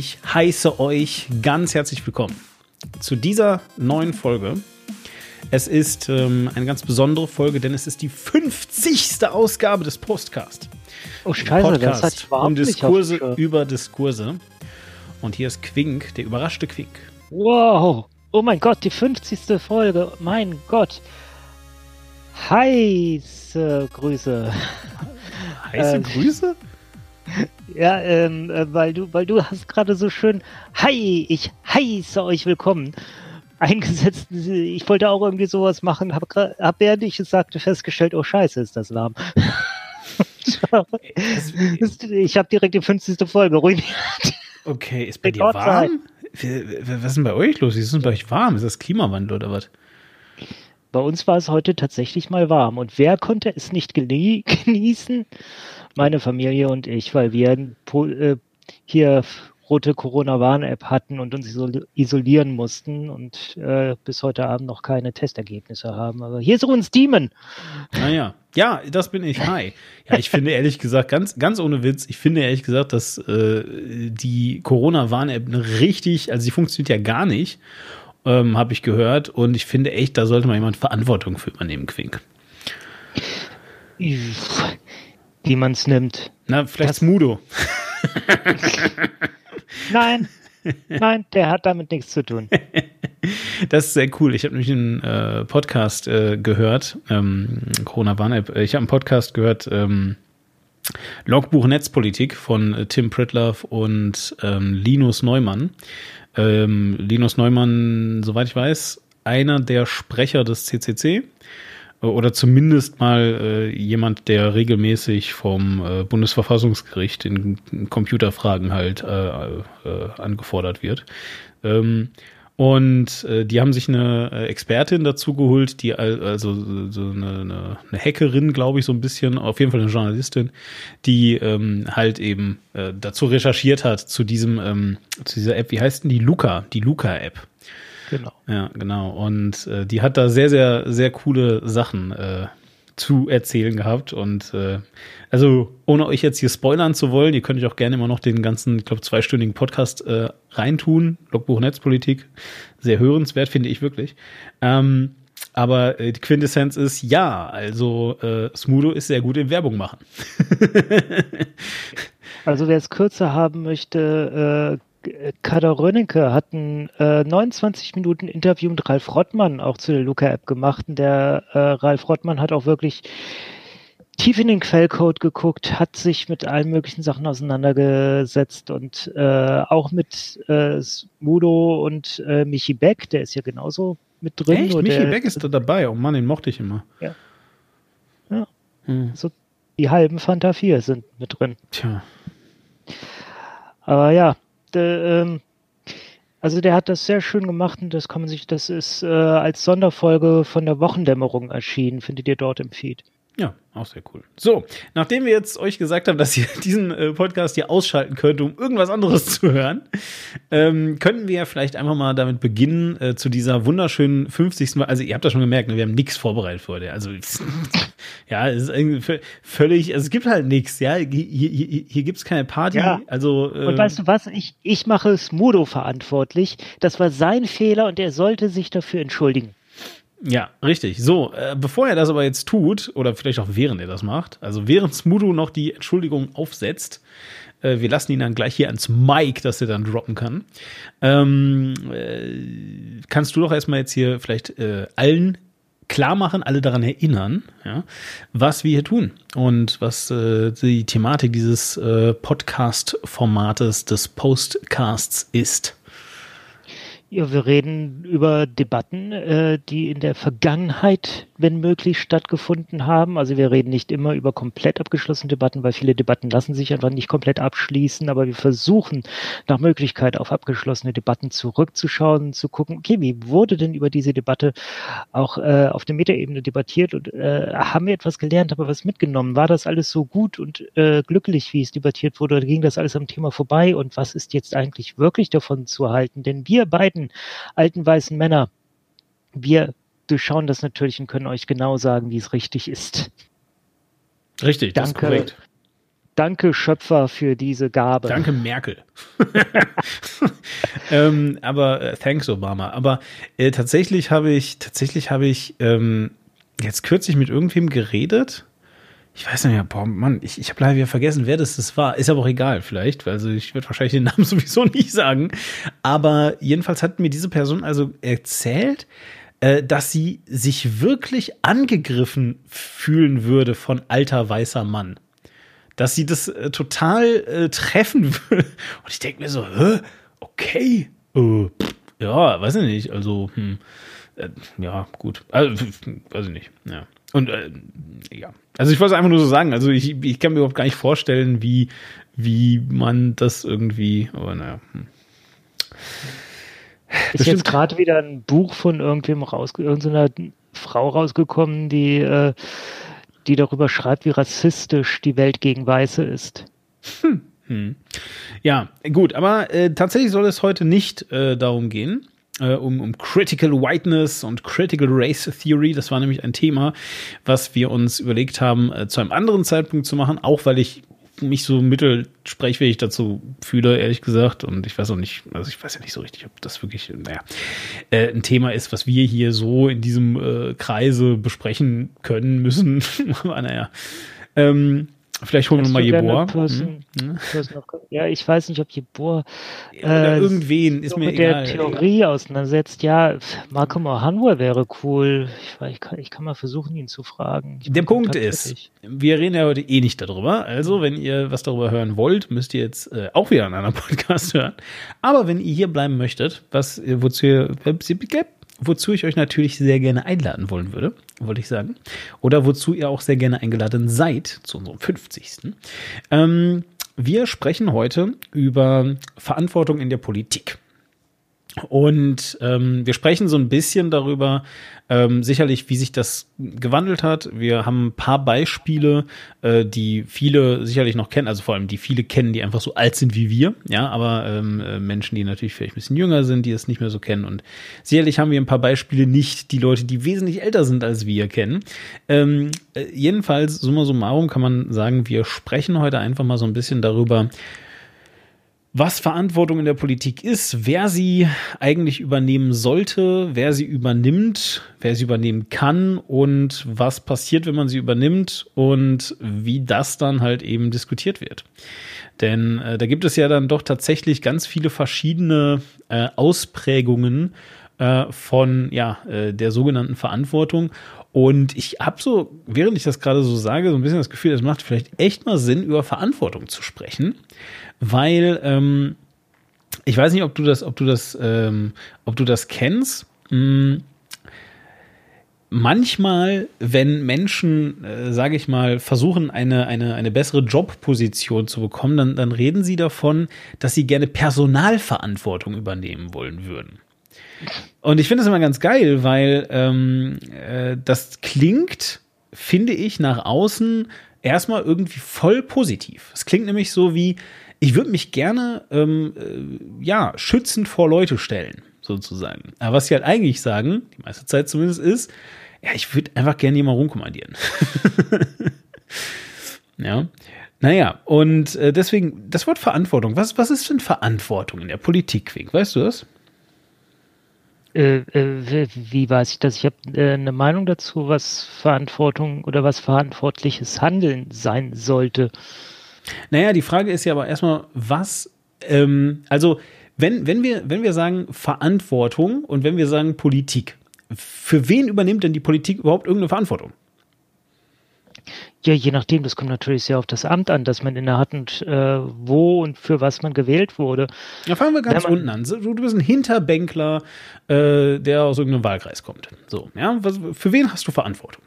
Ich heiße euch ganz herzlich willkommen zu dieser neuen Folge. Es ist ähm, eine ganz besondere Folge, denn es ist die 50. Ausgabe des Postcast. Oh Scheiße, Podcast das hat um Diskurse über Diskurse. Und hier ist Quink, der überraschte Quink. Wow. Oh mein Gott, die 50. Folge. Mein Gott. Heiße Grüße. Heiße Ähm, Grüße? Ja, ähm, äh, weil du, weil du hast gerade so schön Hi, ich heiße euch willkommen eingesetzt. Ich wollte auch irgendwie sowas machen, habe hab während ich es sagte festgestellt, oh Scheiße, ist das warm. ich habe direkt die 50. Folge ruiniert. Okay, ist bei dir warm? Was ist denn bei euch los? Ist denn bei euch warm? Ist das Klimawandel oder was? Bei uns war es heute tatsächlich mal warm. Und wer konnte es nicht genie genießen? Meine Familie und ich, weil wir äh, hier rote Corona-Warn-App hatten und uns isol isolieren mussten und äh, bis heute Abend noch keine Testergebnisse haben. Aber hier ist uns Demon. Naja, ja, das bin ich. Hi. Ja, ich finde ehrlich gesagt, ganz, ganz ohne Witz, ich finde ehrlich gesagt, dass äh, die Corona-Warn-App eine richtig, also sie funktioniert ja gar nicht, ähm, habe ich gehört. Und ich finde echt, da sollte mal jemand Verantwortung für übernehmen, Quink. Wie man es nimmt. Na, vielleicht Das- Smudo. Nein, nein, der hat damit nichts zu tun. Das ist sehr cool. Ich habe nämlich einen äh, Podcast äh, gehört, ähm, Corona Warn-App. Ich habe einen Podcast gehört, ähm, Logbuch Netzpolitik von äh, Tim Pritloff und ähm, Linus Neumann. Ähm, Linus Neumann, soweit ich weiß, einer der Sprecher des CCC äh, oder zumindest mal äh, jemand, der regelmäßig vom äh, Bundesverfassungsgericht in, in Computerfragen halt äh, äh, angefordert wird. Ähm, und äh, die haben sich eine äh, Expertin dazu geholt, die al- also so so eine, eine, eine Hackerin, glaube ich, so ein bisschen, auf jeden Fall eine Journalistin, die ähm, halt eben äh, dazu recherchiert hat zu diesem, ähm, zu dieser App, wie heißt denn die Luca, die Luca-App. Genau. Ja, genau. Und äh, die hat da sehr, sehr, sehr coole Sachen äh, zu erzählen gehabt. Und äh, also, ohne euch jetzt hier spoilern zu wollen, ihr könnt euch auch gerne immer noch den ganzen, ich glaube, zweistündigen Podcast äh, reintun. Logbuch Netzpolitik. Sehr hörenswert, finde ich wirklich. Ähm, aber äh, die Quintessenz ist ja, also äh, Smudo ist sehr gut in Werbung machen. Also wer es kürzer haben möchte, äh, Kader Rönnecke hat ein äh, 29 Minuten Interview mit Ralf Rottmann auch zu der Luca-App gemacht. Und der äh, Ralf Rottmann hat auch wirklich tief in den Quellcode geguckt, hat sich mit allen möglichen Sachen auseinandergesetzt und äh, auch mit äh, Smudo und äh, Michi Beck, der ist ja genauso mit drin. Echt? Michi der, Beck ist da dabei. Oh Mann, den mochte ich immer. Ja. Ja. Hm. So, die halben Fanta 4 sind mit drin. Tja. Aber ja, ähm, also der hat das sehr schön gemacht und das kann man sich, das ist äh, als Sonderfolge von der Wochendämmerung erschienen, findet ihr dort im Feed. Ja, auch sehr cool. So, nachdem wir jetzt euch gesagt haben, dass ihr diesen äh, Podcast hier ausschalten könnt, um irgendwas anderes zu hören, ähm, könnten wir ja vielleicht einfach mal damit beginnen, äh, zu dieser wunderschönen 50. Mal. Also, ihr habt das schon gemerkt, ne, wir haben nichts vorbereitet für heute. Also, ja, es ist irgendwie vö- völlig, also es gibt halt nichts, ja. Hier, hier, hier gibt's keine Party. Ja. Also, Und äh, weißt du was? Ich, ich mache Smudo verantwortlich. Das war sein Fehler und er sollte sich dafür entschuldigen. Ja, richtig. So, äh, bevor er das aber jetzt tut, oder vielleicht auch während er das macht, also während Smudo noch die Entschuldigung aufsetzt, äh, wir lassen ihn dann gleich hier ans Mic, dass er dann droppen kann, ähm, äh, kannst du doch erstmal jetzt hier vielleicht äh, allen klar machen, alle daran erinnern, ja, was wir hier tun und was äh, die Thematik dieses äh, Podcast-Formates des Postcasts ist. Ja, wir reden über Debatten, äh, die in der Vergangenheit, wenn möglich, stattgefunden haben. Also wir reden nicht immer über komplett abgeschlossene Debatten, weil viele Debatten lassen sich einfach nicht komplett abschließen, aber wir versuchen nach Möglichkeit auf abgeschlossene Debatten zurückzuschauen, zu gucken, okay, wie wurde denn über diese Debatte auch äh, auf der Metaebene debattiert und äh, haben wir etwas gelernt, haben wir was mitgenommen? War das alles so gut und äh, glücklich, wie es debattiert wurde, oder ging das alles am Thema vorbei? Und was ist jetzt eigentlich wirklich davon zu halten? Denn wir beiden alten weißen Männer, wir durchschauen das natürlich und können euch genau sagen, wie es richtig ist. Richtig, das ist Danke. korrekt. danke Schöpfer für diese Gabe. Danke Merkel. ähm, aber äh, thanks Obama. Aber äh, tatsächlich habe ich, tatsächlich habe ich ähm, jetzt kürzlich mit irgendwem geredet. Ich weiß nicht mehr, boah, Mann, ich, ich habe leider wieder vergessen, wer das, das war. Ist aber auch egal, vielleicht. Also ich würde wahrscheinlich den Namen sowieso nicht sagen. Aber jedenfalls hat mir diese Person also erzählt, äh, dass sie sich wirklich angegriffen fühlen würde von alter weißer Mann. Dass sie das äh, total äh, treffen würde. Und ich denke mir so, hä? Okay. Äh, ja, weiß ich nicht. Also, hm, äh, ja, gut. Also, weiß ich nicht. Ja. Und äh, ja. Also ich wollte es einfach nur so sagen. Also ich, ich kann mir überhaupt gar nicht vorstellen, wie, wie man das irgendwie, aber naja. Hm. Ist jetzt gerade wieder ein Buch von irgendwem raus, irgendeiner Frau rausgekommen, die, äh, die darüber schreibt, wie rassistisch die Welt gegen Weiße ist. Hm. Hm. Ja, gut, aber äh, tatsächlich soll es heute nicht äh, darum gehen. Äh, um, um Critical Whiteness und Critical Race Theory. Das war nämlich ein Thema, was wir uns überlegt haben, äh, zu einem anderen Zeitpunkt zu machen, auch weil ich mich so mittelsprechfähig dazu fühle, ehrlich gesagt. Und ich weiß auch nicht, also ich weiß ja nicht so richtig, ob das wirklich, naja, äh, ein Thema ist, was wir hier so in diesem äh, Kreise besprechen können müssen. Aber naja. Ähm, Vielleicht holen wir mal Jeboa. Hm? Ja, ich weiß nicht, ob Jeboa ja, äh, irgendwen ist so mir mit egal. der Theorie auseinandersetzt. Ja, Marco Mohanwa wäre cool. Ich, ich, kann, ich kann mal versuchen, ihn zu fragen. Ich der Punkt ist, wir reden ja heute eh nicht darüber. Also, wenn ihr was darüber hören wollt, müsst ihr jetzt äh, auch wieder einen anderen Podcast hören. Aber wenn ihr hier bleiben möchtet, was, wozu ihr, wozu ich euch natürlich sehr gerne einladen wollen würde, wollte ich sagen. Oder wozu ihr auch sehr gerne eingeladen seid, zu unserem 50. Ähm, wir sprechen heute über Verantwortung in der Politik. Und ähm, wir sprechen so ein bisschen darüber, ähm, sicherlich, wie sich das gewandelt hat. Wir haben ein paar Beispiele, äh, die viele sicherlich noch kennen, also vor allem die viele kennen, die einfach so alt sind wie wir, ja, aber ähm, äh, Menschen, die natürlich vielleicht ein bisschen jünger sind, die es nicht mehr so kennen. Und sicherlich haben wir ein paar Beispiele nicht, die Leute, die wesentlich älter sind als wir, kennen. Ähm, äh, jedenfalls, summa summarum kann man sagen, wir sprechen heute einfach mal so ein bisschen darüber, was Verantwortung in der Politik ist, wer sie eigentlich übernehmen sollte, wer sie übernimmt, wer sie übernehmen kann und was passiert, wenn man sie übernimmt und wie das dann halt eben diskutiert wird. Denn äh, da gibt es ja dann doch tatsächlich ganz viele verschiedene äh, Ausprägungen äh, von ja, äh, der sogenannten Verantwortung. Und ich habe so, während ich das gerade so sage, so ein bisschen das Gefühl, es macht vielleicht echt mal Sinn, über Verantwortung zu sprechen weil ähm, ich weiß nicht, ob du das, ob du das, ähm, ob du das kennst. Hm, manchmal, wenn Menschen, äh, sage ich mal, versuchen, eine, eine, eine bessere Jobposition zu bekommen, dann, dann reden sie davon, dass sie gerne Personalverantwortung übernehmen wollen würden. Und ich finde das immer ganz geil, weil ähm, äh, das klingt, finde ich, nach außen erstmal irgendwie voll positiv. Es klingt nämlich so wie, ich würde mich gerne ähm, äh, ja schützend vor Leute stellen, sozusagen. Aber was sie halt eigentlich sagen, die meiste Zeit zumindest, ist, ja, ich würde einfach gerne jemanden rumkommandieren. ja. Naja, und äh, deswegen, das Wort Verantwortung, was, was ist denn Verantwortung in der Politik, Wink? Weißt du das? Äh, äh, wie weiß ich das? Ich habe äh, eine Meinung dazu, was Verantwortung oder was verantwortliches Handeln sein sollte. Naja, die Frage ist ja aber erstmal, was, ähm, also wenn, wenn, wir, wenn wir sagen Verantwortung und wenn wir sagen Politik, für wen übernimmt denn die Politik überhaupt irgendeine Verantwortung? Ja, je nachdem, das kommt natürlich sehr auf das Amt an, das man inne hat und äh, wo und für was man gewählt wurde. Ja, fangen wir ganz unten an. Du, bist ein Hinterbänkler, äh, der aus irgendeinem Wahlkreis kommt. So, ja, was, für wen hast du Verantwortung?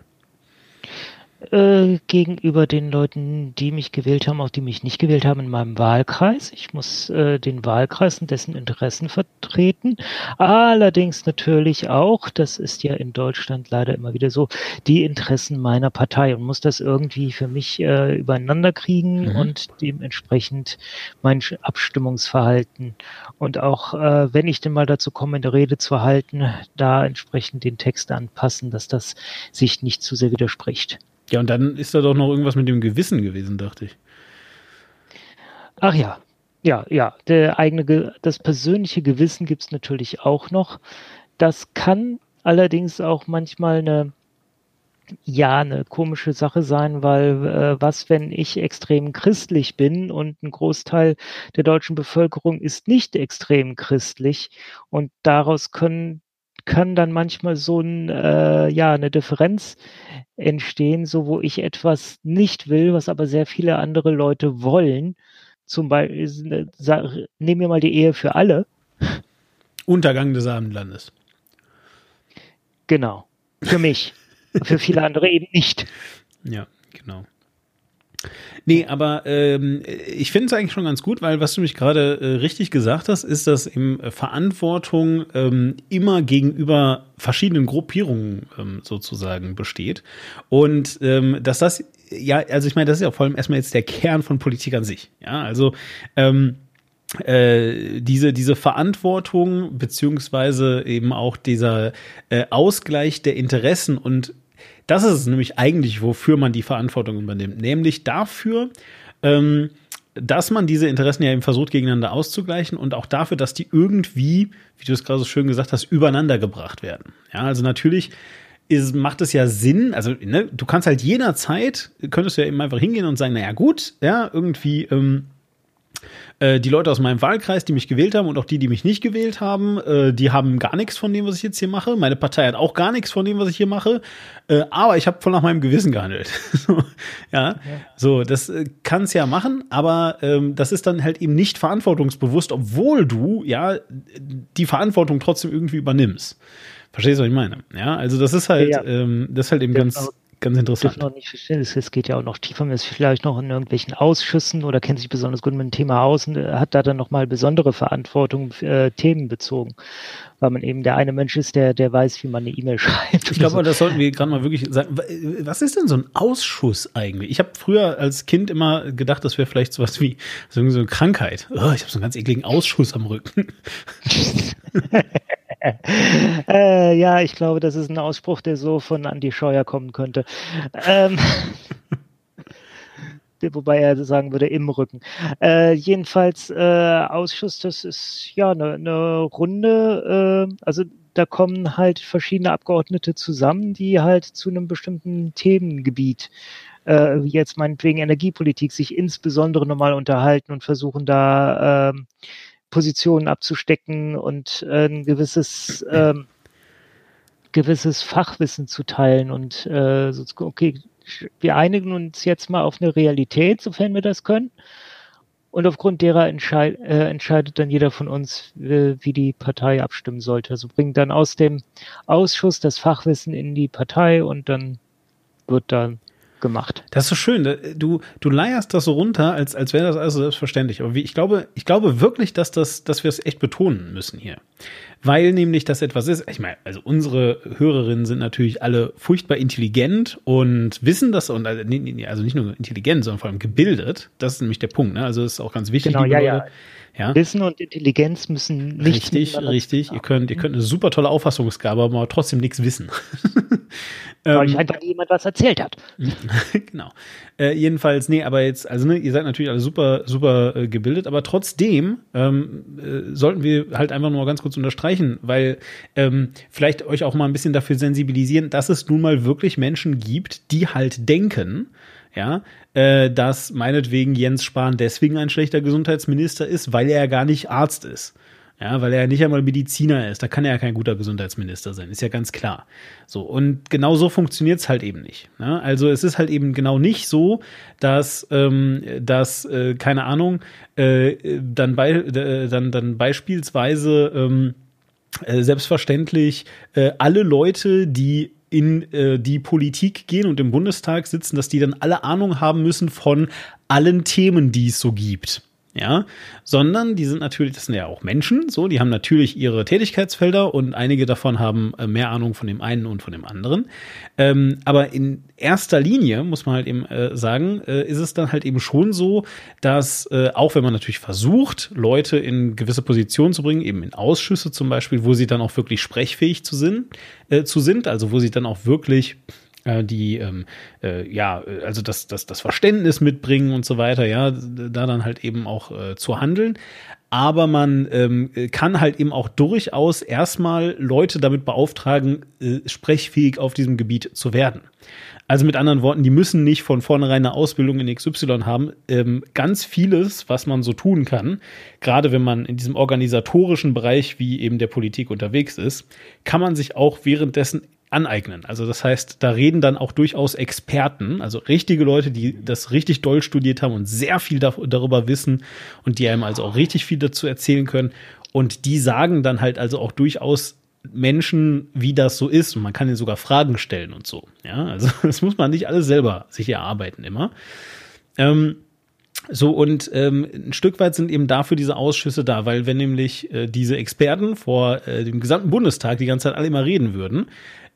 Äh, gegenüber den Leuten, die mich gewählt haben, auch die mich nicht gewählt haben in meinem Wahlkreis. Ich muss äh, den Wahlkreis und dessen Interessen vertreten. Allerdings natürlich auch, das ist ja in Deutschland leider immer wieder so, die Interessen meiner Partei und muss das irgendwie für mich äh, übereinander kriegen mhm. und dementsprechend mein Abstimmungsverhalten und auch, äh, wenn ich denn mal dazu komme, eine Rede zu halten, da entsprechend den Text anpassen, dass das sich nicht zu sehr widerspricht. Ja, und dann ist da doch noch irgendwas mit dem Gewissen gewesen, dachte ich. Ach ja, ja, ja. Der eigene, das persönliche Gewissen gibt es natürlich auch noch. Das kann allerdings auch manchmal eine ja eine komische Sache sein, weil äh, was, wenn ich extrem christlich bin und ein Großteil der deutschen Bevölkerung ist nicht extrem christlich und daraus können kann dann manchmal so ein, äh, ja, eine Differenz entstehen, so wo ich etwas nicht will, was aber sehr viele andere Leute wollen. Zum Beispiel, nehmen wir mal die Ehe für alle. Untergang des Abendlandes. Genau. Für mich. für viele andere eben nicht. Ja, genau. Nee, aber ähm, ich finde es eigentlich schon ganz gut, weil was du mich gerade äh, richtig gesagt hast, ist, dass eben Verantwortung ähm, immer gegenüber verschiedenen Gruppierungen ähm, sozusagen besteht. Und ähm, dass das, ja, also ich meine, das ist ja vor allem erstmal jetzt der Kern von Politik an sich. Ja, also ähm, äh, diese, diese Verantwortung beziehungsweise eben auch dieser äh, Ausgleich der Interessen und das ist es nämlich eigentlich, wofür man die Verantwortung übernimmt. Nämlich dafür, ähm, dass man diese Interessen ja eben versucht, gegeneinander auszugleichen und auch dafür, dass die irgendwie, wie du es gerade so schön gesagt hast, übereinander gebracht werden. Ja, also natürlich ist, macht es ja Sinn, also ne, du kannst halt jederzeit, könntest du ja eben einfach hingehen und sagen, naja gut, ja, irgendwie ähm, äh, die Leute aus meinem Wahlkreis, die mich gewählt haben und auch die, die mich nicht gewählt haben, äh, die haben gar nichts von dem, was ich jetzt hier mache. Meine Partei hat auch gar nichts von dem, was ich hier mache. Äh, aber ich habe voll nach meinem Gewissen gehandelt. ja? ja, so, das äh, kann es ja machen, aber ähm, das ist dann halt eben nicht verantwortungsbewusst, obwohl du ja die Verantwortung trotzdem irgendwie übernimmst. Verstehst du, was ich meine? Ja, also das ist halt, ja. Ähm, das ist halt eben ganz, Ganz interessant. Das noch nicht verstehen. Es geht ja auch noch tiefer. Man ist vielleicht noch in irgendwelchen Ausschüssen oder kennt sich besonders gut mit dem Thema aus und hat da dann nochmal besondere Verantwortung äh, themenbezogen. Weil man eben der eine Mensch ist, der, der weiß, wie man eine E-Mail schreibt. Ich glaube, so. das sollten wir gerade mal wirklich sagen. Was ist denn so ein Ausschuss eigentlich? Ich habe früher als Kind immer gedacht, das wäre vielleicht sowas wie so eine Krankheit. Oh, ich habe so einen ganz ekligen Ausschuss am Rücken. äh, ja, ich glaube, das ist ein Ausspruch, der so von Andy Scheuer kommen könnte. Ähm, wobei er sagen würde, im Rücken. Äh, jedenfalls, äh, Ausschuss, das ist ja eine, eine Runde, äh, also da kommen halt verschiedene Abgeordnete zusammen, die halt zu einem bestimmten Themengebiet äh, jetzt meinetwegen Energiepolitik sich insbesondere nochmal unterhalten und versuchen da äh, Positionen abzustecken und äh, ein gewisses ähm, gewisses Fachwissen zu teilen und äh, so, okay, wir einigen uns jetzt mal auf eine Realität, sofern wir das können. Und aufgrund derer entscheid, äh, entscheidet dann jeder von uns, wie, wie die Partei abstimmen sollte. Also bringt dann aus dem Ausschuss das Fachwissen in die Partei und dann wird dann gemacht. Das ist so schön. Du, du leierst das so runter, als, als wäre das also selbstverständlich. Aber wie, ich glaube, ich glaube wirklich, dass das, dass wir es echt betonen müssen hier. Weil nämlich das etwas ist. Ich meine, also unsere Hörerinnen sind natürlich alle furchtbar intelligent und wissen das und also nicht nur intelligent, sondern vor allem gebildet. Das ist nämlich der Punkt. Ne? Also das ist auch ganz wichtig. Genau, ja, ja. Ja? Wissen und Intelligenz müssen nicht. Richtig, richtig. Ihr könnt, ihr könnt eine super tolle Auffassungsgabe, aber trotzdem nichts wissen. Weil ähm, euch einfach jemand was erzählt hat. genau. Äh, jedenfalls, nee, aber jetzt, also ne, ihr seid natürlich alle super, super äh, gebildet, aber trotzdem ähm, äh, sollten wir halt einfach nur ganz kurz unterstreichen, weil ähm, vielleicht euch auch mal ein bisschen dafür sensibilisieren, dass es nun mal wirklich Menschen gibt, die halt denken, ja, äh, dass meinetwegen Jens Spahn deswegen ein schlechter Gesundheitsminister ist, weil er ja gar nicht Arzt ist. Ja, weil er ja nicht einmal Mediziner ist, da kann er ja kein guter Gesundheitsminister sein, ist ja ganz klar. So, und genau so funktioniert es halt eben nicht. Ne? Also es ist halt eben genau nicht so, dass, ähm, dass äh, keine Ahnung, äh, dann, bei, äh, dann, dann beispielsweise ähm, äh, selbstverständlich äh, alle Leute, die in äh, die Politik gehen und im Bundestag sitzen, dass die dann alle Ahnung haben müssen von allen Themen, die es so gibt ja, sondern die sind natürlich, das sind ja auch Menschen, so, die haben natürlich ihre Tätigkeitsfelder und einige davon haben äh, mehr Ahnung von dem einen und von dem anderen. Ähm, aber in erster Linie, muss man halt eben äh, sagen, äh, ist es dann halt eben schon so, dass äh, auch wenn man natürlich versucht, Leute in gewisse Positionen zu bringen, eben in Ausschüsse zum Beispiel, wo sie dann auch wirklich sprechfähig zu sind, äh, zu sind, also wo sie dann auch wirklich die ähm, äh, ja, also das, das, das Verständnis mitbringen und so weiter, ja, da dann halt eben auch äh, zu handeln. Aber man ähm, kann halt eben auch durchaus erstmal Leute damit beauftragen, äh, sprechfähig auf diesem Gebiet zu werden. Also mit anderen Worten, die müssen nicht von vornherein eine Ausbildung in XY haben. Ähm, ganz vieles, was man so tun kann, gerade wenn man in diesem organisatorischen Bereich wie eben der Politik unterwegs ist, kann man sich auch währenddessen aneignen. Also das heißt, da reden dann auch durchaus Experten, also richtige Leute, die das richtig doll studiert haben und sehr viel da darüber wissen und die einem also auch richtig viel dazu erzählen können. Und die sagen dann halt also auch durchaus Menschen, wie das so ist. Und man kann ihnen sogar Fragen stellen und so. Ja, also das muss man nicht alles selber sich erarbeiten immer. Ähm, so, und ähm, ein Stück weit sind eben dafür diese Ausschüsse da, weil wenn nämlich äh, diese Experten vor äh, dem gesamten Bundestag die ganze Zeit alle immer reden würden,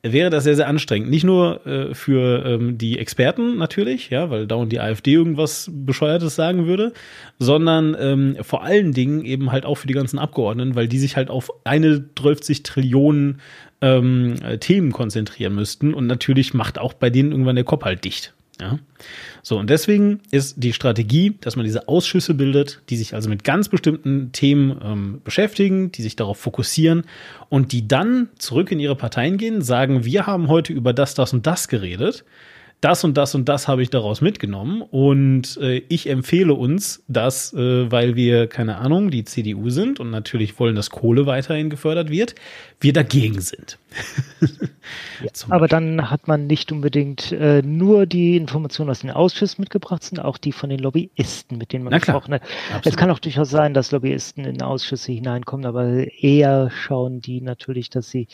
wäre das sehr, sehr anstrengend. Nicht nur äh, für ähm, die Experten natürlich, ja, weil dauernd die AfD irgendwas Bescheuertes sagen würde, sondern ähm, vor allen Dingen eben halt auch für die ganzen Abgeordneten, weil die sich halt auf eine 12 Trillionen ähm, Themen konzentrieren müssten. Und natürlich macht auch bei denen irgendwann der Kopf halt dicht. Ja. So, und deswegen ist die Strategie, dass man diese Ausschüsse bildet, die sich also mit ganz bestimmten Themen ähm, beschäftigen, die sich darauf fokussieren und die dann zurück in ihre Parteien gehen, sagen, wir haben heute über das, das und das geredet das und das und das habe ich daraus mitgenommen und äh, ich empfehle uns das, äh, weil wir, keine Ahnung, die CDU sind und natürlich wollen, dass Kohle weiterhin gefördert wird, wir dagegen sind. ja, aber dann hat man nicht unbedingt äh, nur die Informationen aus den Ausschüssen mitgebracht, sondern auch die von den Lobbyisten, mit denen man gesprochen hat. Absolut. Es kann auch durchaus sein, dass Lobbyisten in Ausschüsse hineinkommen, aber eher schauen die natürlich, dass sie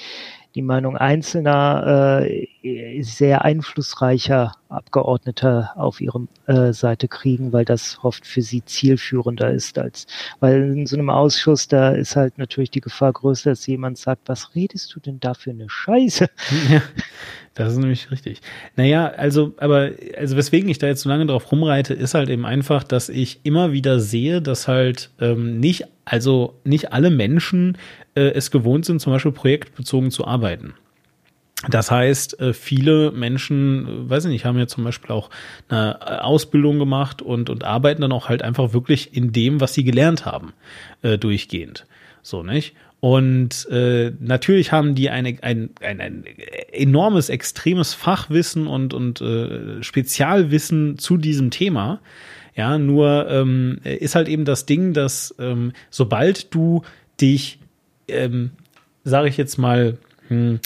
die Meinung einzelner äh, sehr einflussreicher Abgeordneter auf ihre äh, Seite kriegen, weil das oft für sie zielführender ist als, weil in so einem Ausschuss, da ist halt natürlich die Gefahr größer, dass jemand sagt, was redest du denn da für eine Scheiße? Ja, das ist nämlich richtig. Naja, also, aber, also weswegen ich da jetzt so lange drauf rumreite, ist halt eben einfach, dass ich immer wieder sehe, dass halt ähm, nicht, also nicht alle Menschen äh, es gewohnt sind, zum Beispiel projektbezogen zu arbeiten. Das heißt, äh, viele Menschen, äh, weiß ich nicht, haben ja zum Beispiel auch eine äh, Ausbildung gemacht und, und arbeiten dann auch halt einfach wirklich in dem, was sie gelernt haben, äh, durchgehend. So, nicht? Und äh, natürlich haben die eine, ein, ein, ein enormes, extremes Fachwissen und, und äh, Spezialwissen zu diesem Thema. Ja, nur ähm, ist halt eben das Ding, dass ähm, sobald du dich, ähm, sage ich jetzt mal, hm,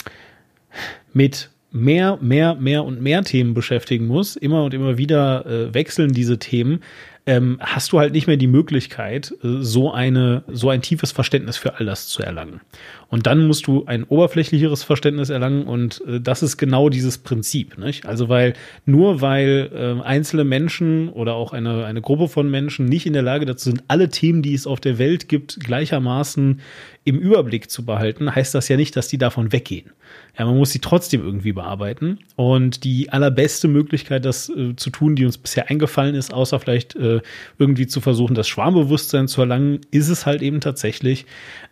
mit mehr, mehr, mehr und mehr Themen beschäftigen muss, immer und immer wieder äh, wechseln diese Themen, ähm, hast du halt nicht mehr die Möglichkeit, äh, so eine, so ein tiefes Verständnis für all das zu erlangen. Und dann musst du ein oberflächlicheres Verständnis erlangen und äh, das ist genau dieses Prinzip. Nicht? Also weil nur weil äh, einzelne Menschen oder auch eine, eine Gruppe von Menschen nicht in der Lage dazu sind, alle Themen, die es auf der Welt gibt, gleichermaßen im Überblick zu behalten, heißt das ja nicht, dass die davon weggehen. Ja, man muss sie trotzdem irgendwie bearbeiten. Und die allerbeste Möglichkeit, das äh, zu tun, die uns bisher eingefallen ist, außer vielleicht äh, irgendwie zu versuchen, das Schwarmbewusstsein zu erlangen, ist es halt eben tatsächlich,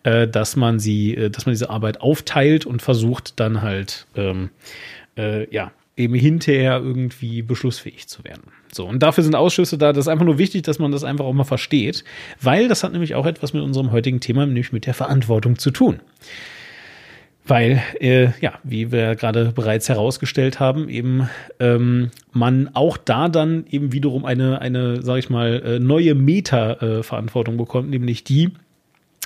äh, dass man sie, äh, dass man diese Arbeit aufteilt und versucht dann halt, ähm, äh, ja, eben hinterher irgendwie beschlussfähig zu werden. So, und dafür sind Ausschüsse da. Das ist einfach nur wichtig, dass man das einfach auch mal versteht, weil das hat nämlich auch etwas mit unserem heutigen Thema, nämlich mit der Verantwortung zu tun. Weil, äh, ja, wie wir gerade bereits herausgestellt haben, eben ähm, man auch da dann eben wiederum eine, eine, sag ich mal, äh, neue Meta-Verantwortung äh, bekommt, nämlich die,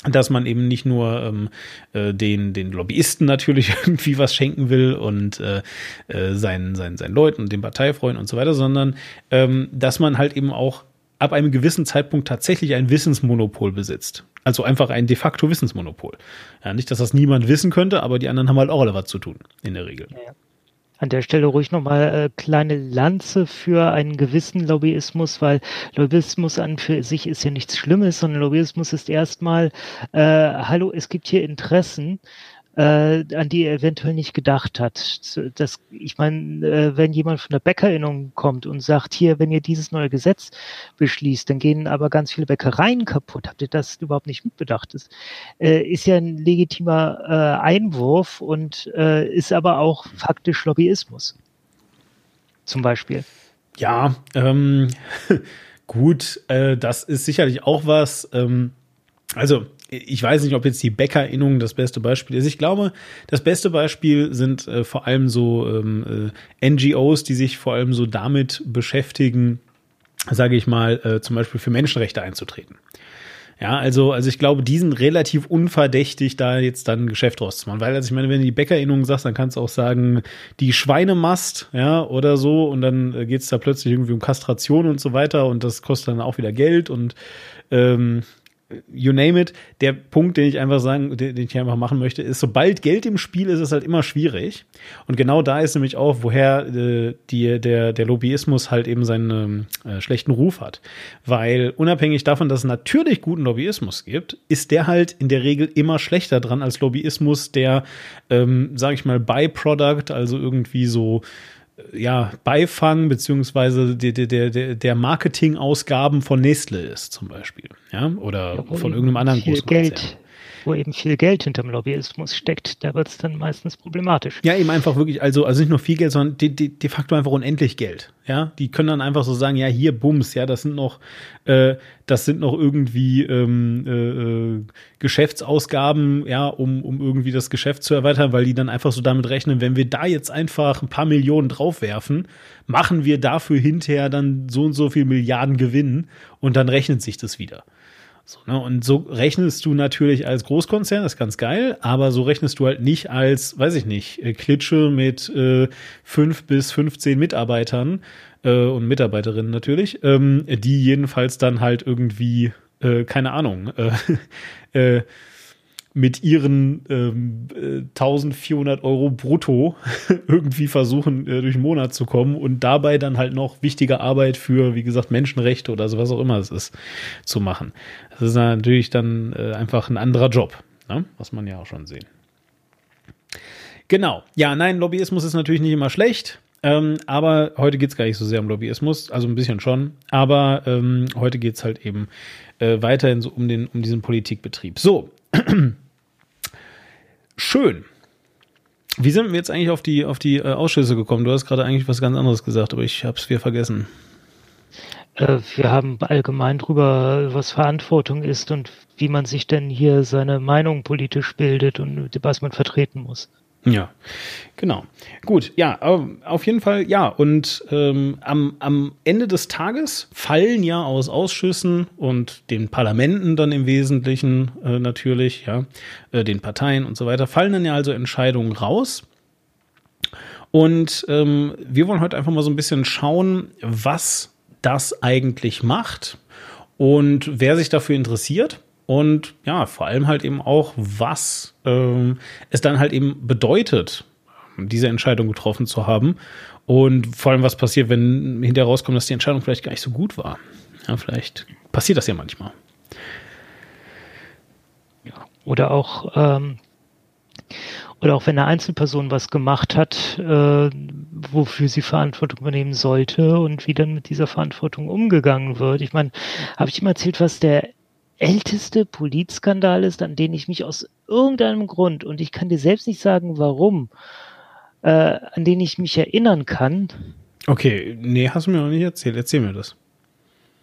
dass man eben nicht nur ähm, äh, den den Lobbyisten natürlich irgendwie was schenken will und äh, äh, seinen seinen seinen Leuten und den Parteifreunden und so weiter, sondern ähm, dass man halt eben auch ab einem gewissen Zeitpunkt tatsächlich ein Wissensmonopol besitzt. Also einfach ein de facto Wissensmonopol. Ja, nicht, dass das niemand wissen könnte, aber die anderen haben halt auch alle was zu tun, in der Regel. Ja an der Stelle ruhig nochmal äh, kleine Lanze für einen gewissen Lobbyismus, weil Lobbyismus an für sich ist ja nichts Schlimmes, sondern Lobbyismus ist erstmal, äh, hallo, es gibt hier Interessen äh, an die er eventuell nicht gedacht hat. Das, ich meine, äh, wenn jemand von der Bäckerinnung kommt und sagt, hier, wenn ihr dieses neue Gesetz beschließt, dann gehen aber ganz viele Bäckereien kaputt. Habt ihr das überhaupt nicht mitbedacht? Das äh, ist ja ein legitimer äh, Einwurf und äh, ist aber auch faktisch Lobbyismus. zum Beispiel. Ja, ähm, gut, äh, das ist sicherlich auch was. Ähm, also ich weiß nicht, ob jetzt die Bäckerinnung das beste Beispiel ist. Ich glaube, das beste Beispiel sind äh, vor allem so ähm, äh, NGOs, die sich vor allem so damit beschäftigen, sage ich mal, äh, zum Beispiel für Menschenrechte einzutreten. Ja, also, also ich glaube, die sind relativ unverdächtig, da jetzt dann ein Geschäft draus zu machen. Weil, also ich meine, wenn du die Bäckerinnung sagst, dann kannst du auch sagen, die Schweinemast, ja, oder so, und dann äh, geht's da plötzlich irgendwie um Kastration und so weiter und das kostet dann auch wieder Geld und ähm, you name it. Der Punkt, den ich einfach sagen, den, ich einfach machen möchte, ist, sobald Geld im Spiel ist, ist es halt immer schwierig. Und genau da ist nämlich auch, woher äh, die, der, der Lobbyismus halt eben seinen äh, schlechten Ruf hat. Weil unabhängig davon, dass es natürlich guten Lobbyismus gibt, ist der halt in der Regel immer schlechter dran als Lobbyismus, der, ähm, sage ich mal, Byproduct, also irgendwie so ja, Beifang beziehungsweise der, der, der, der Marketingausgaben von Nestle ist zum Beispiel, ja, oder ja, von irgendeinem anderen großen Geld, Konzern wo eben viel Geld hinterm Lobbyismus steckt, da wird es dann meistens problematisch. Ja, eben einfach wirklich, also, also nicht nur viel Geld, sondern de, de, de facto einfach unendlich Geld. Ja, die können dann einfach so sagen, ja, hier, Bums, ja, das sind noch, äh, das sind noch irgendwie ähm, äh, äh, Geschäftsausgaben, ja, um, um irgendwie das Geschäft zu erweitern, weil die dann einfach so damit rechnen, wenn wir da jetzt einfach ein paar Millionen draufwerfen, machen wir dafür hinterher dann so und so viel Milliarden Gewinn und dann rechnet sich das wieder. So, ne? Und so rechnest du natürlich als Großkonzern, das ist ganz geil, aber so rechnest du halt nicht als, weiß ich nicht, äh, Klitsche mit äh, fünf bis 15 Mitarbeitern äh, und Mitarbeiterinnen natürlich, ähm, die jedenfalls dann halt irgendwie, äh, keine Ahnung, äh, äh, mit ihren ähm, 1400 äh, Euro brutto irgendwie versuchen, äh, durch den Monat zu kommen und dabei dann halt noch wichtige Arbeit für, wie gesagt, Menschenrechte oder so was auch immer es ist, zu machen. Das ist natürlich dann äh, einfach ein anderer Job, ne? was man ja auch schon sehen. Genau. Ja, nein, Lobbyismus ist natürlich nicht immer schlecht. Ähm, aber heute geht es gar nicht so sehr um Lobbyismus, also ein bisschen schon. Aber ähm, heute geht es halt eben äh, weiterhin so um, den, um diesen Politikbetrieb. So, Schön. Wie sind wir jetzt eigentlich auf die, auf die äh, Ausschüsse gekommen? Du hast gerade eigentlich was ganz anderes gesagt, aber ich habe es wieder vergessen. Äh, wir haben allgemein drüber, was Verantwortung ist und wie man sich denn hier seine Meinung politisch bildet und was man vertreten muss. Ja, genau. Gut, ja, auf jeden Fall, ja. Und ähm, am, am Ende des Tages fallen ja aus Ausschüssen und den Parlamenten dann im Wesentlichen äh, natürlich, ja, äh, den Parteien und so weiter, fallen dann ja also Entscheidungen raus. Und ähm, wir wollen heute einfach mal so ein bisschen schauen, was das eigentlich macht und wer sich dafür interessiert und ja, vor allem halt eben auch, was ähm, es dann halt eben bedeutet, diese Entscheidung getroffen zu haben. Und vor allem, was passiert, wenn hinterher rauskommt, dass die Entscheidung vielleicht gar nicht so gut war. Ja, vielleicht passiert das ja manchmal. Ja, oder auch, ähm, oder auch wenn eine Einzelperson was gemacht hat, äh, wofür sie Verantwortung übernehmen sollte und wie dann mit dieser Verantwortung umgegangen wird. Ich meine, habe ich immer erzählt, was der älteste Politskandal ist, an den ich mich aus irgendeinem Grund, und ich kann dir selbst nicht sagen, warum, äh, an den ich mich erinnern kann. Okay, nee, hast du mir noch nicht erzählt. Erzähl mir das.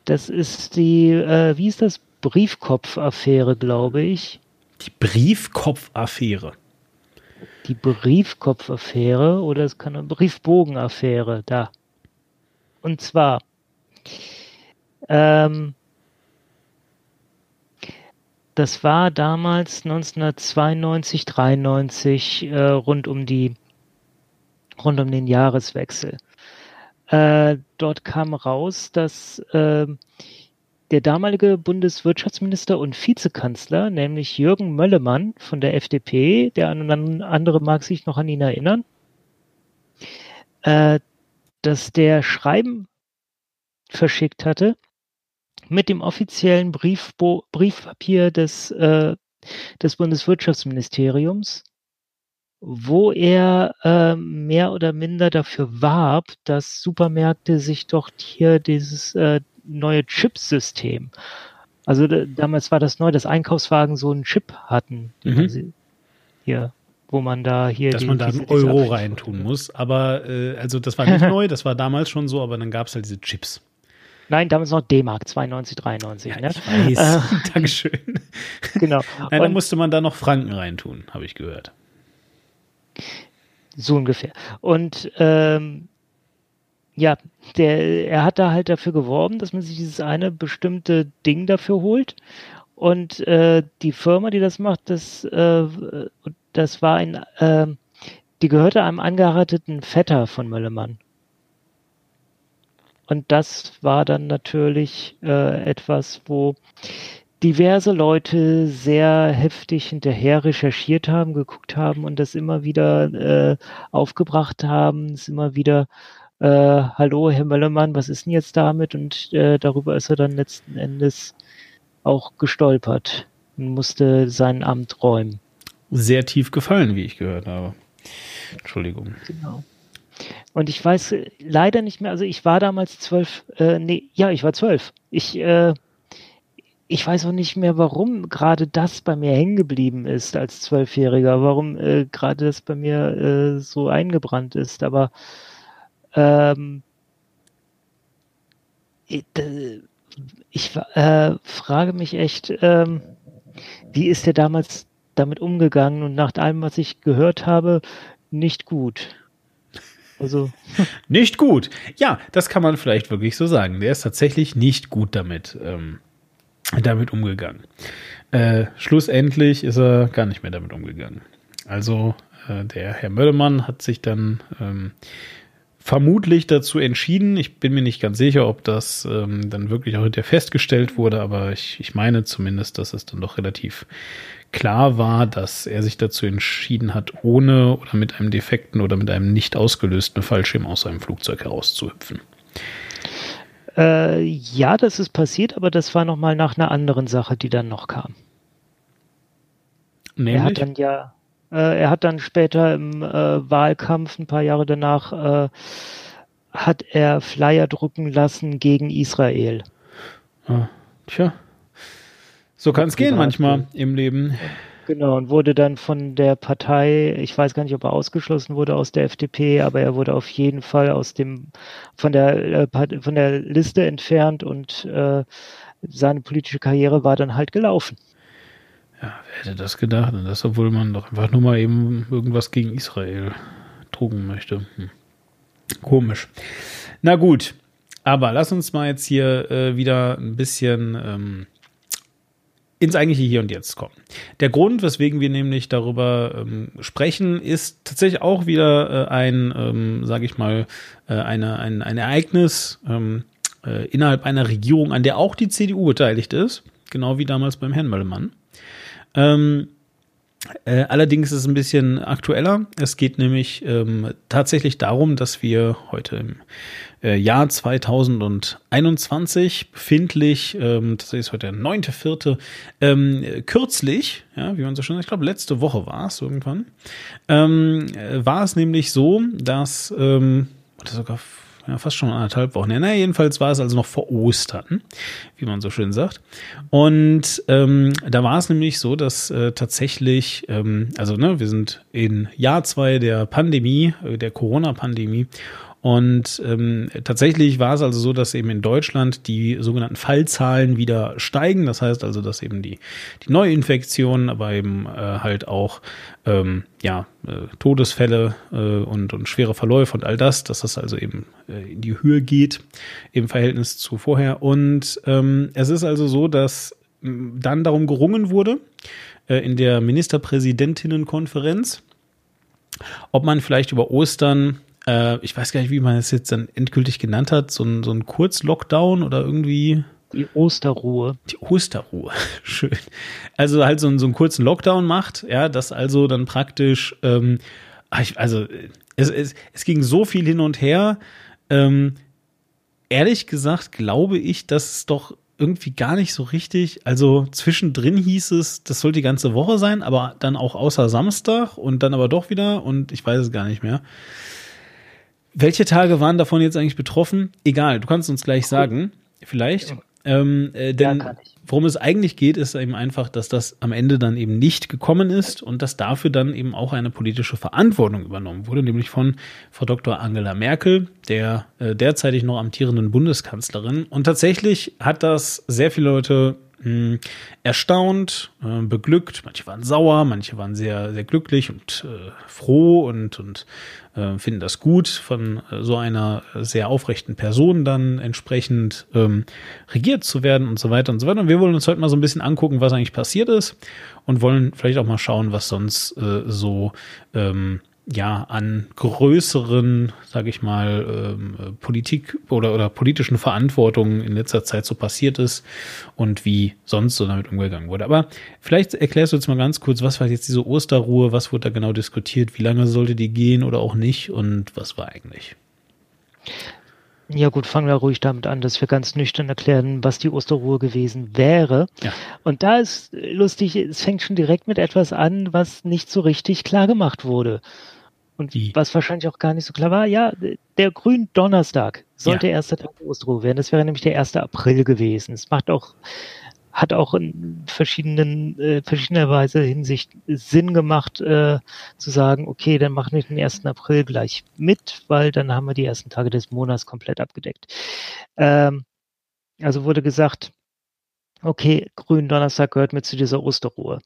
Das ist die, äh, wie ist das? Briefkopf-Affäre, glaube ich. Die Briefkopf-Affäre. Die Briefkopf-Affäre oder es kann eine Briefbogen-Affäre, da. Und zwar, ähm, das war damals 1992, 93 äh, rund um die rund um den Jahreswechsel. Äh, dort kam raus, dass äh, der damalige Bundeswirtschaftsminister und Vizekanzler, nämlich Jürgen Möllemann von der FDP, der an andere mag sich noch an ihn erinnern, äh, dass der Schreiben verschickt hatte mit dem offiziellen Briefbo Briefpapier des, äh, des Bundeswirtschaftsministeriums, wo er äh, mehr oder minder dafür warb, dass Supermärkte sich doch hier dieses äh, neue Chipsystem, also damals war das neu, dass Einkaufswagen so einen Chip hatten, mhm. hier wo man da hier. Dass die, man da einen Euro reintun muss. Aber äh, also das war nicht neu, das war damals schon so, aber dann gab es halt diese Chips. Nein, damals noch D-Mark, 92, 93. Ja, ne? Ich weiß. Äh, Dankeschön. Genau. Nein, dann musste man da noch Franken reintun, habe ich gehört. So ungefähr. Und ähm, ja, der, er hat da halt dafür geworben, dass man sich dieses eine bestimmte Ding dafür holt. Und äh, die Firma, die das macht, das, äh, das war ein, äh, die gehörte einem angeheirateten Vetter von Möllemann. Und das war dann natürlich äh, etwas, wo diverse Leute sehr heftig hinterher recherchiert haben, geguckt haben und das immer wieder äh, aufgebracht haben, es immer wieder äh, hallo Herr Möllermann, was ist denn jetzt damit? Und äh, darüber ist er dann letzten Endes auch gestolpert und musste sein Amt räumen. Sehr tief gefallen, wie ich gehört habe. Entschuldigung. Genau. Und ich weiß leider nicht mehr, also ich war damals zwölf, äh, nee, ja, ich war zwölf. Ich, äh, ich weiß auch nicht mehr, warum gerade das bei mir hängen geblieben ist als Zwölfjähriger, warum äh, gerade das bei mir äh, so eingebrannt ist. Aber ähm, ich, ich äh, frage mich echt, ähm, wie ist der damals damit umgegangen? Und nach allem, was ich gehört habe, nicht gut. Also. Nicht gut. Ja, das kann man vielleicht wirklich so sagen. Der ist tatsächlich nicht gut damit, ähm, damit umgegangen. Äh, schlussendlich ist er gar nicht mehr damit umgegangen. Also, äh, der Herr Möllemann hat sich dann ähm, vermutlich dazu entschieden. Ich bin mir nicht ganz sicher, ob das ähm, dann wirklich auch hinterher festgestellt wurde, aber ich, ich meine zumindest, dass es dann doch relativ klar war, dass er sich dazu entschieden hat, ohne oder mit einem defekten oder mit einem nicht ausgelösten Fallschirm aus seinem Flugzeug herauszuhüpfen. Äh, ja, das ist passiert, aber das war nochmal nach einer anderen Sache, die dann noch kam. Nämlich? Er hat dann ja, äh, er hat dann später im äh, Wahlkampf, ein paar Jahre danach, äh, hat er Flyer drucken lassen gegen Israel. Ah, tja. So kann es gehen manchmal im Leben. Genau, und wurde dann von der Partei, ich weiß gar nicht, ob er ausgeschlossen wurde aus der FDP, aber er wurde auf jeden Fall aus dem, von der, äh, von der Liste entfernt und äh, seine politische Karriere war dann halt gelaufen. Ja, wer hätte das gedacht? Und das, obwohl man doch einfach nur mal eben irgendwas gegen Israel trugen möchte. Hm. Komisch. Na gut, aber lass uns mal jetzt hier äh, wieder ein bisschen ähm, ins eigentliche Hier und Jetzt kommen. Der Grund, weswegen wir nämlich darüber ähm, sprechen, ist tatsächlich auch wieder äh, ein, ähm, sage ich mal, äh, eine, ein, ein Ereignis ähm, äh, innerhalb einer Regierung, an der auch die CDU beteiligt ist, genau wie damals beim Herrn Möllemann. Ähm, äh, allerdings ist es ein bisschen aktueller. Es geht nämlich ähm, tatsächlich darum, dass wir heute im äh, Jahr 2021 befindlich, ähm, das ist heute der neunte, vierte, ähm, kürzlich, ja, wie man so schon, ich glaube letzte Woche war es irgendwann, ähm, äh, war es nämlich so, dass, ähm, oder sogar ja, fast schon anderthalb Wochen. Ja, na, jedenfalls war es also noch vor Ostern, wie man so schön sagt. Und ähm, da war es nämlich so, dass äh, tatsächlich, ähm, also ne, wir sind in Jahr zwei der Pandemie, äh, der Corona-Pandemie und ähm, tatsächlich war es also so, dass eben in Deutschland die sogenannten Fallzahlen wieder steigen. Das heißt also, dass eben die, die Neuinfektionen, aber eben äh, halt auch ähm, ja, äh, Todesfälle äh, und, und schwere Verläufe und all das, dass das also eben äh, in die Höhe geht im Verhältnis zu vorher. Und ähm, es ist also so, dass dann darum gerungen wurde, äh, in der Ministerpräsidentinnenkonferenz, ob man vielleicht über Ostern äh, ich weiß gar nicht, wie man es jetzt dann endgültig genannt hat, so ein, so ein Kurz-Lockdown oder irgendwie. Die Osterruhe. Die Osterruhe, schön. Also halt so, einen, so einen kurzen Lockdown macht, ja, das also dann praktisch, ähm, ah, also es, es, es ging so viel hin und her. Ähm, ehrlich gesagt glaube ich, dass es doch irgendwie gar nicht so richtig. Also zwischendrin hieß es, das soll die ganze Woche sein, aber dann auch außer Samstag und dann aber doch wieder und ich weiß es gar nicht mehr. Welche Tage waren davon jetzt eigentlich betroffen? Egal, du kannst uns gleich sagen, vielleicht. Ähm, äh, denn ja, worum es eigentlich geht, ist eben einfach, dass das am Ende dann eben nicht gekommen ist und dass dafür dann eben auch eine politische Verantwortung übernommen wurde, nämlich von Frau Dr. Angela Merkel, der äh, derzeitig noch amtierenden Bundeskanzlerin. Und tatsächlich hat das sehr viele Leute mh, erstaunt, äh, beglückt. Manche waren sauer, manche waren sehr, sehr glücklich und äh, froh und, und äh, finden das gut, von äh, so einer sehr aufrechten Person dann entsprechend ähm, regiert zu werden und so weiter und so weiter. Und wir wollen uns heute mal so ein bisschen angucken, was eigentlich passiert ist und wollen vielleicht auch mal schauen, was sonst äh, so ähm, ja an größeren, sage ich mal, ähm, Politik oder oder politischen Verantwortungen in letzter Zeit so passiert ist und wie sonst so damit umgegangen wurde. Aber vielleicht erklärst du jetzt mal ganz kurz, was war jetzt diese Osterruhe, was wurde da genau diskutiert, wie lange sollte die gehen oder auch nicht und was war eigentlich? Ja gut, fangen wir ruhig damit an, dass wir ganz nüchtern erklären, was die Osterruhe gewesen wäre. Ja. Und da ist lustig, es fängt schon direkt mit etwas an, was nicht so richtig klar gemacht wurde. Und Wie? was wahrscheinlich auch gar nicht so klar war, ja, der Gründonnerstag sollte ja. erster Tag der Osterruhe werden. Das wäre nämlich der 1. April gewesen. Es macht auch, hat auch in verschiedenen, äh, verschiedener Weise Hinsicht Sinn gemacht, äh, zu sagen, okay, dann machen wir den 1. April gleich mit, weil dann haben wir die ersten Tage des Monats komplett abgedeckt. Ähm, also wurde gesagt, okay, Gründonnerstag gehört mit zu dieser Osterruhe.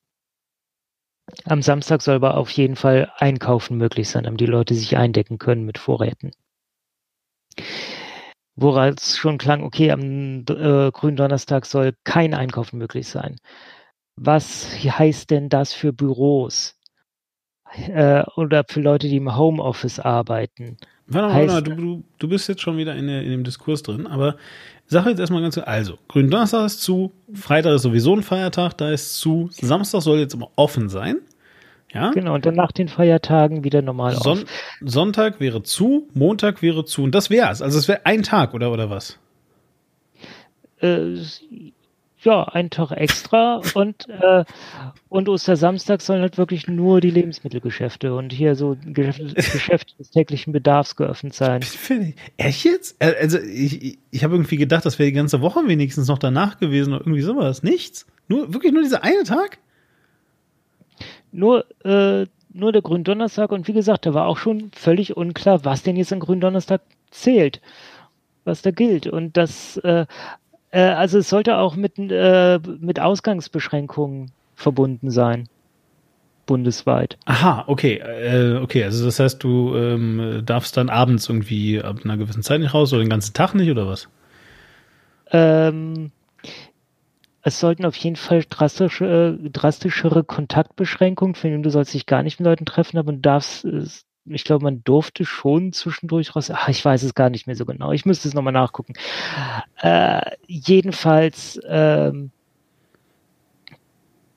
Am Samstag soll aber auf jeden Fall Einkaufen möglich sein, damit die Leute sich eindecken können mit Vorräten. Woraus schon klang, okay, am äh, Gründonnerstag soll kein Einkaufen möglich sein. Was heißt denn das für Büros? Äh, oder für Leute, die im Homeoffice arbeiten? Warte mal, mal du, du, du bist jetzt schon wieder in, der, in dem Diskurs drin, aber sag jetzt erstmal ganz, also, Gründonnerstag ist zu, Freitag ist sowieso ein Feiertag, da ist zu, Samstag soll jetzt immer offen sein. Ja? Genau, und dann nach den Feiertagen wieder normal Son auf. Sonntag wäre zu, Montag wäre zu und das wär's. Also es wäre ein Tag oder oder was? Äh, ja, ein Tag extra und, äh, und Ostersamstag sollen halt wirklich nur die Lebensmittelgeschäfte und hier so Geschäfte, Geschäfte des täglichen Bedarfs geöffnet sein. Echt jetzt? Äh, also ich, ich habe irgendwie gedacht, das wäre die ganze Woche wenigstens noch danach gewesen oder irgendwie sowas. Nichts? Nur, wirklich nur dieser eine Tag? Nur, äh, nur der Gründonnerstag und wie gesagt, da war auch schon völlig unklar, was denn jetzt an Gründonnerstag zählt was da gilt. Und das äh, äh, also es sollte auch mit, äh, mit Ausgangsbeschränkungen verbunden sein. Bundesweit. Aha, okay. Äh, okay, also das heißt, du ähm, darfst dann abends irgendwie ab einer gewissen Zeit nicht raus oder den ganzen Tag nicht oder was? Ähm, es sollten auf jeden Fall drastische, äh, drastischere Kontaktbeschränkungen, für du sollst dich gar nicht mit Leuten treffen, aber du darfst ich glaube, man durfte schon zwischendurch raus. Ach, ich weiß es gar nicht mehr so genau. Ich müsste es nochmal nachgucken. Äh, jedenfalls ähm,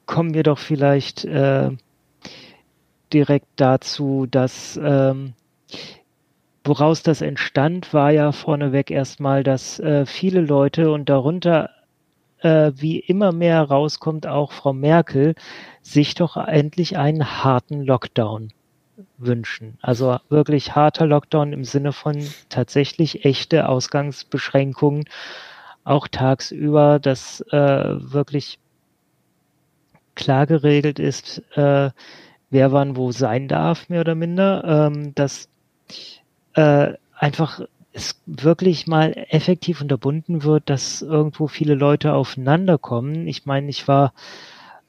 kommen wir doch vielleicht äh, direkt dazu, dass ähm, woraus das entstand, war ja vorneweg erstmal, dass äh, viele Leute und darunter äh, wie immer mehr rauskommt, auch Frau Merkel, sich doch endlich einen harten Lockdown wünschen. Also wirklich harter Lockdown im Sinne von tatsächlich echte Ausgangsbeschränkungen, auch tagsüber, dass äh, wirklich klar geregelt ist, äh, wer wann wo sein darf, mehr oder minder, ähm, dass äh, einfach es wirklich mal effektiv unterbunden wird, dass irgendwo viele Leute aufeinander kommen. Ich meine, ich war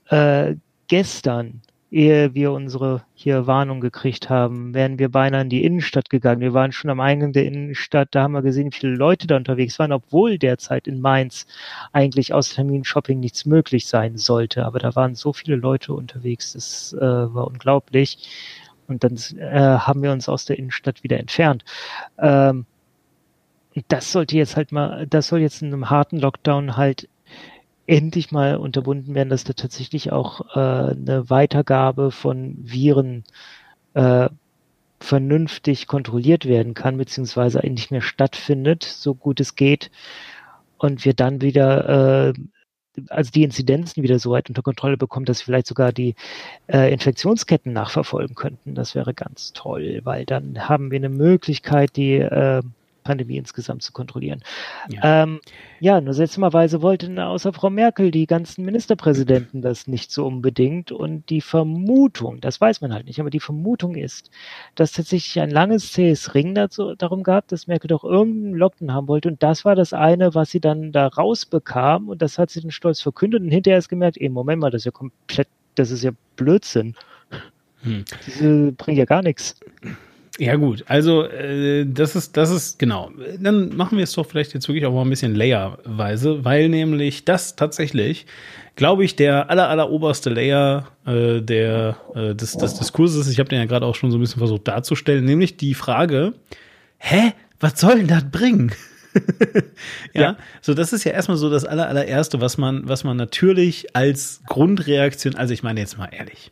äh, gestern ehe wir unsere hier Warnung gekriegt haben, wären wir beinahe in die Innenstadt gegangen. Wir waren schon am Eingang der Innenstadt, da haben wir gesehen, wie viele Leute da unterwegs waren, obwohl derzeit in Mainz eigentlich aus Termin-Shopping nichts möglich sein sollte. Aber da waren so viele Leute unterwegs, das äh, war unglaublich. Und dann äh, haben wir uns aus der Innenstadt wieder entfernt. Ähm, das sollte jetzt halt mal, das soll jetzt in einem harten Lockdown halt endlich mal unterbunden werden, dass da tatsächlich auch äh, eine Weitergabe von Viren äh, vernünftig kontrolliert werden kann, beziehungsweise nicht mehr stattfindet, so gut es geht. Und wir dann wieder, äh, also die Inzidenzen wieder so weit unter Kontrolle bekommen, dass wir vielleicht sogar die äh, Infektionsketten nachverfolgen könnten. Das wäre ganz toll, weil dann haben wir eine Möglichkeit, die äh, Pandemie insgesamt zu kontrollieren. Ja, ähm, ja nur seltsamerweise wollten außer Frau Merkel die ganzen Ministerpräsidenten das nicht so unbedingt. Und die Vermutung, das weiß man halt nicht, aber die Vermutung ist, dass tatsächlich ein langes zähes Ring dazu, darum gab, dass Merkel doch irgendeinen Lockdown haben wollte. Und das war das eine, was sie dann da rausbekam. Und das hat sie dann stolz verkündet. Und hinterher ist gemerkt, ey, Moment mal, das ist ja komplett, das ist ja Blödsinn. Hm. Diese bringt ja gar nichts. Ja gut, also äh, das ist das ist genau. Dann machen wir es doch vielleicht jetzt wirklich auch mal ein bisschen layerweise, weil nämlich das tatsächlich, glaube ich, der aller aller oberste Layer äh, der äh, des, des Diskurses. Ich habe den ja gerade auch schon so ein bisschen versucht darzustellen, nämlich die Frage: Hä, was soll denn das bringen? ja, ja, so das ist ja erstmal so das aller allererste, was man was man natürlich als Grundreaktion, also ich meine jetzt mal ehrlich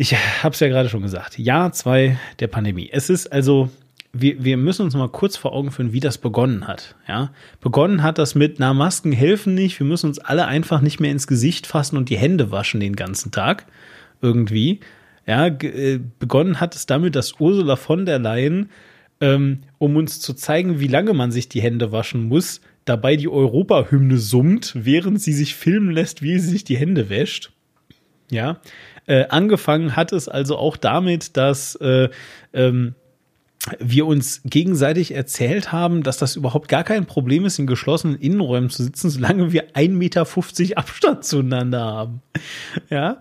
ich habe es ja gerade schon gesagt. Jahr zwei der Pandemie. Es ist also, wir, wir müssen uns mal kurz vor Augen führen, wie das begonnen hat. Ja, begonnen hat das mit, na, Masken helfen nicht. Wir müssen uns alle einfach nicht mehr ins Gesicht fassen und die Hände waschen den ganzen Tag. Irgendwie. Ja, äh, begonnen hat es damit, dass Ursula von der Leyen, ähm, um uns zu zeigen, wie lange man sich die Hände waschen muss, dabei die Europahymne summt, während sie sich filmen lässt, wie sie sich die Hände wäscht. Ja, äh, angefangen hat es also auch damit, dass äh, ähm, wir uns gegenseitig erzählt haben, dass das überhaupt gar kein Problem ist, in geschlossenen Innenräumen zu sitzen, solange wir 1,50 Meter Abstand zueinander haben. Ja,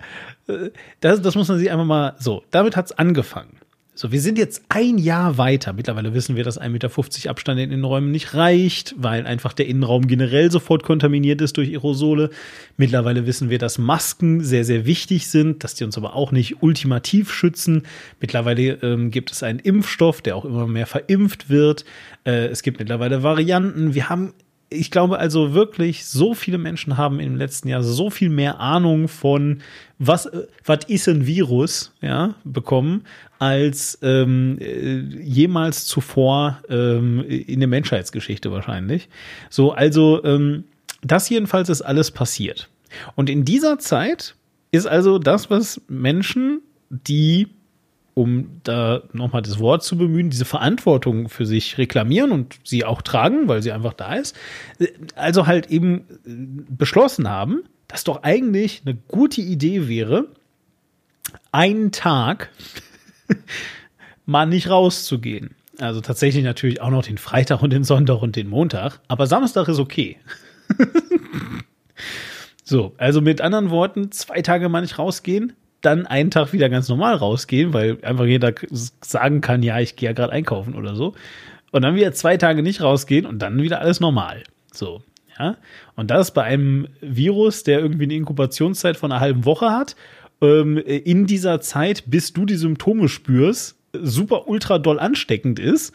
äh, das, das muss man sich einfach mal so. Damit hat's angefangen. So, wir sind jetzt ein Jahr weiter. Mittlerweile wissen wir, dass 1,50 Meter Abstand in den Räumen nicht reicht, weil einfach der Innenraum generell sofort kontaminiert ist durch Aerosole. Mittlerweile wissen wir, dass Masken sehr, sehr wichtig sind, dass die uns aber auch nicht ultimativ schützen. Mittlerweile ähm, gibt es einen Impfstoff, der auch immer mehr verimpft wird. Äh, es gibt mittlerweile Varianten. Wir haben ich glaube also wirklich, so viele Menschen haben im letzten Jahr so viel mehr Ahnung von was, äh, was ist ein Virus, ja, bekommen, als ähm, äh, jemals zuvor ähm, in der Menschheitsgeschichte wahrscheinlich. So, also ähm, das jedenfalls ist alles passiert. Und in dieser Zeit ist also das, was Menschen, die um da nochmal das Wort zu bemühen, diese Verantwortung für sich reklamieren und sie auch tragen, weil sie einfach da ist. Also halt eben beschlossen haben, dass doch eigentlich eine gute Idee wäre, einen Tag mal nicht rauszugehen. Also tatsächlich natürlich auch noch den Freitag und den Sonntag und den Montag, aber Samstag ist okay. so, also mit anderen Worten, zwei Tage mal nicht rausgehen, dann einen Tag wieder ganz normal rausgehen, weil einfach jeder sagen kann, ja, ich gehe ja gerade einkaufen oder so. Und dann wieder zwei Tage nicht rausgehen und dann wieder alles normal. So, ja. Und das bei einem Virus, der irgendwie eine Inkubationszeit von einer halben Woche hat, ähm, in dieser Zeit, bis du die Symptome spürst, super ultra doll ansteckend ist,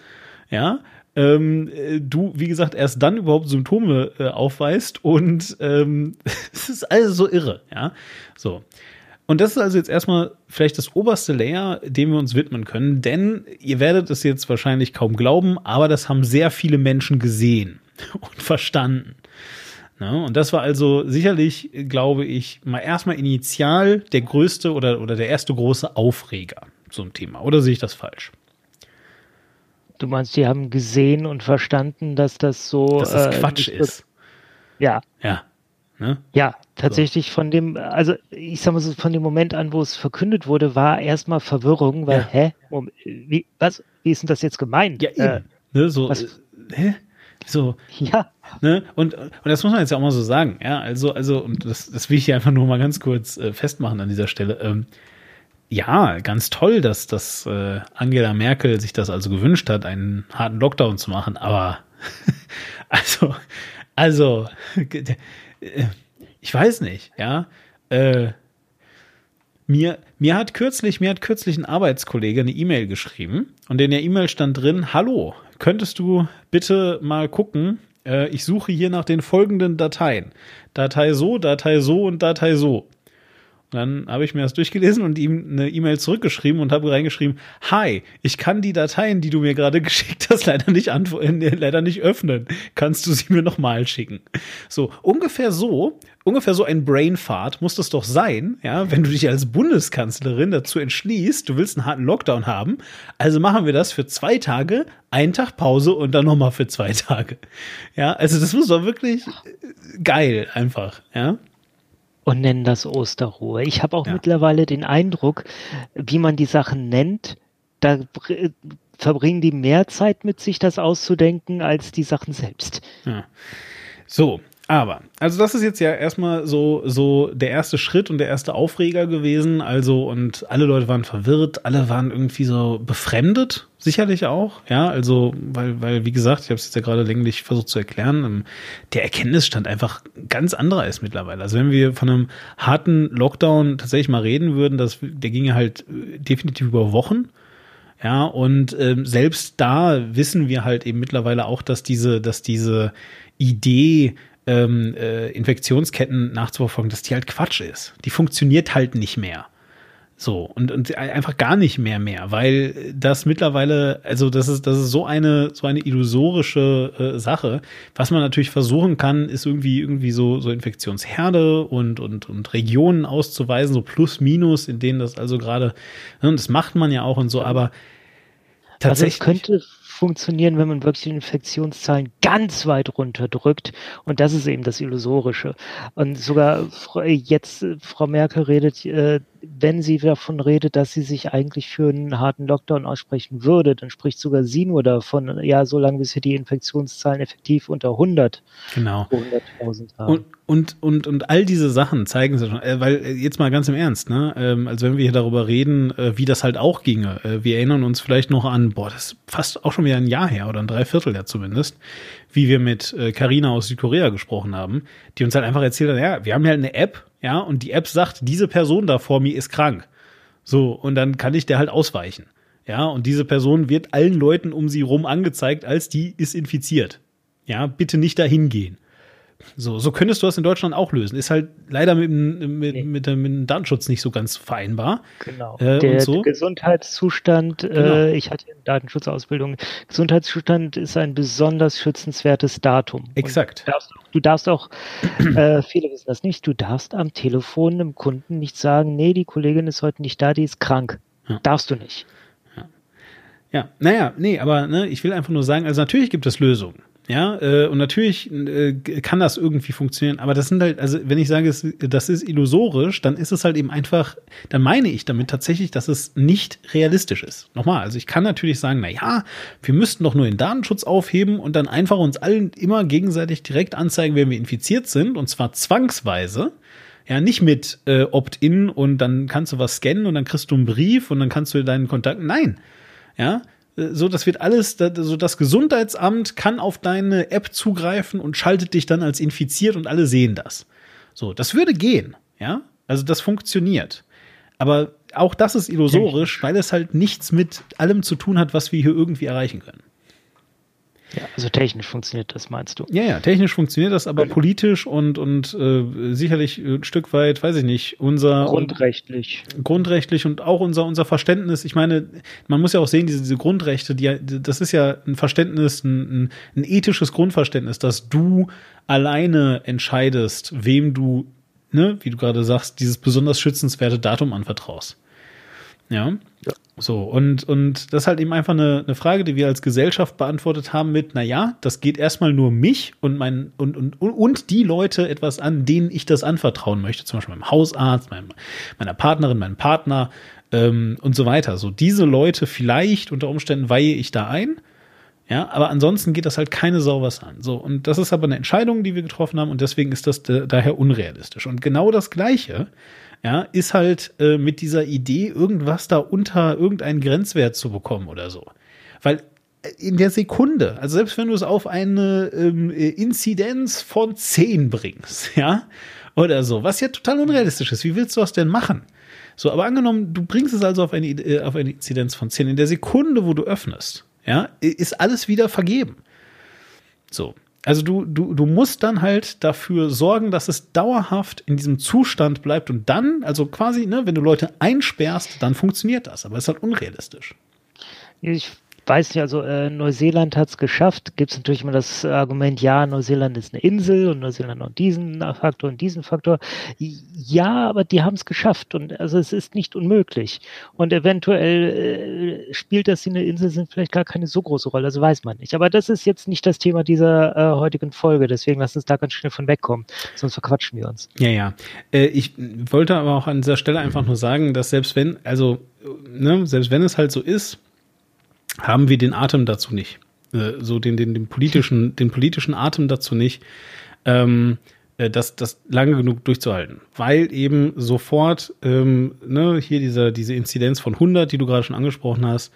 ja, ähm, du, wie gesagt, erst dann überhaupt Symptome äh, aufweist und ähm, es ist alles so irre, ja. So. Und das ist also jetzt erstmal vielleicht das oberste Layer, dem wir uns widmen können, denn ihr werdet es jetzt wahrscheinlich kaum glauben, aber das haben sehr viele Menschen gesehen und verstanden. Ne? Und das war also sicherlich, glaube ich, mal erstmal initial der größte oder, oder der erste große Aufreger zum Thema. Oder sehe ich das falsch? Du meinst, die haben gesehen und verstanden, dass das so. Dass das äh, Quatsch ist. Ja. Ja. Ne? Ja, tatsächlich so. von dem, also ich sag mal so, von dem Moment an, wo es verkündet wurde, war erstmal Verwirrung, weil, ja. hä, wie, was, wie ist denn das jetzt gemeint? Ja. Äh, ne, so, was, äh, hä? So. Ja. Ne? Und, und das muss man jetzt ja auch mal so sagen, ja, also, also, und das, das will ich hier einfach nur mal ganz kurz äh, festmachen an dieser Stelle. Ähm, ja, ganz toll, dass, dass äh, Angela Merkel sich das also gewünscht hat, einen harten Lockdown zu machen, aber also, also, ich weiß nicht, ja. Äh, mir, mir hat kürzlich, mir hat kürzlich ein Arbeitskollege eine E-Mail geschrieben und in der E-Mail stand drin, hallo, könntest du bitte mal gucken, äh, ich suche hier nach den folgenden Dateien. Datei so, Datei so und Datei so. Dann habe ich mir das durchgelesen und ihm eine E-Mail zurückgeschrieben und habe reingeschrieben, hi, ich kann die Dateien, die du mir gerade geschickt hast, leider nicht, äh, leider nicht öffnen. Kannst du sie mir nochmal schicken? So, ungefähr so, ungefähr so ein Brainfart muss das doch sein, ja, wenn du dich als Bundeskanzlerin dazu entschließt, du willst einen harten Lockdown haben. Also machen wir das für zwei Tage, einen Tag Pause und dann nochmal für zwei Tage. Ja, also das muss doch wirklich äh, geil einfach, ja und nennen das Osterruhe. Ich habe auch ja. mittlerweile den Eindruck, wie man die Sachen nennt, da verbringen die mehr Zeit mit sich, das auszudenken, als die Sachen selbst. Ja. So, aber, also das ist jetzt ja erstmal so, so der erste Schritt und der erste Aufreger gewesen. Also, und alle Leute waren verwirrt, alle waren irgendwie so befremdet, sicherlich auch. Ja, also, weil, weil, wie gesagt, ich habe es jetzt ja gerade länglich versucht zu erklären, ähm, der Erkenntnisstand einfach ganz anderer ist mittlerweile. Also, wenn wir von einem harten Lockdown tatsächlich mal reden würden, das, der ginge halt äh, definitiv über Wochen. Ja, und ähm, selbst da wissen wir halt eben mittlerweile auch, dass diese, dass diese Idee, ähm, äh, Infektionsketten nachzuverfolgen, dass die halt Quatsch ist. Die funktioniert halt nicht mehr. So, und, und einfach gar nicht mehr mehr, weil das mittlerweile, also das ist, das ist so eine, so eine illusorische äh, Sache. Was man natürlich versuchen kann, ist irgendwie, irgendwie so, so Infektionsherde und, und, und Regionen auszuweisen, so plus, minus, in denen das also gerade, ne, und das macht man ja auch und so, aber tatsächlich. Also könnte funktionieren, wenn man wirklich die Infektionszahlen ganz weit runterdrückt. Und das ist eben das Illusorische. Und sogar jetzt, Frau Merkel redet, äh, wenn sie davon redet, dass sie sich eigentlich für einen harten Lockdown aussprechen würde, dann spricht sogar sie nur davon, ja, solange bis wir die Infektionszahlen effektiv unter 100 genau. 100.000 haben. Und, und, und, und all diese Sachen zeigen sie schon, äh, weil äh, jetzt mal ganz im Ernst, ne, also wenn wir hier darüber reden, äh, wie das halt auch ginge, wir erinnern uns vielleicht noch an, boah, das ist fast auch schon wieder ein Jahr her oder ein Dreivierteljahr zumindest, wie wir mit Karina äh, aus Südkorea gesprochen haben, die uns halt einfach erzählt hat, ja, wir haben ja halt eine App, ja, und die App sagt, diese Person da vor mir ist krank. So, und dann kann ich der halt ausweichen. Ja, und diese Person wird allen Leuten um sie rum angezeigt, als die ist infiziert. Ja, bitte nicht dahin gehen. So, so könntest du das in Deutschland auch lösen. Ist halt leider mit, mit, nee. mit, mit, dem Datenschutz nicht so ganz vereinbar. Genau. Äh, der so. Gesundheitszustand, äh, genau. äh, ich hatte eine Datenschutzausbildung, Gesundheitszustand ist ein besonders schützenswertes Datum. Exakt. Du darfst, du darfst, auch, äh, viele wissen das nicht, du darfst am Telefon dem Kunden nicht sagen, nee, die Kollegin ist heute nicht da, die ist krank. Ja. Darfst du nicht. Ja. ja, naja, nee, aber ne, ich will einfach nur sagen, also natürlich gibt es Lösungen. Ja, äh, und natürlich äh, kann das irgendwie funktionieren, aber das sind halt, also wenn ich sage, das ist illusorisch, dann ist es halt eben einfach, dann meine ich damit tatsächlich, dass es nicht realistisch ist. Nochmal, also ich kann natürlich sagen, na ja, wir müssten doch nur den Datenschutz aufheben und dann einfach uns allen immer gegenseitig direkt anzeigen, wenn wir infiziert sind, und zwar zwangsweise. Ja, nicht mit äh, Opt-in und dann kannst du was scannen und dann kriegst du einen Brief und dann kannst du deinen Kontakt. Nein. Ja, so, das wird alles, so das Gesundheitsamt kann auf deine App zugreifen und schaltet dich dann als infiziert und alle sehen das. So, das würde gehen, ja? Also das funktioniert. Aber auch das ist illusorisch, weil es halt nichts mit allem zu tun hat, was wir hier irgendwie erreichen können. Ja, also technisch funktioniert das, meinst du? Ja, ja, technisch funktioniert das, aber politisch und, und äh, sicherlich ein Stück weit, weiß ich nicht, unser. Grundrechtlich. Grundrechtlich und auch unser, unser Verständnis. Ich meine, man muss ja auch sehen, diese, diese Grundrechte, die, das ist ja ein Verständnis, ein, ein ethisches Grundverständnis, dass du alleine entscheidest, wem du, ne, wie du gerade sagst, dieses besonders schützenswerte Datum anvertraust. Ja. So, und, und das ist halt eben einfach eine, eine Frage, die wir als Gesellschaft beantwortet haben mit, na ja, das geht erstmal nur mich und mein, und, und, und die Leute etwas an, denen ich das anvertrauen möchte, zum Beispiel meinem Hausarzt, meinem, meiner Partnerin, meinem Partner, ähm, und so weiter. So, diese Leute vielleicht unter Umständen weihe ich da ein. Ja, aber ansonsten geht das halt keine Sau was an. So, und das ist aber eine Entscheidung, die wir getroffen haben, und deswegen ist das daher unrealistisch. Und genau das Gleiche ja, ist halt äh, mit dieser Idee, irgendwas da unter irgendeinen Grenzwert zu bekommen oder so. Weil äh, in der Sekunde, also selbst wenn du es auf eine ähm, Inzidenz von 10 bringst, ja, oder so, was ja total unrealistisch ist, wie willst du das denn machen? So, aber angenommen, du bringst es also auf eine, äh, auf eine Inzidenz von 10, in der Sekunde, wo du öffnest, ja, ist alles wieder vergeben. So, Also du, du, du musst dann halt dafür sorgen, dass es dauerhaft in diesem Zustand bleibt und dann, also quasi, ne, wenn du Leute einsperrst, dann funktioniert das, aber es ist halt unrealistisch. Ich weiß nicht, also äh, Neuseeland hat es geschafft. Gibt es natürlich immer das Argument, ja, Neuseeland ist eine Insel und Neuseeland hat diesen Faktor und diesen Faktor. Ja, aber die haben es geschafft und also es ist nicht unmöglich. Und eventuell äh, spielt das in der Insel sind vielleicht gar keine so große Rolle, das weiß man nicht. Aber das ist jetzt nicht das Thema dieser äh, heutigen Folge, deswegen lass uns da ganz schnell von wegkommen, sonst verquatschen wir uns. Ja, ja. Äh, ich wollte aber auch an dieser Stelle einfach nur sagen, dass selbst wenn, also, ne, selbst wenn es halt so ist, haben wir den Atem dazu nicht. Äh, so den, den, den politischen, den politischen Atem dazu nicht, ähm, äh, das, das lange genug durchzuhalten. Weil eben sofort, ähm, ne, hier diese, diese Inzidenz von 100, die du gerade schon angesprochen hast,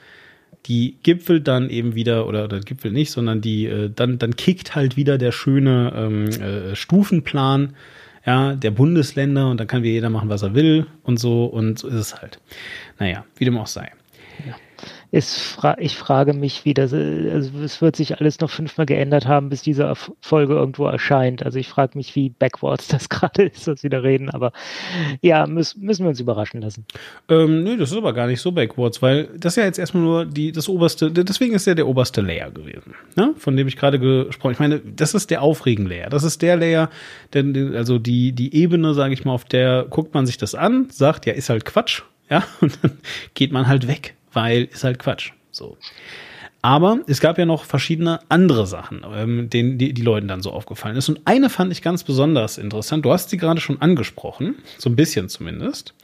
die gipfelt dann eben wieder, oder, oder gipfelt nicht, sondern die, äh, dann, dann kickt halt wieder der schöne ähm, äh, Stufenplan, ja, der Bundesländer und dann kann wieder jeder machen, was er will und so und so ist es halt. Naja, wie dem auch sei. Ja fra ich frage mich, wie das, also es wird sich alles noch fünfmal geändert haben, bis diese Folge irgendwo erscheint. Also ich frage mich, wie backwards das gerade ist, was wir da reden. Aber ja, müssen, müssen wir uns überraschen lassen. Ähm, nö, das ist aber gar nicht so backwards, weil das ja jetzt erstmal nur die, das oberste, deswegen ist ja der oberste Layer gewesen, ne? von dem ich gerade gesprochen Ich meine, das ist der Aufregen-Layer. Das ist der Layer, denn, also die, die Ebene, sage ich mal, auf der guckt man sich das an, sagt, ja, ist halt Quatsch, ja, und dann geht man halt weg weil ist halt Quatsch. So. Aber es gab ja noch verschiedene andere Sachen, ähm, denen die, die Leuten dann so aufgefallen ist. Und eine fand ich ganz besonders interessant. Du hast sie gerade schon angesprochen, so ein bisschen zumindest.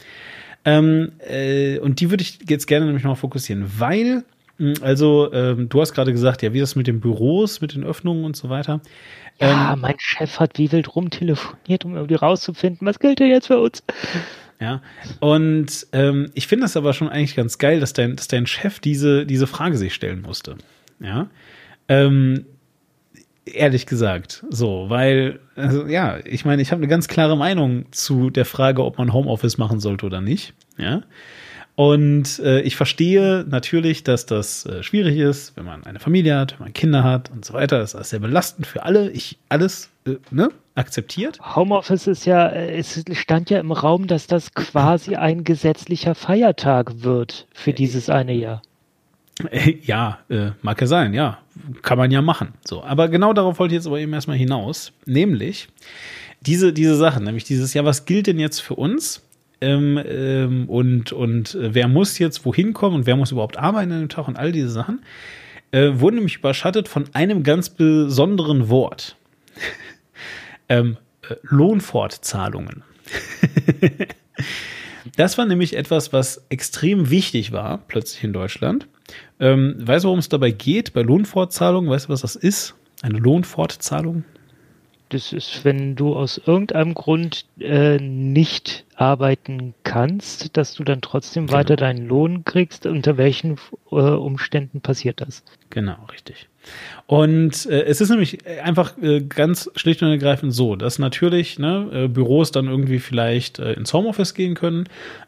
Ähm, äh, und die würde ich jetzt gerne nämlich noch fokussieren, weil, hm, also, ähm, du hast gerade gesagt, ja, wie das mit den Büros, mit den Öffnungen und so weiter. Ja, ähm, mein Chef hat wie wild rumtelefoniert, um irgendwie rauszufinden, was gilt denn jetzt für uns? Ja, und ähm, ich finde das aber schon eigentlich ganz geil, dass dein, dass dein Chef diese, diese Frage sich stellen musste. Ja, ähm, ehrlich gesagt, so, weil, also, ja, ich meine, ich habe eine ganz klare Meinung zu der Frage, ob man Homeoffice machen sollte oder nicht. Ja, und äh, ich verstehe natürlich, dass das äh, schwierig ist, wenn man eine Familie hat, wenn man Kinder hat und so weiter. Das ist sehr belastend für alle. Ich alles äh, ne, akzeptiert. Homeoffice ist ja, äh, es stand ja im Raum, dass das quasi ein gesetzlicher Feiertag wird für dieses eine Jahr. Äh, ja, äh, mag ja sein, ja. Kann man ja machen. So, aber genau darauf wollte ich jetzt aber eben erstmal hinaus. Nämlich diese, diese Sachen, nämlich dieses, ja, was gilt denn jetzt für uns? ähm, ähm, und, und äh, wer muss jetzt wohin kommen und wer muss überhaupt arbeiten an dem Tag und all diese Sachen, äh, wurden nämlich überschattet von einem ganz besonderen Wort. Ähm, äh, Lohnfortzahlungen. das war nämlich etwas, was extrem wichtig war, plötzlich in Deutschland. Ähm, weißt du, worum es dabei geht bei Lohnfortzahlungen? Weißt du, was das ist? Eine Lohnfortzahlung? Das ist, wenn du aus irgendeinem Grund äh, nicht arbeiten kannst, dass du dann trotzdem genau. weiter deinen Lohn kriegst. Unter welchen äh, Umständen passiert das? Genau, richtig. Und äh, es ist nämlich einfach äh, ganz schlicht und ergreifend so, dass natürlich ne, äh, Büros dann irgendwie vielleicht äh, ins Homeoffice gehen können.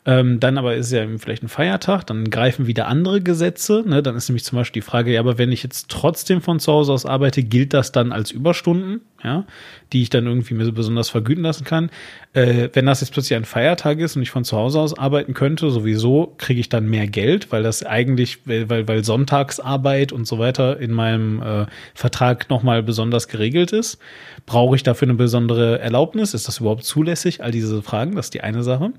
Ähm, dann aber ist ja vielleicht ein Feiertag, dann greifen wieder andere Gesetze. Ne? Dann ist nämlich zum Beispiel die Frage, ja, aber wenn ich jetzt trotzdem von zu Hause aus arbeite, gilt das dann als Überstunden, ja, die ich dann irgendwie mir besonders vergüten lassen kann. Äh, wenn das jetzt plötzlich ein Feiertag ist und ich von zu Hause aus arbeiten könnte, sowieso kriege ich dann mehr Geld, weil das eigentlich, weil, weil Sonntagsarbeit und so weiter in meinem äh, Vertrag nochmal besonders geregelt ist. Brauche ich dafür eine besondere Erlaubnis? Ist das überhaupt zulässig? All diese Fragen, das ist die eine Sache.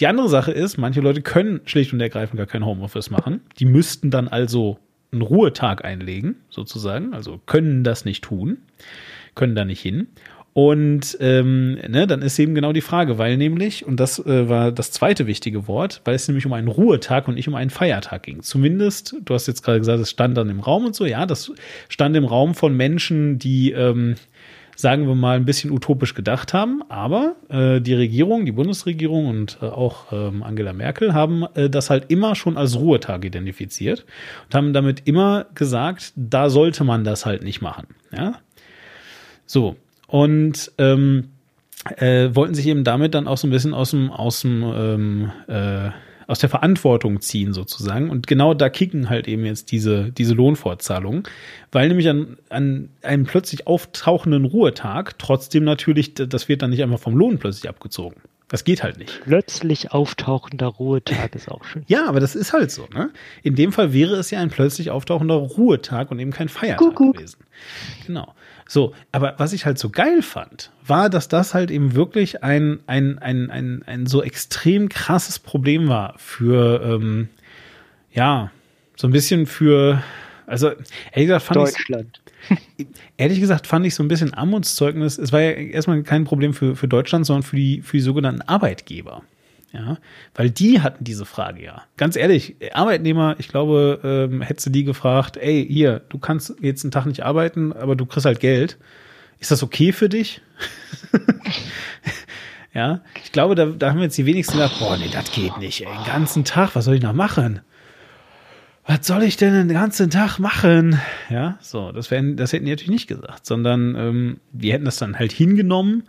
Die andere Sache ist, manche Leute können schlicht und ergreifend gar kein Homeoffice machen. Die müssten dann also einen Ruhetag einlegen, sozusagen, also können das nicht tun, können da nicht hin. Und ähm, ne, dann ist eben genau die Frage, weil nämlich, und das äh, war das zweite wichtige Wort, weil es nämlich um einen Ruhetag und nicht um einen Feiertag ging. Zumindest, du hast jetzt gerade gesagt, es stand dann im Raum und so, ja, das stand im Raum von Menschen, die, ähm, sagen wir mal, ein bisschen utopisch gedacht haben, aber äh, die Regierung, die Bundesregierung und äh, auch ähm, Angela Merkel haben äh, das halt immer schon als Ruhetag identifiziert und haben damit immer gesagt, da sollte man das halt nicht machen. Ja, so, und ähm, äh, wollten sich eben damit dann auch so ein bisschen aus dem, aus dem, ähm, äh, aus der Verantwortung ziehen sozusagen. Und genau da kicken halt eben jetzt diese, diese Lohnfortzahlungen, weil nämlich an, an einem plötzlich auftauchenden Ruhetag trotzdem natürlich, das wird dann nicht einfach vom Lohn plötzlich abgezogen. Das geht halt nicht. Plötzlich auftauchender Ruhetag ist auch schön. Ja, aber das ist halt so. Ne? In dem Fall wäre es ja ein plötzlich auftauchender Ruhetag und eben kein Feiertag Kuckuck. gewesen. Genau. So, aber was ich halt so geil fand, war, dass das halt eben wirklich ein, ein, ein, ein, ein so extrem krasses Problem war für, ähm, ja, so ein bisschen für, also ehrlich gesagt fand Deutschland. Ich, ehrlich gesagt fand ich so ein bisschen Armutszeugnis. Es war ja erstmal kein Problem für, für Deutschland, sondern für die, für die sogenannten Arbeitgeber. Ja, weil die hatten diese Frage ja. Ganz ehrlich, Arbeitnehmer, ich glaube, ähm, hättest du die gefragt, ey, hier, du kannst jetzt einen Tag nicht arbeiten, aber du kriegst halt Geld. Ist das okay für dich? ja, ich glaube, da, da haben wir jetzt die wenigsten gedacht, boah, nee, das geht nicht, ey, den ganzen Tag, was soll ich noch machen? Was soll ich denn den ganzen Tag machen? Ja, so, das, wären, das hätten die natürlich nicht gesagt, sondern ähm, die hätten das dann halt hingenommen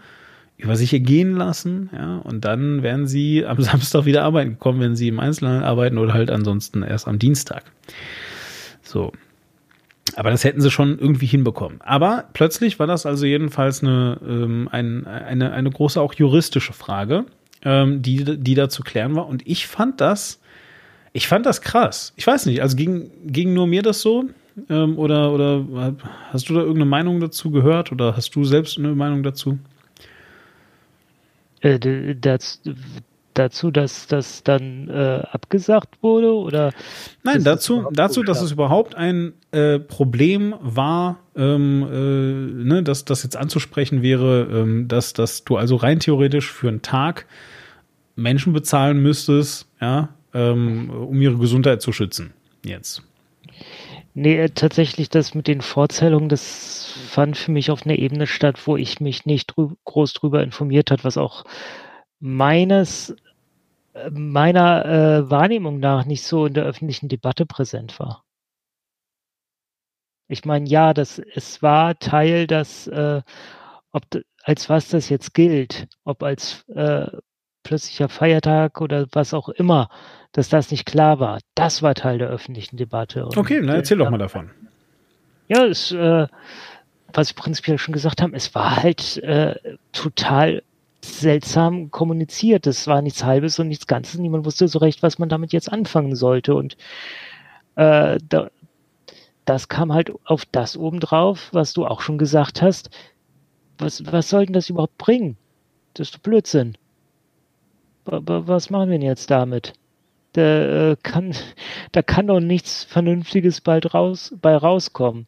über sich ergehen lassen, ja, und dann werden sie am Samstag wieder arbeiten gekommen, wenn sie im Einzelhandel arbeiten oder halt ansonsten erst am Dienstag. So. Aber das hätten sie schon irgendwie hinbekommen. Aber plötzlich war das also jedenfalls eine, ähm, ein, eine, eine große auch juristische Frage, ähm, die, die da zu klären war. Und ich fand das, ich fand das krass. Ich weiß nicht, also ging, ging nur mir das so? Ähm, oder, oder hast du da irgendeine Meinung dazu gehört? Oder hast du selbst eine Meinung dazu? Äh, das, dazu, dass das dann äh, abgesagt wurde oder? Nein, dazu, dazu, dass es überhaupt ein äh, Problem war, ähm, äh, ne, dass das jetzt anzusprechen wäre, ähm, dass, dass du also rein theoretisch für einen Tag Menschen bezahlen müsstest, ja, ähm, um ihre Gesundheit zu schützen. Jetzt. Nee, äh, tatsächlich das mit den Vorzählungen, das fand für mich auf einer Ebene statt, wo ich mich nicht drü groß drüber informiert hat, was auch meines äh, meiner äh, Wahrnehmung nach nicht so in der öffentlichen Debatte präsent war. Ich meine, ja, das, es war Teil, dass, äh, ob, als was das jetzt gilt, ob als äh, plötzlicher Feiertag oder was auch immer, dass das nicht klar war. Das war Teil der öffentlichen Debatte. Und okay, na erzähl doch mal davon. Ja, es, äh, was ich prinzipiell schon gesagt haben, es war halt äh, total seltsam kommuniziert. Es war nichts Halbes und nichts Ganzes. Niemand wusste so recht, was man damit jetzt anfangen sollte. Und äh, da, das kam halt auf das obendrauf, was du auch schon gesagt hast. Was, was soll denn das überhaupt bringen? Das ist doch Blödsinn was machen wir denn jetzt damit? Da äh, kann, da kann doch nichts Vernünftiges bald raus, bei rauskommen.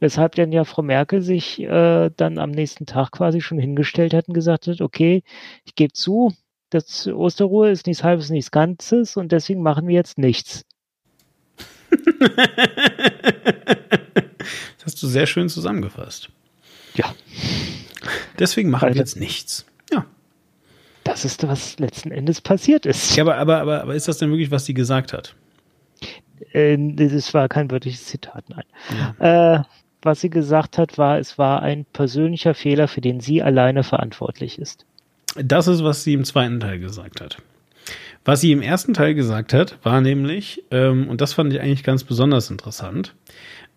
Weshalb dann ja Frau Merkel sich äh, dann am nächsten Tag quasi schon hingestellt hat und gesagt hat, okay, ich gebe zu, das Osterruhe ist nichts halbes, nichts Ganzes und deswegen machen wir jetzt nichts. das hast du sehr schön zusammengefasst. Ja. Deswegen machen wir jetzt nichts das ist, was letzten Endes passiert ist. Ja, aber, aber, aber, aber ist das denn wirklich, was sie gesagt hat? Äh, das war kein wörtliches Zitat, nein. Ja. Äh, was sie gesagt hat, war, es war ein persönlicher Fehler, für den sie alleine verantwortlich ist. Das ist, was sie im zweiten Teil gesagt hat. Was sie im ersten Teil gesagt hat, war nämlich, ähm, und das fand ich eigentlich ganz besonders interessant,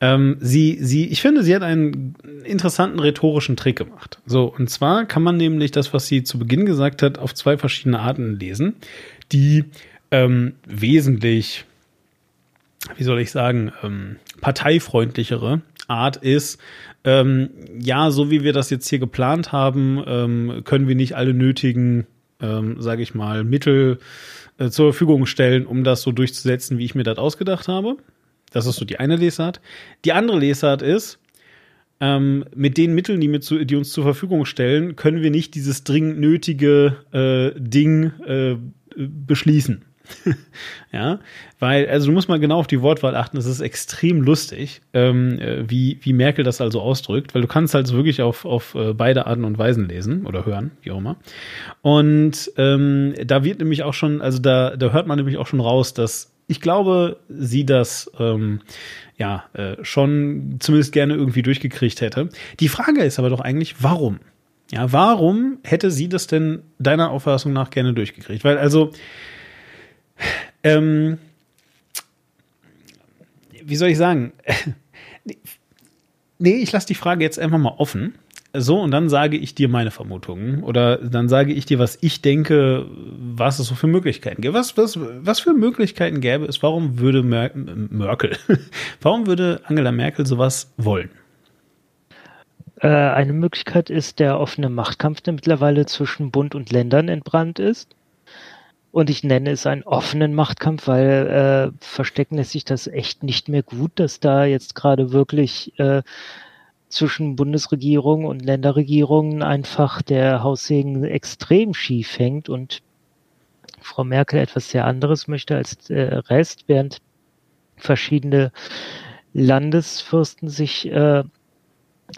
ähm, sie, sie, ich finde, sie hat einen interessanten rhetorischen Trick gemacht. So, und zwar kann man nämlich das, was sie zu Beginn gesagt hat, auf zwei verschiedene Arten lesen, die ähm, wesentlich, wie soll ich sagen, ähm, parteifreundlichere Art ist, ähm, ja, so wie wir das jetzt hier geplant haben, ähm, können wir nicht alle nötigen, ähm, sage ich mal, Mittel äh, zur Verfügung stellen, um das so durchzusetzen, wie ich mir das ausgedacht habe. Das ist so die eine Lesart. Die andere Lesart ist, ähm, mit den Mitteln, die, mit zu, die uns zur Verfügung stellen, können wir nicht dieses dringend nötige äh, Ding äh, beschließen. ja, weil, also du musst mal genau auf die Wortwahl achten, es ist extrem lustig, ähm, äh, wie, wie Merkel das also ausdrückt, weil du kannst halt wirklich auf, auf äh, beide Arten und Weisen lesen oder hören, wie auch immer. Und ähm, da wird nämlich auch schon, also da, da hört man nämlich auch schon raus, dass ich glaube, sie das ähm, ja äh, schon zumindest gerne irgendwie durchgekriegt hätte. Die Frage ist aber doch eigentlich, warum? Ja, warum hätte sie das denn deiner Auffassung nach gerne durchgekriegt? Weil also Ähm, wie soll ich sagen? nee, ich lasse die Frage jetzt einfach mal offen. So, und dann sage ich dir meine Vermutungen. Oder dann sage ich dir, was ich denke, was es so für Möglichkeiten gibt. Was, was, was für Möglichkeiten gäbe es? Warum würde Mer Merkel, warum würde Angela Merkel sowas wollen? Äh, eine Möglichkeit ist der offene Machtkampf, der mittlerweile zwischen Bund und Ländern entbrannt ist. Und ich nenne es einen offenen Machtkampf, weil äh, verstecken lässt sich das echt nicht mehr gut, dass da jetzt gerade wirklich äh, zwischen Bundesregierung und Länderregierungen einfach der Haussegen extrem schief hängt und Frau Merkel etwas sehr anderes möchte als der Rest, während verschiedene Landesfürsten sich äh,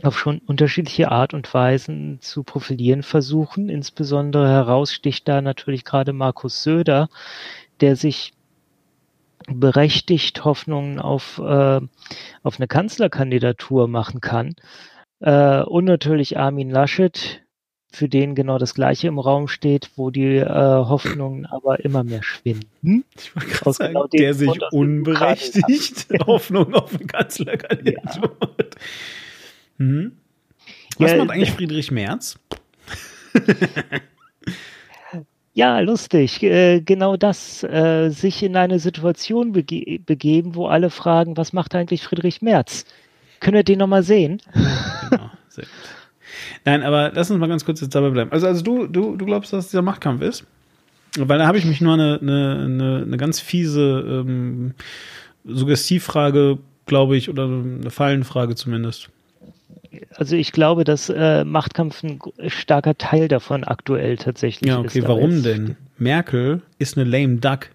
auf schon unterschiedliche Art und Weisen zu profilieren versuchen. Insbesondere heraussticht da natürlich gerade Markus Söder, der sich berechtigt Hoffnungen auf, äh, auf eine Kanzlerkandidatur machen kann. Äh, und natürlich Armin Laschet, für den genau das Gleiche im Raum steht, wo die äh, Hoffnungen aber immer mehr schwinden. Ich wollte sagen, genau der sich unberechtigt Hoffnung auf eine Kanzlerkandidatur ja. Mhm. Was ja, macht eigentlich Friedrich Merz? ja, lustig. Äh, genau das, äh, sich in eine Situation bege begeben, wo alle fragen, was macht eigentlich Friedrich Merz? Können wir den nochmal sehen? genau, sehr gut. Nein, aber lass uns mal ganz kurz jetzt dabei bleiben. Also, also du, du, du glaubst, dass dieser Machtkampf ist? Weil da habe ich mich nur eine, eine, eine, eine ganz fiese ähm, Suggestivfrage, glaube ich, oder eine Fallenfrage zumindest also ich glaube, dass äh, Machtkampf ein starker Teil davon aktuell tatsächlich ist. Ja, okay, ist, warum denn? Merkel ist eine lame duck.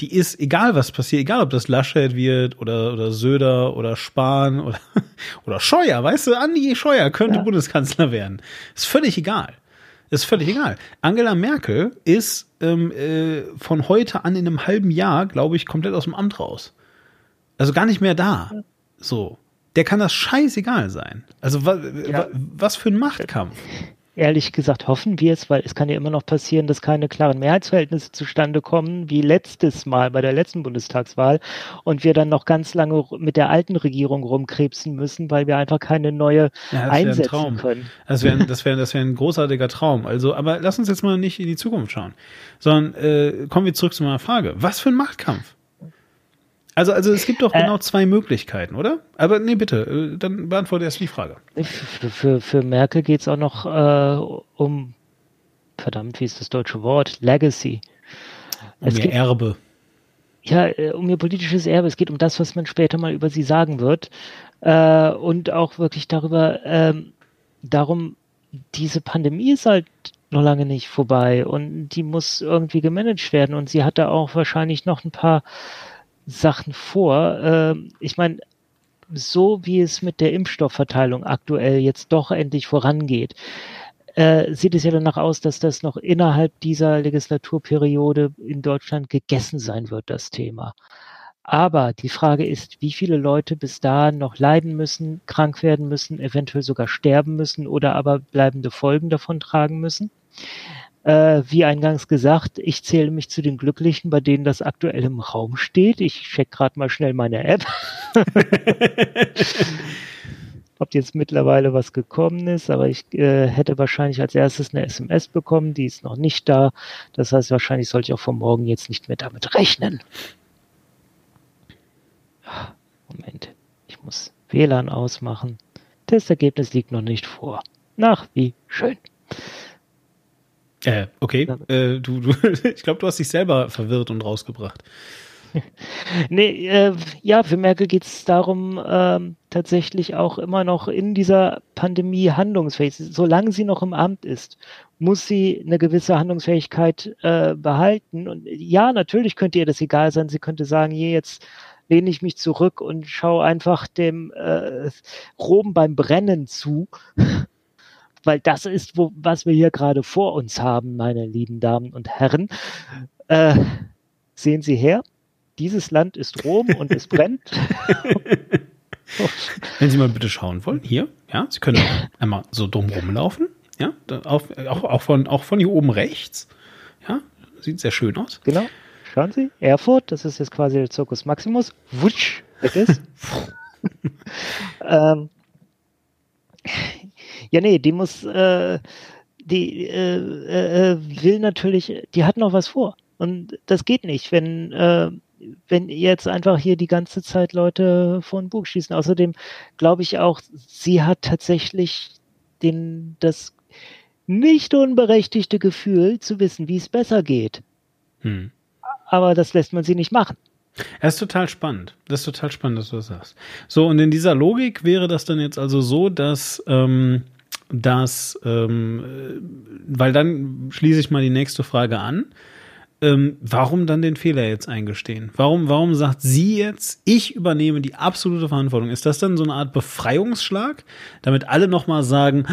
Die ist, egal was passiert, egal ob das Laschet wird oder, oder Söder oder Spahn oder, oder Scheuer, weißt du, Andi Scheuer könnte ja. Bundeskanzler werden. Ist völlig egal. Ist völlig egal. Angela Merkel ist ähm, äh, von heute an in einem halben Jahr, glaube ich, komplett aus dem Amt raus. Also gar nicht mehr da. So der kann das scheißegal sein. Also wa, ja. wa, was für ein Machtkampf. Ehrlich gesagt hoffen wir es, weil es kann ja immer noch passieren, dass keine klaren Mehrheitsverhältnisse zustande kommen, wie letztes Mal bei der letzten Bundestagswahl und wir dann noch ganz lange mit der alten Regierung rumkrebsen müssen, weil wir einfach keine neue ja, einsetzen Traum. können. Das wäre das wäre das wäre ein großartiger Traum. Also, aber lass uns jetzt mal nicht in die Zukunft schauen, sondern äh, kommen wir zurück zu meiner Frage. Was für ein Machtkampf? Also, also es gibt doch äh, genau zwei Möglichkeiten, oder? Aber nee, bitte, äh, dann beantworte erst die Frage. Für, für, für Merkel geht es auch noch äh, um, verdammt, wie ist das deutsche Wort? Legacy. Um es ihr geht, Erbe. Ja, äh, um ihr politisches Erbe. Es geht um das, was man später mal über sie sagen wird. Äh, und auch wirklich darüber, ähm, darum, diese Pandemie ist halt noch lange nicht vorbei und die muss irgendwie gemanagt werden. Und sie hat da auch wahrscheinlich noch ein paar Sachen vor. Ähm, ich meine, so wie es mit der Impfstoffverteilung aktuell jetzt doch endlich vorangeht, äh, sieht es ja danach aus, dass das noch innerhalb dieser Legislaturperiode in Deutschland gegessen sein wird, das Thema. Aber die Frage ist, wie viele Leute bis dahin noch leiden müssen, krank werden müssen, eventuell sogar sterben müssen oder aber bleibende Folgen davon tragen müssen. Äh, wie eingangs gesagt, ich zähle mich zu den Glücklichen, bei denen das aktuell im Raum steht. Ich check gerade mal schnell meine App. Ob jetzt mittlerweile was gekommen ist, aber ich äh, hätte wahrscheinlich als erstes eine SMS bekommen, die ist noch nicht da. Das heißt, wahrscheinlich sollte ich auch von morgen jetzt nicht mehr damit rechnen. Moment, ich muss WLAN ausmachen. Testergebnis liegt noch nicht vor. Nach wie schön. Äh, okay. Äh, du, du, ich glaube, du hast dich selber verwirrt und rausgebracht. nee, äh, ja, für Merkel geht es darum, ähm, tatsächlich auch immer noch in dieser Pandemie handlungsfähig. Solange sie noch im Amt ist, muss sie eine gewisse Handlungsfähigkeit äh, behalten. Und ja, natürlich könnte ihr das egal sein. Sie könnte sagen, je, jetzt lehne ich mich zurück und schaue einfach dem äh, Rom beim Brennen zu weil das ist, wo, was wir hier gerade vor uns haben, meine lieben Damen und Herren. Äh, sehen Sie her, dieses Land ist Rom und es brennt. Wenn Sie mal bitte schauen wollen, hier, ja, Sie können einmal so dumm rumlaufen, ja, auf, auch, auch, von, auch von hier oben rechts, ja, sieht sehr schön aus. Genau. Schauen Sie, Erfurt, das ist jetzt quasi der Zirkus Maximus. Wutsch, weg ist. ähm, ja, nee, die muss, äh, die äh, äh, will natürlich, die hat noch was vor. Und das geht nicht, wenn, äh, wenn jetzt einfach hier die ganze Zeit Leute vor den Bug schießen. Außerdem glaube ich auch, sie hat tatsächlich den, das nicht unberechtigte Gefühl zu wissen, wie es besser geht. Hm. Aber das lässt man sie nicht machen. Das ist total spannend. Das ist total spannend, dass du das sagst. So, und in dieser Logik wäre das dann jetzt also so, dass, ähm, dass ähm, weil dann schließe ich mal die nächste Frage an. Ähm, warum dann den Fehler jetzt eingestehen? Warum, warum sagt sie jetzt, ich übernehme die absolute Verantwortung? Ist das dann so eine Art Befreiungsschlag, damit alle nochmal sagen,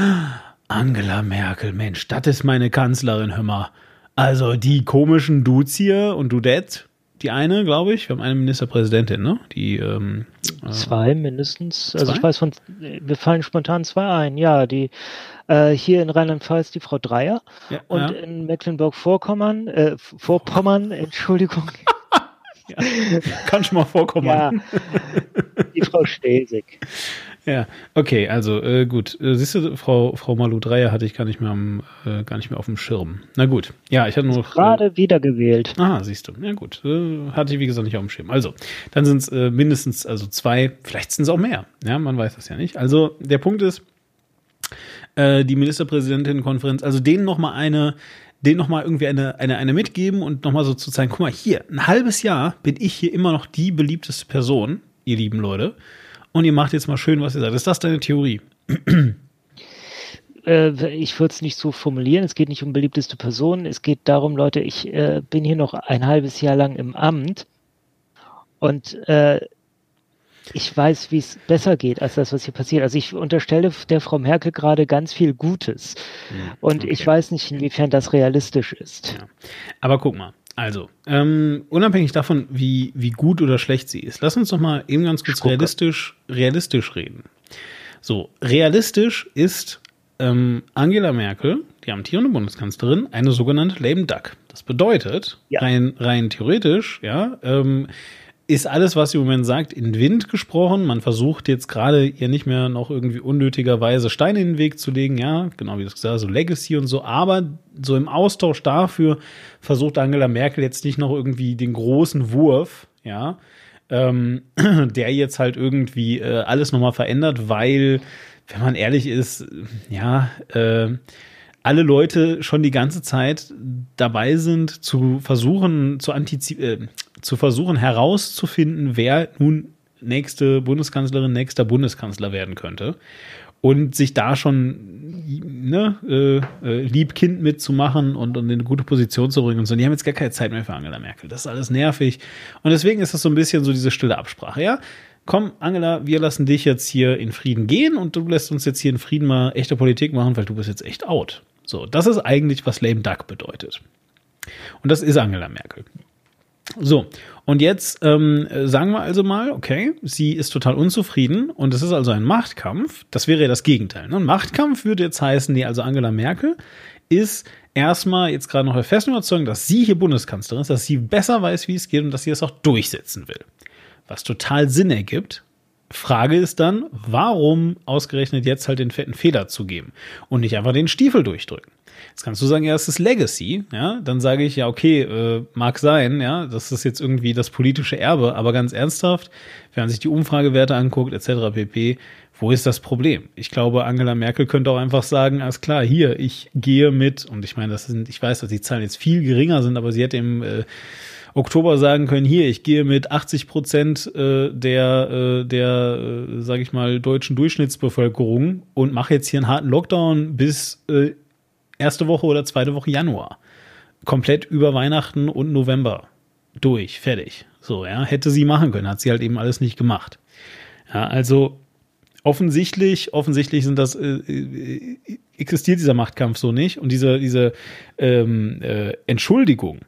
Angela Merkel, Mensch, das ist meine Kanzlerin, hör mal. Also die komischen Dudes hier und Dudette, die eine, glaube ich. Wir haben eine Ministerpräsidentin, ne? Die ähm, äh, zwei mindestens. Also ich weiß von, wir fallen spontan zwei ein. Ja, die äh, hier in Rheinland-Pfalz die Frau Dreier ja, und ja. in Mecklenburg-Vorpommern, äh, Vorpommern, Entschuldigung. ja, kann schon mal vorkommen. Ja, die Frau Stelsig. Ja, okay, also äh, gut. Äh, siehst du, Frau, Frau Malu Dreier hatte ich gar nicht mehr am, äh, gar nicht mehr auf dem Schirm. Na gut. Ja, ich hatte nur. Gerade äh, wiedergewählt. Ah, siehst du. Ja gut. Äh, hatte ich, wie gesagt, nicht auf dem Schirm. Also, dann sind es äh, mindestens also zwei, vielleicht sind es auch mehr. Ja, man weiß das ja nicht. Also, der Punkt ist, äh, die Ministerpräsidentinnenkonferenz, also denen nochmal eine, denen nochmal irgendwie eine, eine, eine mitgeben und nochmal so zu zeigen, guck mal, hier, ein halbes Jahr bin ich hier immer noch die beliebteste Person, ihr lieben Leute und ihr macht jetzt mal schön, was ihr sagt. Ist das deine Theorie? Äh, ich würde es nicht so formulieren. Es geht nicht um beliebteste Personen. Es geht darum, Leute, ich äh, bin hier noch ein halbes Jahr lang im Amt und äh, ich weiß, wie es besser geht als das, was hier passiert. Also ich unterstelle der Frau Merkel gerade ganz viel Gutes. Hm, und okay. ich weiß nicht, inwiefern das realistisch ist. Ja. Aber guck mal, also, ähm, unabhängig davon, wie, wie gut oder schlecht sie ist, lass uns doch mal eben ganz kurz realistisch, realistisch reden. So, realistisch ist ähm, Angela Merkel, die amtierende Bundeskanzlerin, eine sogenannte Lame Duck. Das bedeutet, ja. rein, rein theoretisch, ja, ähm, ist alles, was sie im Moment sagt, in Wind gesprochen. Man versucht jetzt gerade ihr nicht mehr noch irgendwie unnötigerweise Steine in den Weg zu legen, ja, genau wie du gesagt so Legacy und so, aber so im Austausch dafür versucht Angela Merkel jetzt nicht noch irgendwie den großen Wurf, ja, ähm, der jetzt halt irgendwie äh, alles nochmal verändert, weil, wenn man ehrlich ist, ja, äh, alle Leute schon die ganze Zeit dabei sind, zu versuchen, zu äh, zu versuchen herauszufinden, wer nun nächste Bundeskanzlerin, nächster Bundeskanzler werden könnte. Und sich da schon ne, äh, äh, lieb Kind mitzumachen und, und in eine gute Position zu bringen und so. Die haben jetzt gar keine Zeit mehr für Angela Merkel. Das ist alles nervig. Und deswegen ist das so ein bisschen so diese stille Absprache. Ja, komm, Angela, wir lassen dich jetzt hier in Frieden gehen und du lässt uns jetzt hier in Frieden mal echte Politik machen, weil du bist jetzt echt out. So, das ist eigentlich, was Lame Duck bedeutet. Und das ist Angela Merkel. So, und jetzt ähm, sagen wir also mal, okay, sie ist total unzufrieden und es ist also ein Machtkampf. Das wäre ja das Gegenteil. Ne? Ein Machtkampf würde jetzt heißen, nee, also Angela Merkel ist erstmal jetzt gerade noch der festen Überzeugung, dass sie hier Bundeskanzlerin ist, dass sie besser weiß, wie es geht und dass sie es auch durchsetzen will. Was total Sinn ergibt. Frage ist dann, warum ausgerechnet jetzt halt den fetten Fehler zu geben und nicht einfach den Stiefel durchdrücken? Jetzt kannst du sagen, ja, es ist Legacy, ja, dann sage ich, ja, okay, äh, mag sein, ja, das ist jetzt irgendwie das politische Erbe, aber ganz ernsthaft, wenn man sich die Umfragewerte anguckt, etc. pp., wo ist das Problem? Ich glaube, Angela Merkel könnte auch einfach sagen, alles klar, hier, ich gehe mit, und ich meine, das sind, ich weiß, dass die Zahlen jetzt viel geringer sind, aber sie hätte im äh, Oktober sagen können, hier, ich gehe mit 80 Prozent äh, der, äh, der äh, sage ich mal, deutschen Durchschnittsbevölkerung und mache jetzt hier einen harten Lockdown bis äh, erste Woche oder zweite Woche Januar. Komplett über Weihnachten und November. Durch, fertig. So, ja, hätte sie machen können, hat sie halt eben alles nicht gemacht. Ja, also offensichtlich, offensichtlich sind das, äh, äh, existiert dieser Machtkampf so nicht und diese, diese ähm, äh, Entschuldigung,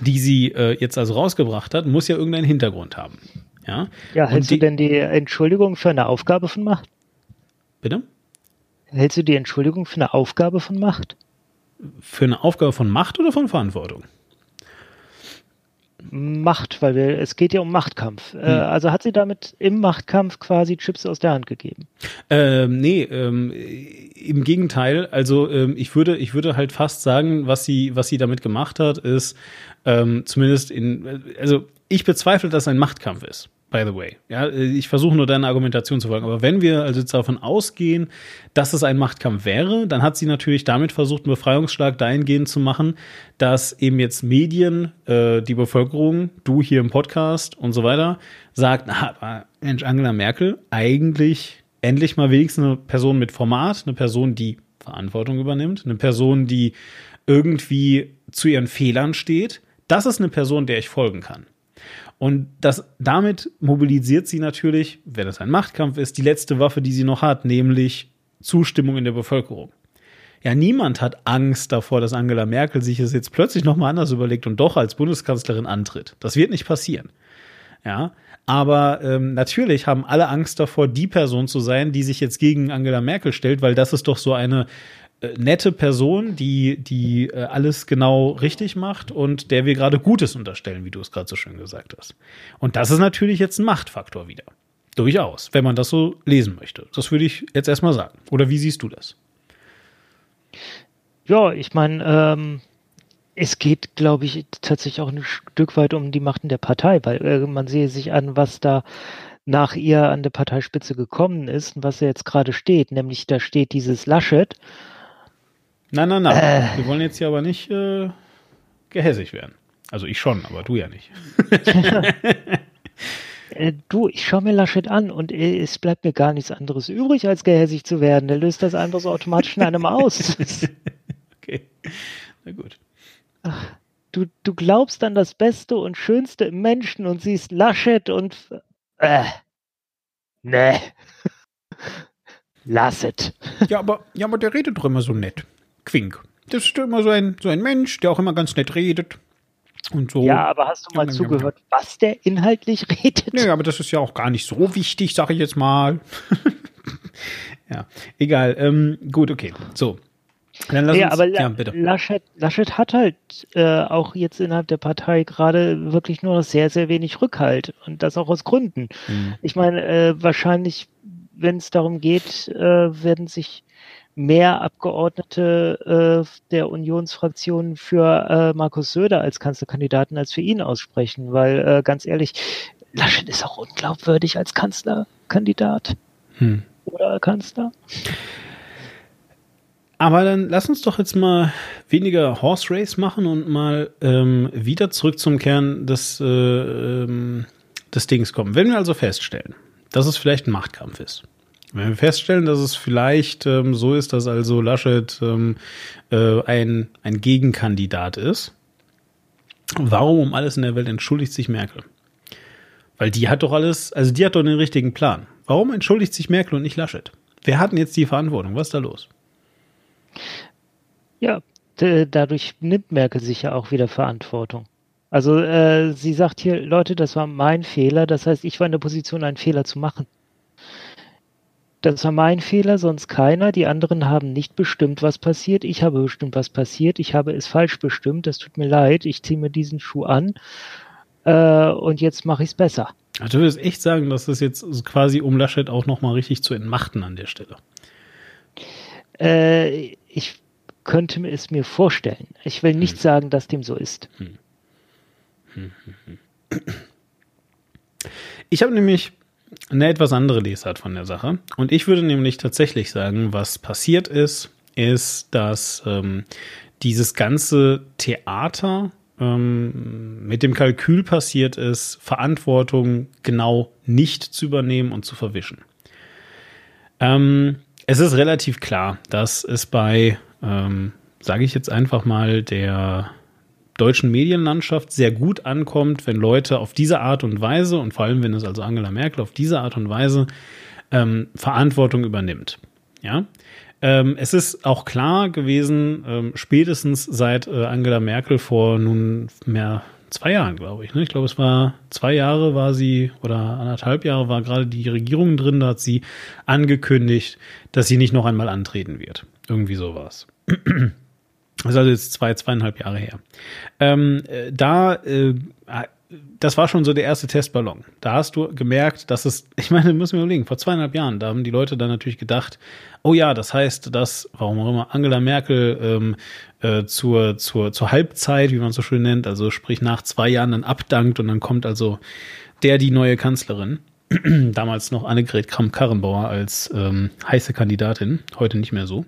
die sie äh, jetzt also rausgebracht hat, muss ja irgendeinen Hintergrund haben. Ja, ja hältst die, du denn die Entschuldigung für eine Aufgabe von Macht? Bitte? Hältst du die Entschuldigung für eine Aufgabe von Macht? Für eine Aufgabe von Macht oder von Verantwortung? Macht, weil wir, es geht ja um Machtkampf. Äh, hm. Also hat sie damit im Machtkampf quasi Chips aus der Hand gegeben? Ähm, nee, ähm, im Gegenteil. Also ähm, ich würde, ich würde halt fast sagen, was sie, was sie damit gemacht hat, ist ähm, zumindest in, also ich bezweifle, dass es ein Machtkampf ist by the way. Ja, ich versuche nur deine Argumentation zu folgen. Aber wenn wir also jetzt davon ausgehen, dass es ein Machtkampf wäre, dann hat sie natürlich damit versucht, einen Befreiungsschlag dahingehend zu machen, dass eben jetzt Medien, äh, die Bevölkerung, du hier im Podcast und so weiter, sagt, na, Mensch, Angela Merkel, eigentlich endlich mal wenigstens eine Person mit Format, eine Person, die Verantwortung übernimmt, eine Person, die irgendwie zu ihren Fehlern steht. Das ist eine Person, der ich folgen kann. Und das, damit mobilisiert sie natürlich, wenn es ein Machtkampf ist, die letzte Waffe, die sie noch hat, nämlich Zustimmung in der Bevölkerung. Ja, niemand hat Angst davor, dass Angela Merkel sich es jetzt plötzlich nochmal anders überlegt und doch als Bundeskanzlerin antritt. Das wird nicht passieren. Ja, aber ähm, natürlich haben alle Angst davor, die Person zu sein, die sich jetzt gegen Angela Merkel stellt, weil das ist doch so eine äh, nette Person, die, die äh, alles genau richtig macht und der wir gerade Gutes unterstellen, wie du es gerade so schön gesagt hast. Und das ist natürlich jetzt ein Machtfaktor wieder. Durchaus, wenn man das so lesen möchte. Das würde ich jetzt erstmal sagen. Oder wie siehst du das? Ja, ich meine, ähm, es geht, glaube ich, tatsächlich auch ein Stück weit um die Machten der Partei, weil äh, man sehe sich an, was da nach ihr an der Parteispitze gekommen ist und was er jetzt gerade steht. Nämlich da steht dieses Laschet Nein, nein, nein. Äh. Wir wollen jetzt hier aber nicht äh, gehässig werden. Also ich schon, aber du ja nicht. äh, du, ich schaue mir Laschet an und äh, es bleibt mir gar nichts anderes übrig, als gehässig zu werden. Der löst das einfach so automatisch in einem aus. okay, na gut. Ach, du, du glaubst an das Beste und Schönste im Menschen und siehst Laschet und äh, ne. Lass es. Ja, aber, ja, aber der redet doch immer so nett. Quink. Das ist immer so ein, so ein Mensch, der auch immer ganz nett redet. Und so. Ja, aber hast du mal zugehört, was der inhaltlich redet? Nö, aber das ist ja auch gar nicht so wichtig, sage ich jetzt mal. ja, egal. Ähm, gut, okay. So. Dann lass ja, uns, aber ja, bitte. Laschet, Laschet hat halt äh, auch jetzt innerhalb der Partei gerade wirklich nur noch sehr, sehr wenig Rückhalt. Und das auch aus Gründen. Mhm. Ich meine, äh, wahrscheinlich, wenn es darum geht, äh, werden sich mehr Abgeordnete äh, der Unionsfraktion für äh, Markus Söder als Kanzlerkandidaten als für ihn aussprechen, weil äh, ganz ehrlich, Laschet ist auch unglaubwürdig als Kanzlerkandidat hm. oder Kanzler. Aber dann lass uns doch jetzt mal weniger Horse Race machen und mal ähm, wieder zurück zum Kern des, äh, ähm, des Dings kommen. Wenn wir also feststellen, dass es vielleicht ein Machtkampf ist, wenn wir feststellen, dass es vielleicht ähm, so ist, dass also Laschet ähm, äh, ein, ein Gegenkandidat ist, warum um alles in der Welt entschuldigt sich Merkel? Weil die hat doch alles, also die hat doch den richtigen Plan. Warum entschuldigt sich Merkel und nicht Laschet? Wer hat denn jetzt die Verantwortung? Was ist da los? Ja, dadurch nimmt Merkel sich ja auch wieder Verantwortung. Also äh, sie sagt hier, Leute, das war mein Fehler. Das heißt, ich war in der Position, einen Fehler zu machen. Das war mein Fehler, sonst keiner. Die anderen haben nicht bestimmt, was passiert. Ich habe bestimmt, was passiert. Ich habe es falsch bestimmt. Das tut mir leid. Ich ziehe mir diesen Schuh an. Äh, und jetzt mache ich es besser. Also du würdest echt sagen, dass das jetzt quasi um Laschet auch nochmal richtig zu entmachten an der Stelle. Äh, ich könnte es mir vorstellen. Ich will nicht hm. sagen, dass dem so ist. Hm. Hm, hm, hm. Ich habe nämlich eine etwas andere Lesart von der Sache. Und ich würde nämlich tatsächlich sagen, was passiert ist, ist, dass ähm, dieses ganze Theater ähm, mit dem Kalkül passiert ist, Verantwortung genau nicht zu übernehmen und zu verwischen. Ähm, es ist relativ klar, dass es bei, ähm, sage ich jetzt einfach mal, der deutschen Medienlandschaft sehr gut ankommt, wenn Leute auf diese Art und Weise und vor allem, wenn es also Angela Merkel auf diese Art und Weise ähm, Verantwortung übernimmt. Ja. Ähm, es ist auch klar gewesen, ähm, spätestens seit äh, Angela Merkel vor nun mehr zwei Jahren, glaube ich. Ne? Ich glaube, es war zwei Jahre war sie oder anderthalb Jahre war gerade die Regierung drin, da hat sie angekündigt, dass sie nicht noch einmal antreten wird. Irgendwie sowas. Das ist also jetzt zwei, zweieinhalb Jahre her. Ähm, äh, da äh, das war schon so der erste Testballon. Da hast du gemerkt, dass es, ich meine, müssen wir überlegen, vor zweieinhalb Jahren, da haben die Leute dann natürlich gedacht, oh ja, das heißt, dass, warum auch immer, Angela Merkel ähm, äh, zur, zur, zur Halbzeit, wie man so schön nennt, also sprich nach zwei Jahren dann abdankt und dann kommt also der die neue Kanzlerin. damals noch Annegret Kramp-Karrenbauer als ähm, heiße Kandidatin, heute nicht mehr so.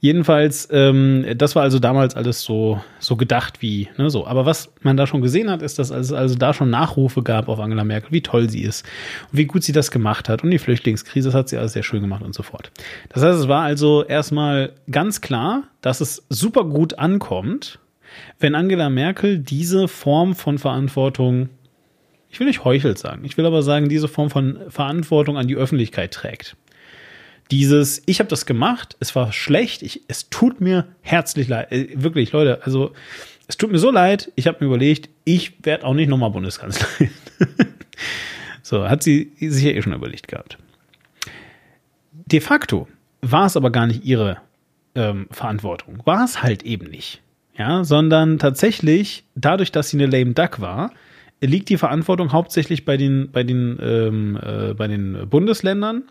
Jedenfalls, ähm, das war also damals alles so, so gedacht wie, ne, so. Aber was man da schon gesehen hat, ist, dass es also da schon Nachrufe gab auf Angela Merkel, wie toll sie ist und wie gut sie das gemacht hat und die Flüchtlingskrise, das hat sie alles sehr schön gemacht und so fort. Das heißt, es war also erstmal ganz klar, dass es super gut ankommt, wenn Angela Merkel diese Form von Verantwortung ich will nicht heuchelt sagen, ich will aber sagen, diese Form von Verantwortung an die Öffentlichkeit trägt. Dieses, ich habe das gemacht, es war schlecht, ich, es tut mir herzlich leid, äh, wirklich, Leute, also es tut mir so leid, ich habe mir überlegt, ich werde auch nicht nochmal Bundeskanzlerin. so, hat sie sich ja eh schon überlegt gehabt. De facto war es aber gar nicht ihre ähm, Verantwortung, war es halt eben nicht. Ja, sondern tatsächlich, dadurch, dass sie eine lame duck war, liegt die Verantwortung hauptsächlich bei den, bei den, ähm, äh, bei den Bundesländern,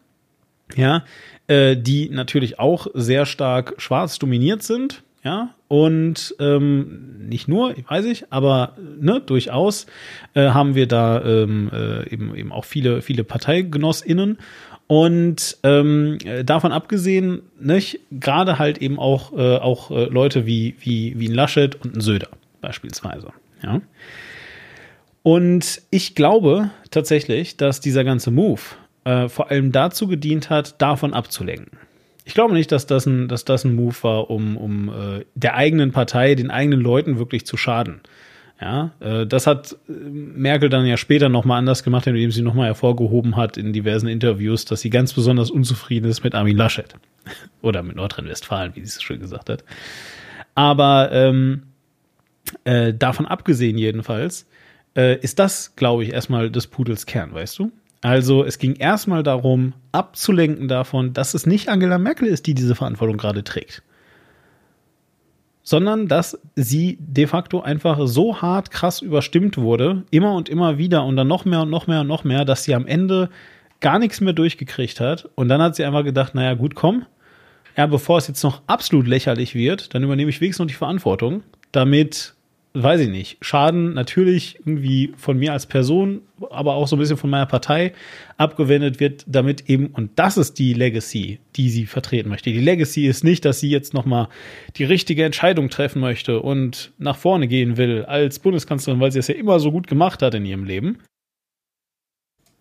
ja, äh, die natürlich auch sehr stark schwarz dominiert sind, ja, und ähm, nicht nur, weiß ich, aber ne, durchaus äh, haben wir da ähm, äh, eben, eben auch viele, viele ParteigenossInnen. Und ähm, davon abgesehen, gerade halt eben auch, äh, auch äh, Leute wie, wie, wie ein Laschet und ein Söder beispielsweise. Ja. Und ich glaube tatsächlich, dass dieser ganze Move äh, vor allem dazu gedient hat, davon abzulenken. Ich glaube nicht, dass das ein, dass das ein Move war, um, um äh, der eigenen Partei, den eigenen Leuten wirklich zu schaden. Ja, äh, das hat äh, Merkel dann ja später nochmal anders gemacht, indem sie nochmal hervorgehoben hat in diversen Interviews, dass sie ganz besonders unzufrieden ist mit Armin Laschet. Oder mit Nordrhein-Westfalen, wie sie es schon gesagt hat. Aber ähm, äh, davon abgesehen jedenfalls, äh, ist das, glaube ich, erstmal des Pudels Kern, weißt du? Also es ging erstmal darum, abzulenken davon, dass es nicht Angela Merkel ist, die diese Verantwortung gerade trägt. Sondern dass sie de facto einfach so hart krass überstimmt wurde, immer und immer wieder und dann noch mehr und noch mehr und noch mehr, dass sie am Ende gar nichts mehr durchgekriegt hat. Und dann hat sie einfach gedacht, naja, gut, komm. Ja, bevor es jetzt noch absolut lächerlich wird, dann übernehme ich wenigstens noch die Verantwortung, damit weiß ich nicht, Schaden natürlich irgendwie von mir als Person, aber auch so ein bisschen von meiner Partei abgewendet wird, damit eben, und das ist die Legacy, die sie vertreten möchte. Die Legacy ist nicht, dass sie jetzt nochmal die richtige Entscheidung treffen möchte und nach vorne gehen will als Bundeskanzlerin, weil sie es ja immer so gut gemacht hat in ihrem Leben.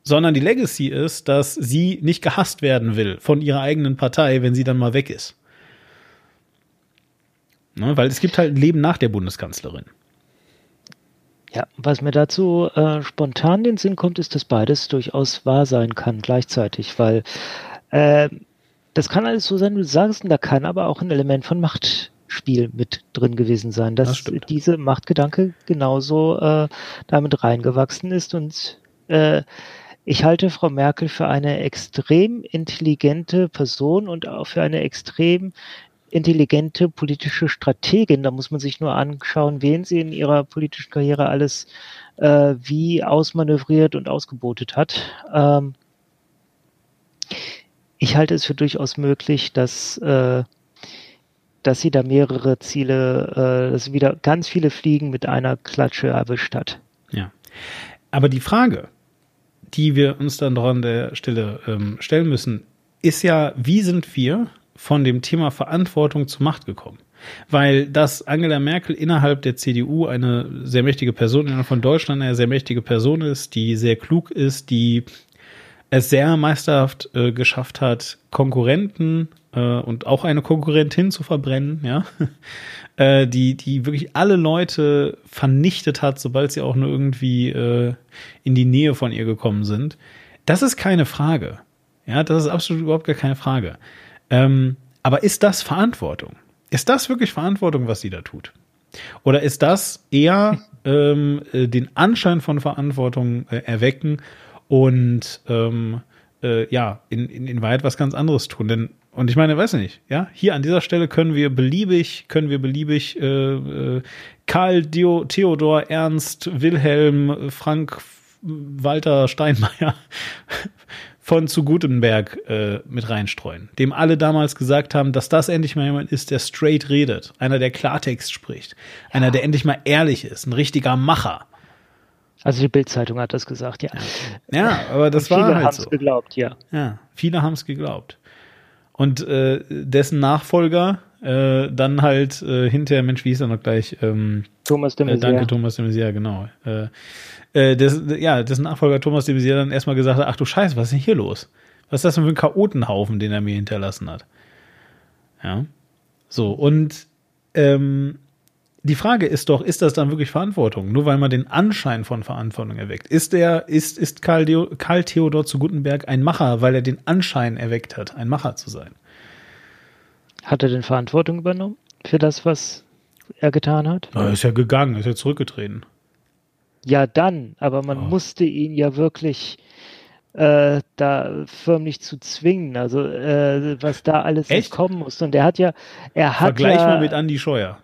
Sondern die Legacy ist, dass sie nicht gehasst werden will von ihrer eigenen Partei, wenn sie dann mal weg ist. Ne, weil es gibt halt ein Leben nach der Bundeskanzlerin. Ja, was mir dazu äh, spontan in den Sinn kommt, ist, dass beides durchaus wahr sein kann gleichzeitig, weil äh, das kann alles so sein, wie du sagst, und da kann aber auch ein Element von Machtspiel mit drin gewesen sein, dass das diese Machtgedanke genauso äh, damit reingewachsen ist. Und äh, ich halte Frau Merkel für eine extrem intelligente Person und auch für eine extrem intelligente politische Strategin. Da muss man sich nur anschauen, wen sie in ihrer politischen Karriere alles äh, wie ausmanövriert und ausgebotet hat. Ähm, ich halte es für durchaus möglich, dass, äh, dass sie da mehrere Ziele, äh, dass sie wieder ganz viele Fliegen mit einer Klatsche erwischt hat. Ja. Aber die Frage, die wir uns dann doch an der Stelle ähm, stellen müssen, ist ja, wie sind wir von dem Thema Verantwortung zur Macht gekommen. Weil dass Angela Merkel innerhalb der CDU eine sehr mächtige Person, innerhalb von Deutschland eine sehr mächtige Person ist, die sehr klug ist, die es sehr meisterhaft äh, geschafft hat, Konkurrenten äh, und auch eine Konkurrentin zu verbrennen, ja, äh, die, die wirklich alle Leute vernichtet hat, sobald sie auch nur irgendwie äh, in die Nähe von ihr gekommen sind. Das ist keine Frage. Ja, das ist absolut überhaupt gar keine Frage. Ähm, aber ist das Verantwortung? Ist das wirklich Verantwortung, was sie da tut? Oder ist das eher ähm, äh, den Anschein von Verantwortung äh, erwecken und ähm, äh, ja, in, in, in Wahrheit was ganz anderes tun? Denn Und ich meine, weiß nicht, ja, hier an dieser Stelle können wir beliebig, können wir beliebig äh, äh, Karl Dio, Theodor Ernst Wilhelm Frank Walter Steinmeier von zu Gutenberg äh, mit reinstreuen, dem alle damals gesagt haben, dass das endlich mal jemand ist, der straight redet, einer, der Klartext spricht, ja. einer, der endlich mal ehrlich ist, ein richtiger Macher. Also die Bildzeitung hat das gesagt, ja. Ja, aber das Und war viele halt haben so. es geglaubt, ja. Ja, viele haben es geglaubt. Und äh, dessen Nachfolger äh, dann halt äh, hinterher, Mensch, wie hieß er noch gleich? Ähm, Thomas de äh, Maizière. danke, Thomas de Maizière, genau. Äh, äh, des, ja, dessen Nachfolger Thomas de Maizière dann erstmal gesagt hat, ach du Scheiße, was ist denn hier los? Was ist das denn für ein Chaotenhaufen, den er mir hinterlassen hat? Ja. So, und ähm, die Frage ist doch, ist das dann wirklich Verantwortung? Nur weil man den Anschein von Verantwortung erweckt. Ist der, ist, ist Karl, Deo, Karl Theodor zu Gutenberg ein Macher, weil er den Anschein erweckt hat, ein Macher zu sein? Hat er denn Verantwortung übernommen für das, was er getan hat? Er ist ja gegangen, ist ja zurückgetreten. Ja, dann, aber man Oh. musste ihn ja wirklich äh, da förmlich zu zwingen, also äh, was da alles Echt? kommen muss. Und er hat ja, er hat Vergleich ja, mal mit Andy Scheuer.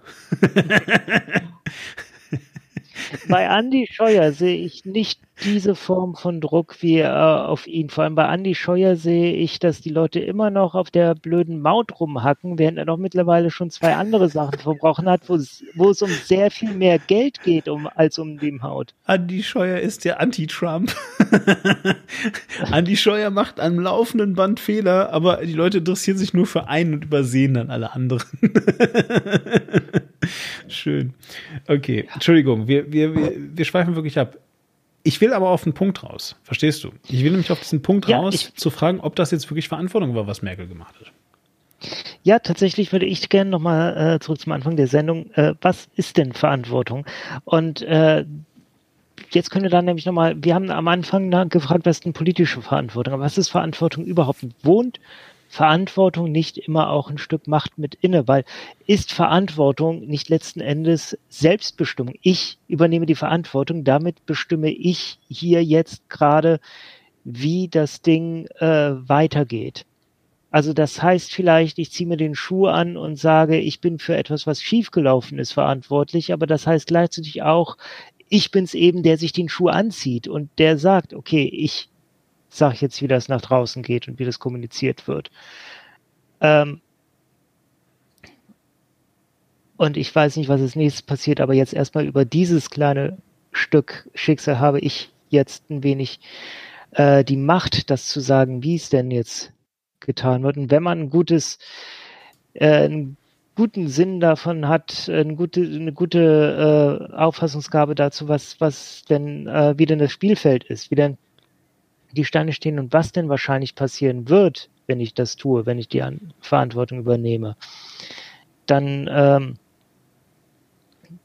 bei Andy Scheuer sehe ich nicht diese Form von Druck wie äh, auf ihn. Vor allem bei Andy Scheuer sehe ich, dass die Leute immer noch auf der blöden Maut rumhacken, während er doch mittlerweile schon zwei andere Sachen verbrochen hat, wo es, um sehr viel mehr Geld geht, um, als um die Haut. Andy Scheuer ist der Anti-Trump. Andy Scheuer macht am laufenden Band Fehler, aber die Leute interessieren sich nur für einen und übersehen dann alle anderen. Schön. Okay, Entschuldigung, wir, wir, wir, wir schweifen wirklich ab. Ich will aber auf den Punkt raus. Verstehst du? Ich will nämlich auf diesen Punkt Ja, raus, ich- zu fragen, ob das jetzt wirklich Verantwortung war, was Merkel gemacht hat. Ja, tatsächlich würde ich gerne nochmal äh, zurück zum Anfang der Sendung. Äh, was ist denn Verantwortung? Und äh, jetzt können wir dann nämlich nochmal, wir haben am Anfang gefragt, was ist denn politische Verantwortung? Aber was ist Verantwortung überhaupt? Wohnt Verantwortung nicht immer auch ein Stück Macht mit inne? Weil ist Verantwortung nicht letzten Endes Selbstbestimmung? Ich übernehme die Verantwortung, damit bestimme ich hier jetzt gerade, wie das Ding äh, weitergeht. Also das heißt vielleicht, ich ziehe mir den Schuh an und sage, ich bin für etwas, was schiefgelaufen ist, verantwortlich, aber das heißt gleichzeitig auch, ich bin's eben, der sich den Schuh anzieht und der sagt, okay, ich sage jetzt, wie das nach draußen geht und wie das kommuniziert wird. Ähm und ich weiß nicht, was als nächstes passiert, aber jetzt erstmal über dieses kleine Stück Schicksal habe ich jetzt ein wenig äh, die Macht, das zu sagen, wie es denn jetzt getan wird. Und wenn man ein gutes, äh, einen guten Sinn davon hat, eine gute, eine gute äh, Auffassungsgabe dazu, was, was denn, äh, wie denn das Spielfeld ist, wie denn die Steine stehen und was denn wahrscheinlich passieren wird, wenn ich das tue, wenn ich die An Verantwortung übernehme, dann, ähm,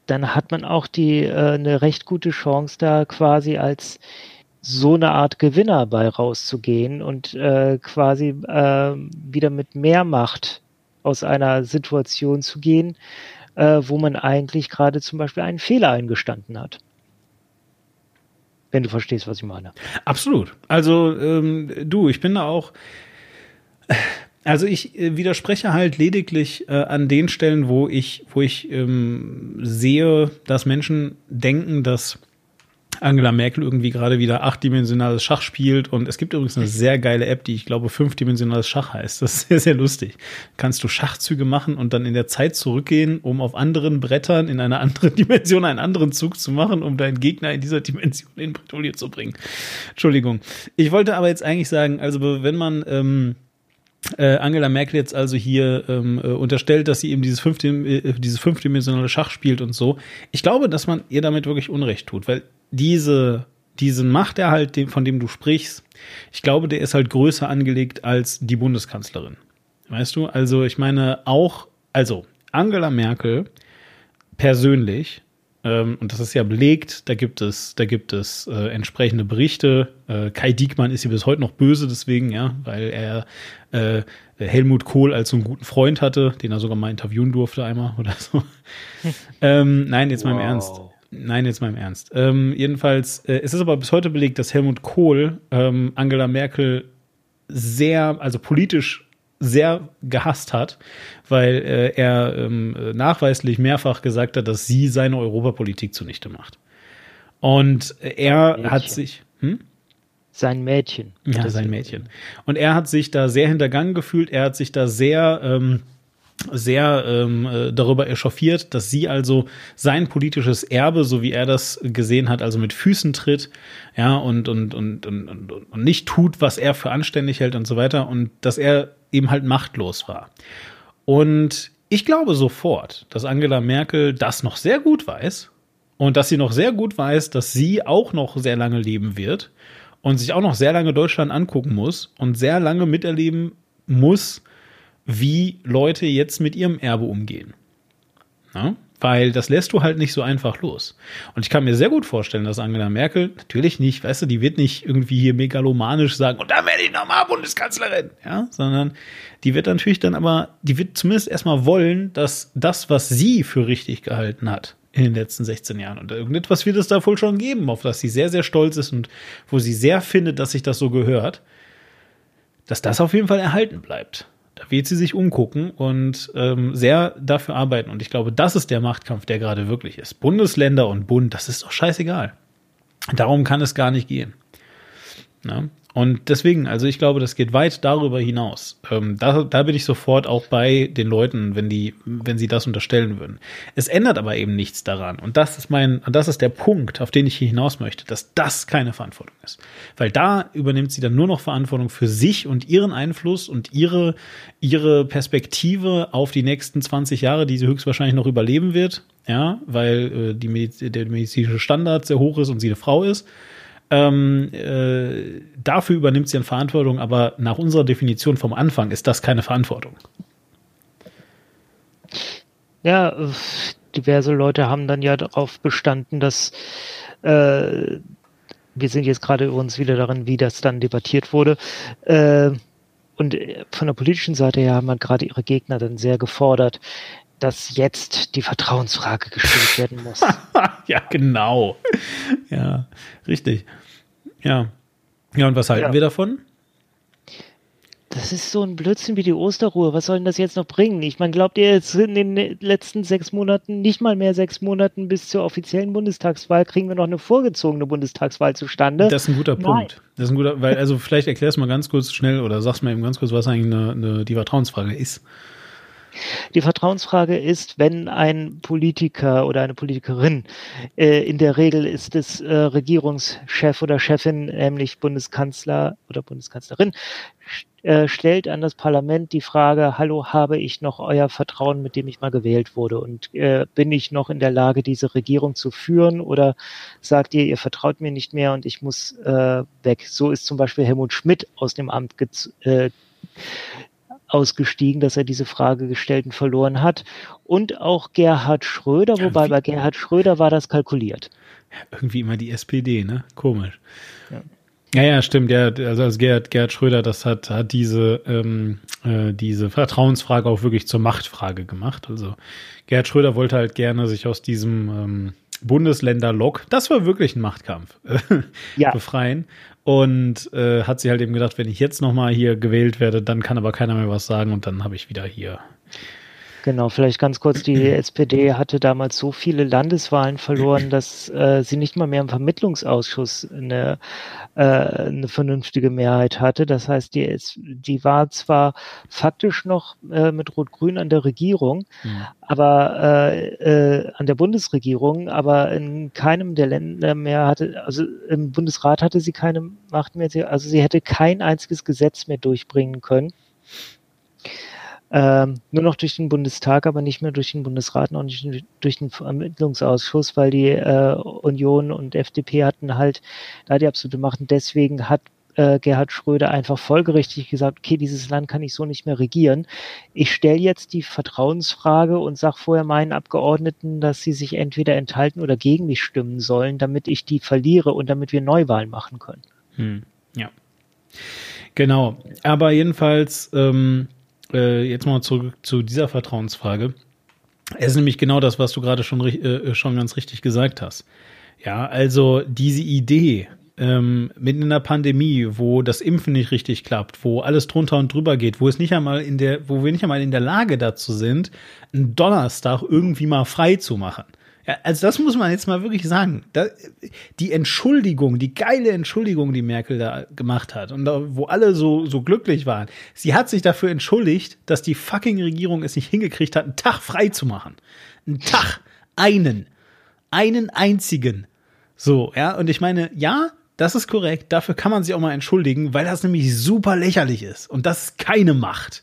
dann hat man auch die äh, eine recht gute Chance, da quasi als so eine Art Gewinner bei rauszugehen und äh, quasi äh, wieder mit mehr Macht aus einer Situation zu gehen, äh, wo man eigentlich gerade zum Beispiel einen Fehler eingestanden hat. Wenn du verstehst, was ich meine. Absolut. Also ähm, du, ich bin da auch. Also ich äh, widerspreche halt lediglich äh, an den Stellen, wo ich, wo ich ähm, sehe, dass Menschen denken, dass Angela Merkel irgendwie gerade wieder achtdimensionales Schach spielt. Und es gibt übrigens eine sehr geile App, die ich glaube fünfdimensionales Schach heißt. Das ist sehr, sehr lustig. Kannst du Schachzüge machen und dann in der Zeit zurückgehen, um auf anderen Brettern in einer anderen Dimension einen anderen Zug zu machen, um deinen Gegner in dieser Dimension in Bredouille zu bringen. Entschuldigung. Ich wollte aber jetzt eigentlich sagen, also wenn man ähm, äh, Angela Merkel jetzt also hier ähm, äh, unterstellt, dass sie eben dieses, fünfdim äh, dieses fünfdimensionale Schach spielt und so. Ich glaube, dass man ihr damit wirklich Unrecht tut, weil diese, diesen Machterhalt, von dem du sprichst, ich glaube, der ist halt größer angelegt als die Bundeskanzlerin. Weißt du? Also ich meine auch, also Angela Merkel persönlich, ähm, und das ist ja belegt, da gibt es, da gibt es äh, entsprechende Berichte. Äh, Kai Diekmann ist ihr bis heute noch böse deswegen, ja, weil er äh, Helmut Kohl als so einen guten Freund hatte, den er sogar mal interviewen durfte einmal oder so. ähm, nein, jetzt mal im Wow. Ernst. Nein, jetzt mal im Ernst. Ähm, jedenfalls, äh, es ist aber bis heute belegt, dass Helmut Kohl ähm, Angela Merkel sehr, also politisch sehr gehasst hat, weil äh, er ähm, nachweislich mehrfach gesagt hat, dass sie seine Europapolitik zunichte macht. Und er Mädchen. hat sich. Hm? Sein Mädchen. Ja, sein Mädchen. Und er hat sich da sehr hintergangen gefühlt. Er hat sich da sehr ähm, sehr ähm, äh, darüber echauffiert, dass sie also sein politisches Erbe, so wie er das gesehen hat, also mit Füßen tritt, ja, und, und, und, und, und nicht tut, was er für anständig hält und so weiter, und dass er eben halt machtlos war. Und ich glaube sofort, dass Angela Merkel das noch sehr gut weiß und dass sie noch sehr gut weiß, dass sie auch noch sehr lange leben wird und sich auch noch sehr lange Deutschland angucken muss und sehr lange miterleben muss, wie Leute jetzt mit ihrem Erbe umgehen. Ja? Weil das lässt du halt nicht so einfach los. Und ich kann mir sehr gut vorstellen, dass Angela Merkel, natürlich nicht, weißt du, die wird nicht irgendwie hier megalomanisch sagen, und dann werde ich nochmal Bundeskanzlerin, ja, sondern die wird natürlich dann aber, die wird zumindest erstmal wollen, dass das, was sie für richtig gehalten hat, in den letzten 16 Jahren. Und irgendetwas wird es da wohl schon geben, auf das sie sehr, sehr stolz ist und wo sie sehr findet, dass sich das so gehört, dass das auf jeden Fall erhalten bleibt. Da wird sie sich umgucken und ähm, sehr dafür arbeiten. Und ich glaube, das ist der Machtkampf, der gerade wirklich ist. Bundesländer und Bund, das ist doch scheißegal. Darum kann es gar nicht gehen. Na? Und deswegen, also ich glaube, das geht weit darüber hinaus. Ähm, da, da bin ich sofort auch bei den Leuten, wenn die, wenn sie das unterstellen würden. Es ändert aber eben nichts daran. Und das ist mein, das ist der Punkt, auf den ich hier hinaus möchte, dass das keine Verantwortung ist. Weil da übernimmt sie dann nur noch Verantwortung für sich und ihren Einfluss und ihre, ihre Perspektive auf die nächsten 20 Jahre, die sie höchstwahrscheinlich noch überleben wird. Ja, weil äh, die Mediz der medizinische Standard sehr hoch ist und sie eine Frau ist. Ähm, äh, dafür übernimmt sie eine Verantwortung, aber nach unserer Definition vom Anfang ist das keine Verantwortung. Ja, diverse Leute haben dann ja darauf bestanden, dass äh, wir sind jetzt gerade übrigens wieder darin, wie das dann debattiert wurde. Äh, und von der politischen Seite her haben gerade ihre Gegner dann sehr gefordert, dass jetzt die Vertrauensfrage gestellt werden muss. ja, genau. Ja, richtig. Ja. Ja, und was halten ja. wir davon? Das ist so ein Blödsinn wie die Osterruhe. Was soll denn das jetzt noch bringen? Ich meine, glaubt ihr jetzt in den letzten sechs Monaten, nicht mal mehr sechs Monaten bis zur offiziellen Bundestagswahl, kriegen wir noch eine vorgezogene Bundestagswahl zustande? Das ist ein guter Nein. Punkt. Das ist ein guter, weil, also vielleicht erklärst du mal ganz kurz schnell oder sagst mal eben ganz kurz, was eigentlich eine, eine, die Vertrauensfrage ist. Die Vertrauensfrage ist, wenn ein Politiker oder eine Politikerin, äh, in der Regel ist es äh, Regierungschef oder Chefin, nämlich Bundeskanzler oder Bundeskanzlerin, äh, stellt an das Parlament die Frage, hallo, habe ich noch euer Vertrauen, mit dem ich mal gewählt wurde und äh, bin ich noch in der Lage, diese Regierung zu führen oder sagt ihr, ihr vertraut mir nicht mehr und ich muss äh, weg. So ist zum Beispiel Helmut Schmidt aus dem Amt äh, ausgestiegen, dass er diese Frage gestellt und verloren hat. Und auch Gerhard Schröder, wobei bei Gerhard Schröder war das kalkuliert. Irgendwie immer die SPD, ne? Komisch. Ja. Ja, ja, stimmt. Ja, also als Gerhard, Gerhard Schröder, das hat, hat diese, ähm, äh, diese Vertrauensfrage auch wirklich zur Machtfrage gemacht. Also Gerhard Schröder wollte halt gerne sich aus diesem ähm, Bundesländer-Log, das war wirklich ein Machtkampf, ja. befreien. Und äh, hat sie halt eben gedacht, wenn ich jetzt nochmal hier gewählt werde, dann kann aber keiner mehr was sagen und dann habe ich wieder hier Genau, vielleicht ganz kurz, die SPD hatte damals so viele Landeswahlen verloren, dass äh, sie nicht mal mehr im Vermittlungsausschuss eine, äh, eine vernünftige Mehrheit hatte. Das heißt, die, die war zwar faktisch noch äh, mit Rot-Grün an der Regierung, mhm. aber äh, äh, an der Bundesregierung, aber in keinem der Länder mehr hatte, also im Bundesrat hatte sie keine Macht mehr, also sie hätte kein einziges Gesetz mehr durchbringen können. Ähm, nur noch durch den Bundestag, aber nicht mehr durch den Bundesrat, auch nicht durch den Vermittlungsausschuss, weil die äh, Union und FDP hatten halt da die absolute Macht. Und deswegen hat äh, Gerhard Schröder einfach folgerichtig gesagt, okay, dieses Land kann ich so nicht mehr regieren. Ich stelle jetzt die Vertrauensfrage und sage vorher meinen Abgeordneten, dass sie sich entweder enthalten oder gegen mich stimmen sollen, damit ich die verliere und damit wir Neuwahlen machen können. Hm, ja. Genau. Aber jedenfalls ähm, äh, jetzt mal zurück zu dieser Vertrauensfrage. Es ist nämlich genau das, was du gerade schon, äh, schon ganz richtig gesagt hast. Ja, also diese Idee, ähm, mitten in der Pandemie, wo das Impfen nicht richtig klappt, wo alles drunter und drüber geht, wo es nicht einmal in der, wo wir nicht einmal in der Lage dazu sind, einen Donnerstag irgendwie mal frei zu machen. Ja, also das muss man jetzt mal wirklich sagen. Da, die Entschuldigung, die geile Entschuldigung, die Merkel da gemacht hat und da, wo alle so, so glücklich waren, sie hat sich dafür entschuldigt, dass die fucking Regierung es nicht hingekriegt hat, einen Tag frei zu machen. Einen Tag. Einen. Einen einzigen. So, ja, und ich meine, ja, das ist korrekt, dafür kann man sich auch mal entschuldigen, weil das nämlich super lächerlich ist und das ist keine Macht.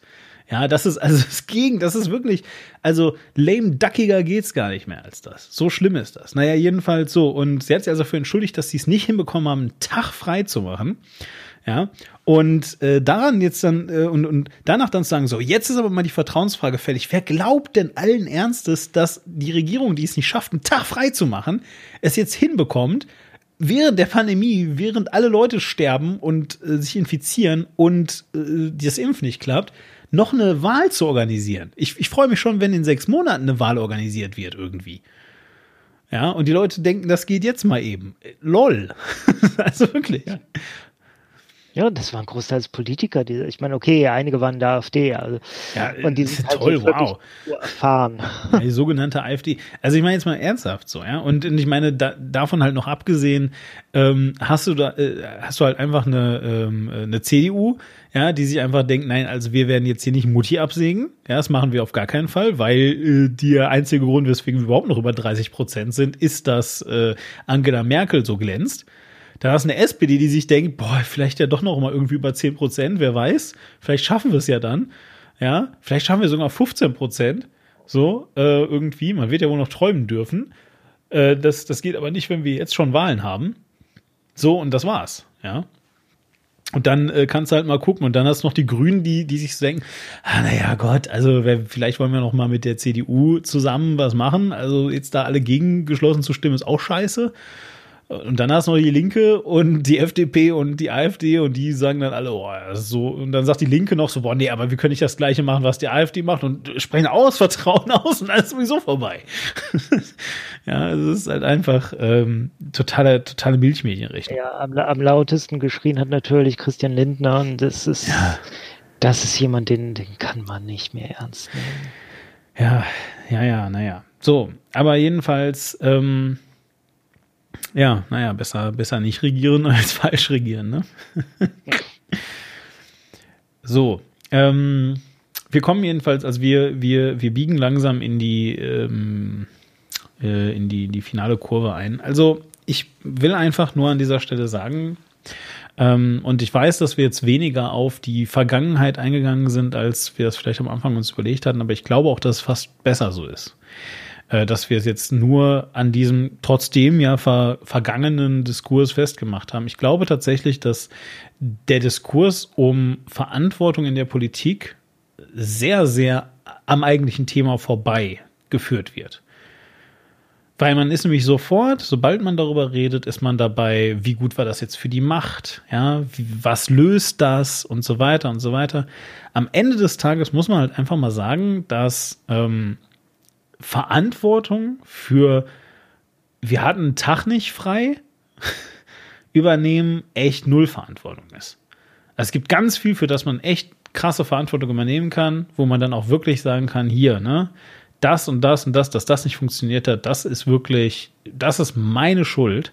Ja, das ist also das Gegen, das ist wirklich, also lame duckiger geht's gar nicht mehr als das. So schlimm ist das. Naja, jedenfalls so. Und sie hat sich also dafür entschuldigt, dass sie es nicht hinbekommen haben, einen Tag frei zu machen. Ja, und äh, daran jetzt dann äh, und, und danach dann zu sagen, so, jetzt ist aber mal die Vertrauensfrage fällig. Wer glaubt denn allen Ernstes, dass die Regierung, die es nicht schafft, einen Tag frei zu machen, es jetzt hinbekommt, während der Pandemie, während alle Leute sterben und äh, sich infizieren und äh, das Impf nicht klappt, noch eine Wahl zu organisieren. Ich, ich freue mich schon, wenn in sechs Monaten eine Wahl organisiert wird irgendwie. Ja, und die Leute denken, das geht jetzt mal eben. Lol. also wirklich. Ja. Ja, das waren großteils Politiker. Die, ich meine, okay, einige waren der AfD. Also, ja, und die sind halt toll, wow. erfahren. Ja, die sogenannte AfD. Also ich meine jetzt mal ernsthaft so, ja. Und ich meine, da, davon halt noch abgesehen, ähm, hast du da, äh, hast du halt einfach eine, ähm, eine CDU, ja, die sich einfach denkt, nein, also wir werden jetzt hier nicht Mutti absägen. Ja, das machen wir auf gar keinen Fall, weil äh, der einzige Grund, weswegen wir überhaupt noch über 30 Prozent sind, ist, dass äh, Angela Merkel so glänzt. Da ist eine SPD, die sich denkt, boah, vielleicht ja doch noch mal irgendwie über 10 Prozent, wer weiß. Vielleicht schaffen wir es ja dann. Ja, vielleicht schaffen wir sogar 15 Prozent. So, äh, irgendwie. Man wird ja wohl noch träumen dürfen. Äh, das, das geht aber nicht, wenn wir jetzt schon Wahlen haben. So, und das war's. Ja. Und dann äh, kannst du halt mal gucken. Und dann hast du noch die Grünen, die, die sich denken, ah, naja, Gott, also wer, vielleicht wollen wir noch mal mit der CDU zusammen was machen. Also jetzt da alle gegengeschlossen zu stimmen, ist auch scheiße. Und dann hast du noch die Linke und die FDP und die AfD und die sagen dann alle, oh, so, und dann sagt die Linke noch so, boah, nee, aber wir können nicht das Gleiche machen, was die AfD macht und sprechen aus Vertrauen aus und alles sowieso vorbei. ja, es ist halt einfach ähm, totale, totale Milchmedienrichtung. Ja, am, am, lautesten geschrien hat natürlich Christian Lindner und das ist, ja. das ist jemand, den, den kann man nicht mehr ernst nehmen. Ja, ja, ja, naja. So, aber jedenfalls, ähm, ja, naja, besser, besser nicht regieren als falsch regieren, ne? so, ähm, wir kommen jedenfalls, also wir, wir, wir biegen langsam in die, ähm, äh, in die, die finale Kurve ein. Also, ich will einfach nur an dieser Stelle sagen, ähm, und ich weiß, dass wir jetzt weniger auf die Vergangenheit eingegangen sind, als wir das vielleicht am Anfang uns überlegt hatten, aber ich glaube auch, dass es fast besser so ist äh, dass wir es jetzt nur an diesem trotzdem ja ver vergangenen Diskurs festgemacht haben. Ich glaube tatsächlich, dass der Diskurs um Verantwortung in der Politik sehr, sehr am eigentlichen Thema vorbei geführt wird. Weil man ist nämlich sofort, sobald man darüber redet, ist man dabei, wie gut war das jetzt für die Macht, ja, was löst das und so weiter und so weiter. Am Ende des Tages muss man halt einfach mal sagen, dass ähm, Verantwortung für, wir hatten einen Tag nicht frei, übernehmen, echt null Verantwortung ist. Also es gibt ganz viel, für das man echt krasse Verantwortung übernehmen kann, wo man dann auch wirklich sagen kann, hier, ne, das und das und das, dass das nicht funktioniert hat, das ist wirklich, das ist meine Schuld.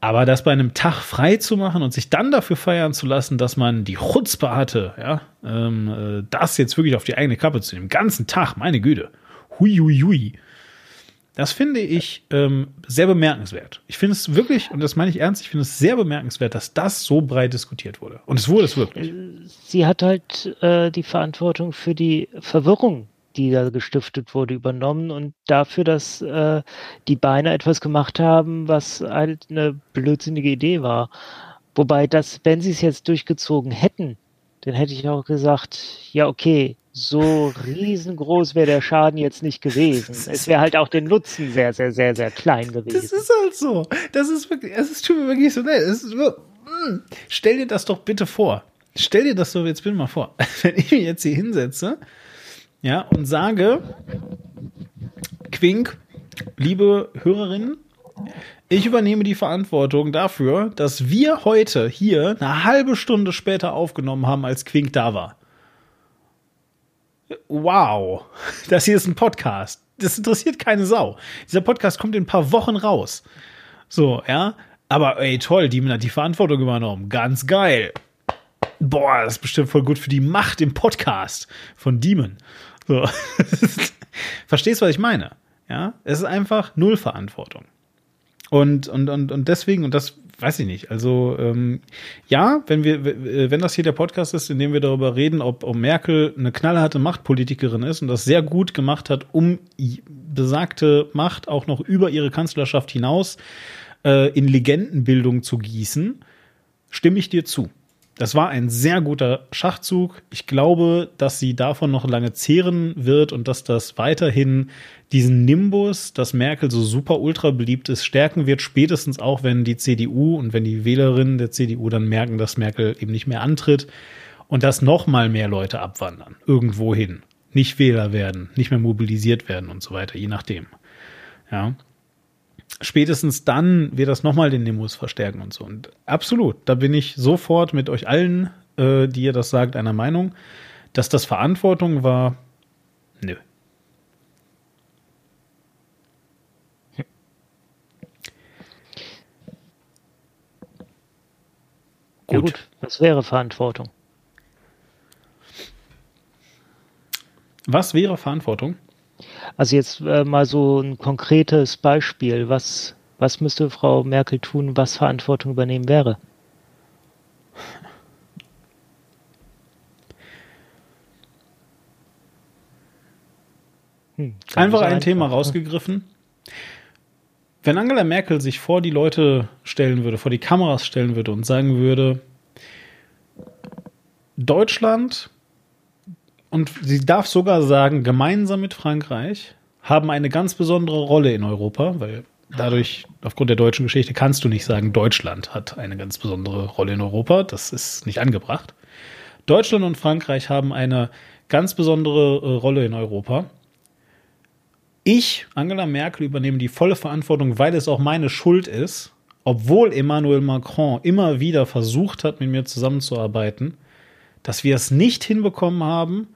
Aber das bei einem Tag frei zu machen und sich dann dafür feiern zu lassen, dass man die Chutzpe hatte, ja, ähm, äh, das jetzt wirklich auf die eigene Kappe zu nehmen, ganzen Tag, meine Güte. Huiuiui. Das finde ich ähm, sehr bemerkenswert. Ich finde es wirklich, und das meine ich ernst, ich finde es sehr bemerkenswert, dass das so breit diskutiert wurde. Und es wurde es wirklich. Sie hat halt äh, die Verantwortung für die Verwirrung, die da gestiftet wurde, übernommen und dafür, dass äh, die Beine etwas gemacht haben, was halt eine blödsinnige Idee war. Wobei das, wenn sie es jetzt durchgezogen hätten, dann hätte ich auch gesagt, ja, okay, so riesengroß wäre der Schaden jetzt nicht gewesen. Es wäre halt auch den Nutzen sehr, sehr, sehr, sehr klein gewesen. Das ist halt so. Das ist wirklich, es ist mir wirklich so ist, mm, stell dir das doch bitte vor. Stell dir das so jetzt bitte mal vor. Wenn ich mich jetzt hier hinsetze, ja, und sage, Quink, liebe Hörerinnen, Ich übernehme die Verantwortung dafür, dass wir heute hier eine halbe Stunde später aufgenommen haben, als Quink da war. Wow, das hier ist ein Podcast. Das interessiert keine Sau. Dieser Podcast kommt in ein paar Wochen raus. So, ja. Aber ey, toll, Demon hat die Verantwortung übernommen. Ganz geil. Boah, das ist bestimmt voll gut für die Macht im Podcast von Demon. So. Verstehst was ich meine? Ja, es ist einfach null Verantwortung. Und, und, und, und deswegen, und das weiß ich nicht, also ähm, ja, wenn wir, wenn das hier der Podcast ist, in dem wir darüber reden, ob, ob Merkel eine knallharte Machtpolitikerin ist und das sehr gut gemacht hat, um besagte Macht auch noch über ihre Kanzlerschaft hinaus äh, in Legendenbildung zu gießen, stimme ich dir zu. Das war ein sehr guter Schachzug. Ich glaube, dass sie davon noch lange zehren wird und dass das weiterhin diesen Nimbus, dass Merkel so super ultra beliebt ist, stärken wird, spätestens auch, wenn die CDU und wenn die Wählerinnen der CDU dann merken, dass Merkel eben nicht mehr antritt und dass noch mal mehr Leute abwandern, irgendwo hin, nicht Wähler werden, nicht mehr mobilisiert werden und so weiter, je nachdem. Ja spätestens dann wird das nochmal den Nimbus verstärken und so. Und absolut, da bin ich sofort mit euch allen, äh, die ihr das sagt, einer Meinung, dass das Verantwortung war. Nö. Gut. Gut, was wäre Verantwortung? Was wäre Verantwortung? Also jetzt äh, mal so ein konkretes Beispiel. Was, was müsste Frau Merkel tun, was Verantwortung übernehmen wäre? Hm, einfach ein einfach, Thema rausgegriffen. Wenn Angela Merkel sich vor die Leute stellen würde, vor die Kameras stellen würde und sagen würde, Deutschland und sie darf sogar sagen, gemeinsam mit Frankreich haben eine ganz besondere Rolle in Europa, weil dadurch, aufgrund der deutschen Geschichte, kannst du nicht sagen, Deutschland hat eine ganz besondere Rolle in Europa. Das ist nicht angebracht. Deutschland und Frankreich haben eine ganz besondere äh, Rolle in Europa. Ich, Angela Merkel, übernehme die volle Verantwortung, weil es auch meine Schuld ist, obwohl Emmanuel Macron immer wieder versucht hat, mit mir zusammenzuarbeiten, dass wir es nicht hinbekommen haben,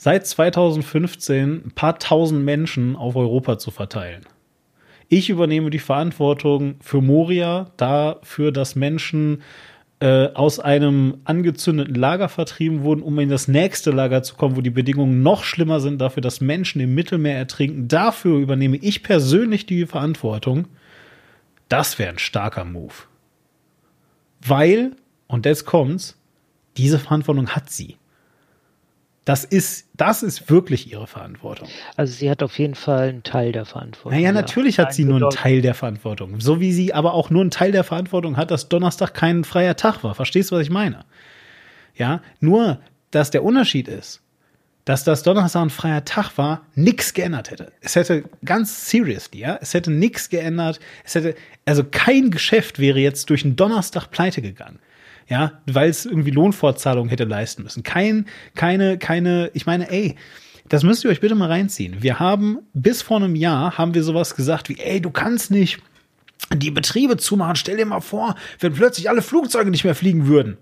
seit 2015 ein paar tausend Menschen auf Europa zu verteilen. Ich übernehme die Verantwortung für Moria, dafür, dass Menschen äh, aus einem angezündeten Lager vertrieben wurden, um in das nächste Lager zu kommen, wo die Bedingungen noch schlimmer sind, dafür, dass Menschen im Mittelmeer ertrinken. Dafür übernehme ich persönlich die Verantwortung. Das wäre ein starker Move. Weil, und jetzt kommt's, diese Verantwortung hat sie. Das ist, das ist wirklich ihre Verantwortung. Also sie hat auf jeden Fall einen Teil der Verantwortung. Naja, natürlich ja. hat sie nur einen Teil der Verantwortung. So wie sie aber auch nur einen Teil der Verantwortung hat, dass Donnerstag kein freier Tag war. Verstehst du, was ich meine? Ja, nur, dass der Unterschied ist, dass das Donnerstag ein freier Tag war, nichts geändert hätte. Es hätte ganz seriously, ja, es hätte nichts geändert. Es hätte, also kein Geschäft wäre jetzt durch einen Donnerstag pleite gegangen ja, weil es irgendwie Lohnfortzahlungen hätte leisten müssen. Kein, keine, keine, ich meine, ey, das müsst ihr euch bitte mal reinziehen. Wir haben bis vor einem Jahr haben wir sowas gesagt wie, ey, du kannst nicht die Betriebe zumachen. Stell dir mal vor, wenn plötzlich alle Flugzeuge nicht mehr fliegen würden.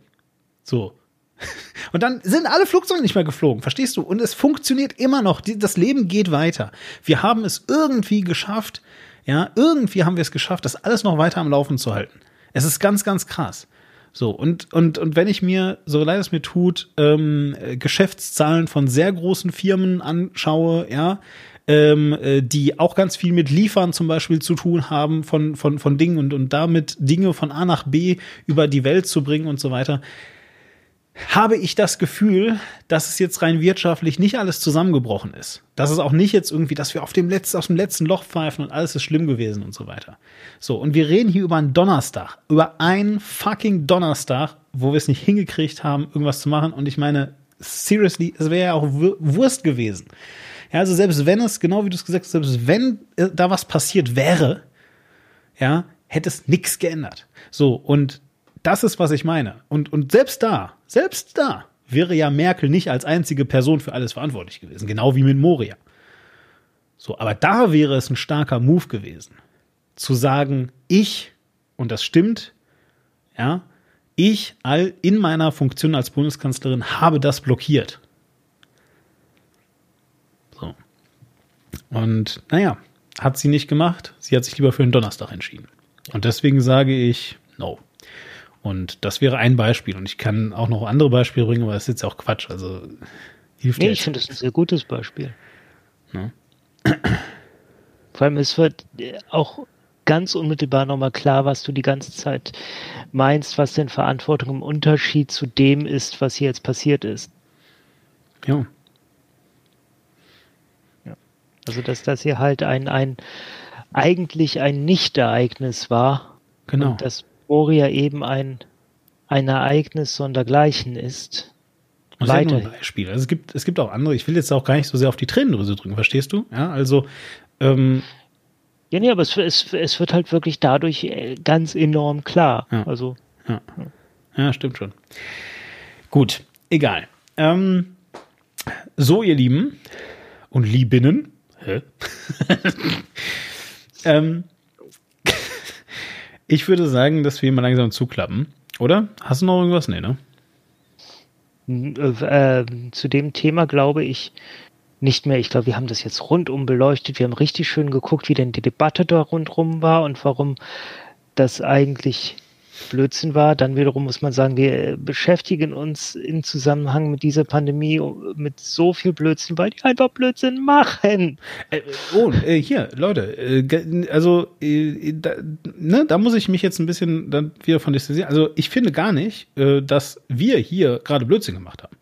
So. Und dann sind alle Flugzeuge nicht mehr geflogen, verstehst du? Und es funktioniert immer noch. Das Leben geht weiter. Wir haben es irgendwie geschafft, ja, irgendwie haben wir es geschafft, das alles noch weiter am Laufen zu halten. Es ist ganz, ganz krass. So, und, und, und wenn ich mir, so leid es mir tut, ähm, Geschäftszahlen von sehr großen Firmen anschaue, ja, ähm, äh, die auch ganz viel mit Liefern zum Beispiel zu tun haben von, von, von Dingen und, und damit Dinge von A nach B über die Welt zu bringen und so weiter, habe ich das Gefühl, dass es jetzt rein wirtschaftlich nicht alles zusammengebrochen ist. Dass es auch nicht jetzt irgendwie, dass wir auf dem letzten, aus dem letzten Loch pfeifen und alles ist schlimm gewesen und so weiter. So, und wir reden hier über einen Donnerstag, über einen fucking Donnerstag, wo wir es nicht hingekriegt haben, irgendwas zu machen. Und ich meine, seriously, es wäre ja auch Wurst gewesen. Ja, also selbst wenn es, genau wie du es gesagt hast, selbst wenn äh, da was passiert wäre, ja, hätte es nichts geändert. So, und das ist, was ich meine. Und, und selbst da, selbst da wäre ja Merkel nicht als einzige Person für alles verantwortlich gewesen, genau wie mit Moria. So, aber da wäre es ein starker Move gewesen. zu sagen, ich, und das stimmt, ja, ich all in meiner Funktion als Bundeskanzlerin habe das blockiert. So. Und naja, hat sie nicht gemacht. Sie hat sich lieber für den Donnerstag entschieden. Und deswegen sage ich no. Und das wäre ein Beispiel. Und ich kann auch noch andere Beispiele bringen, aber das ist jetzt auch Quatsch. Also hilft nee, ich finde das ein sehr gutes Beispiel. Ne? Vor allem, es wird auch ganz unmittelbar nochmal klar, was du die ganze Zeit meinst, was denn Verantwortung im Unterschied zu dem ist, was hier jetzt passiert ist. Ja. ja. Also, dass das hier halt ein, ein eigentlich ein Nicht-Ereignis war. Genau. Und dass Moria eben ein, ein Ereignis sondergleichen ist. Das ist ja nur ein Beispiel. Also es gibt, es gibt auch andere, ich will jetzt auch gar nicht so sehr auf die Tränendrüse drücken, verstehst du? Ja, also ähm, ja, nee, aber es, es, es wird halt wirklich dadurch äh, ganz enorm klar. Ja. Also, ja. ja, stimmt schon. Gut, egal. Ähm, so, ihr Lieben und Liebinnen, hä? ähm, ich würde sagen, dass wir mal langsam zuklappen, oder? Hast du noch irgendwas? Nee, ne? Äh, äh, zu dem Thema glaube ich, nicht mehr. Ich glaube, wir haben das jetzt rundum beleuchtet. Wir haben richtig schön geguckt, wie denn die Debatte da rundrum war und warum das eigentlich Blödsinn war. Dann wiederum muss man sagen, wir beschäftigen uns im Zusammenhang mit dieser Pandemie mit so viel Blödsinn, weil die einfach Blödsinn machen. Äh, oh, äh, hier, Leute, äh, also äh, da, ne, da muss ich mich jetzt ein bisschen dann wieder von distanzieren. Also ich finde gar nicht, äh, dass wir hier gerade Blödsinn gemacht haben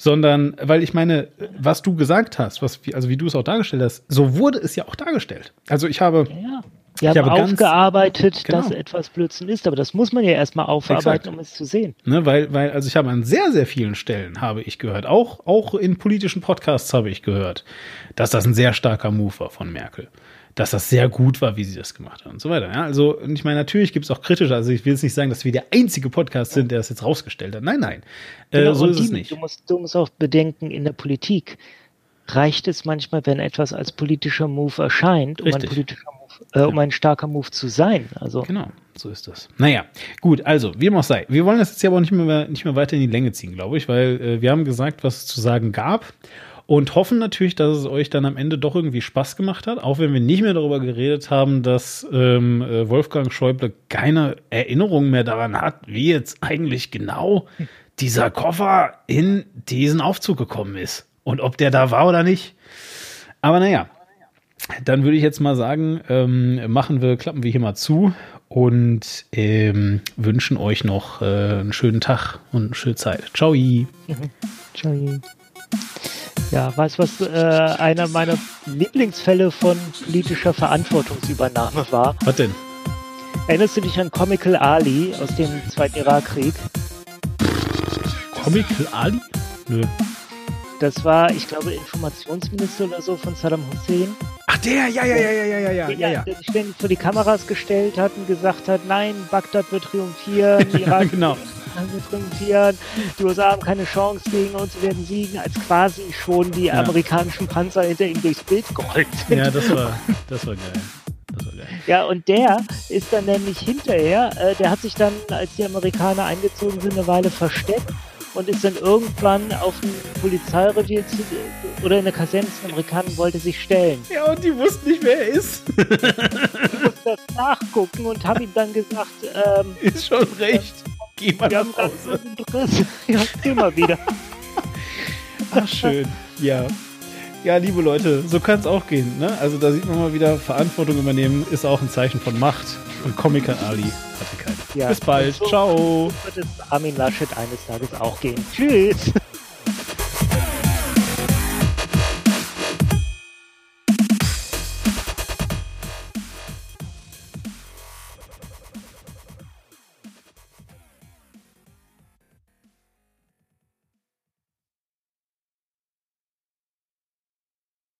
sondern weil ich meine, was du gesagt hast, was, also wie du es auch dargestellt hast, so wurde es ja auch dargestellt. Also ich habe. Ja. Wir haben habe aufgearbeitet, genau. dass etwas Blödsinn ist, aber das muss man ja erstmal aufarbeiten, Exakt. um es zu sehen. Ne, weil, weil, also ich habe an sehr, sehr vielen Stellen habe ich gehört, auch, auch in politischen Podcasts habe ich gehört, dass das ein sehr starker Move war von Merkel dass das sehr gut war, wie sie das gemacht haben und so weiter. Ja, also, und ich meine, natürlich gibt es auch kritische, also ich will jetzt nicht sagen, dass wir der einzige Podcast sind, der das jetzt rausgestellt hat. Nein, nein. Äh, genau, äh, so ist die, es nicht. Du musst, du musst auch bedenken, in der Politik reicht es manchmal, wenn etwas als politischer Move erscheint, um Richtig. ein politischer Move, äh, um ein starker Move zu sein. Also. Genau, so ist das. Naja, gut, also, wie immer sei. Wir wollen das jetzt ja aber auch nicht mehr, nicht mehr weiter in die Länge ziehen, glaube ich, weil äh, wir haben gesagt, was es zu sagen gab und hoffen natürlich, dass es euch dann am Ende doch irgendwie Spaß gemacht hat, auch wenn wir nicht mehr darüber geredet haben, dass ähm, äh, Wolfgang Schäuble keine Erinnerung mehr daran hat, wie jetzt eigentlich genau dieser Koffer in diesen Aufzug gekommen ist und ob der da war oder nicht. Aber naja, dann würde ich jetzt mal sagen, ähm, machen wir, klappen wir hier mal zu und ähm, wünschen euch noch äh, einen schönen Tag und eine schöne Zeit. Ciao. Mhm. Ciao. Ja, weißt du, was äh, einer meiner Lieblingsfälle von politischer Verantwortungsübernahme war? Was denn? Erinnerst du dich an Comical Ali aus dem Zweiten Irakkrieg? Comical Ali? Nö. Das war, ich glaube, Informationsminister oder so von Saddam Hussein. Ach der, ja, ja, ja, ja, ja, ja, ja, ja. Der sich ständig vor die Kameras gestellt hat und gesagt hat, nein, Bagdad wird triumphieren, Irak genau. wird triumphieren, die USA haben keine Chance gegen uns, wir werden siegen, als quasi schon die ja. amerikanischen Panzer hinter ihm durchs Bild gerollt sind. Ja, das war, das war geil. Ja, und der ist dann nämlich hinterher, äh, der hat sich dann, als die Amerikaner eingezogen sind, eine Weile versteckt und ist dann irgendwann auf ein Polizeirevier zu, oder in der Kaserne zu Amerikanern wollte sich stellen. Ja, und die wussten nicht, wer er ist. ich musste das nachgucken und habe ihm dann gesagt, ähm, ist schon recht. Geh mal nach Hause. Ja, immer wieder. Ach, schön. Ja. Ja, liebe Leute, so kann es auch gehen. Ne? Also da sieht man mal wieder, Verantwortung übernehmen ist auch ein Zeichen von Macht. Und Comic Ali hatte keine. Ja, Bis bald. So, Ciao. wird es Armin Laschet eines Tages auch gehen. Tschüss.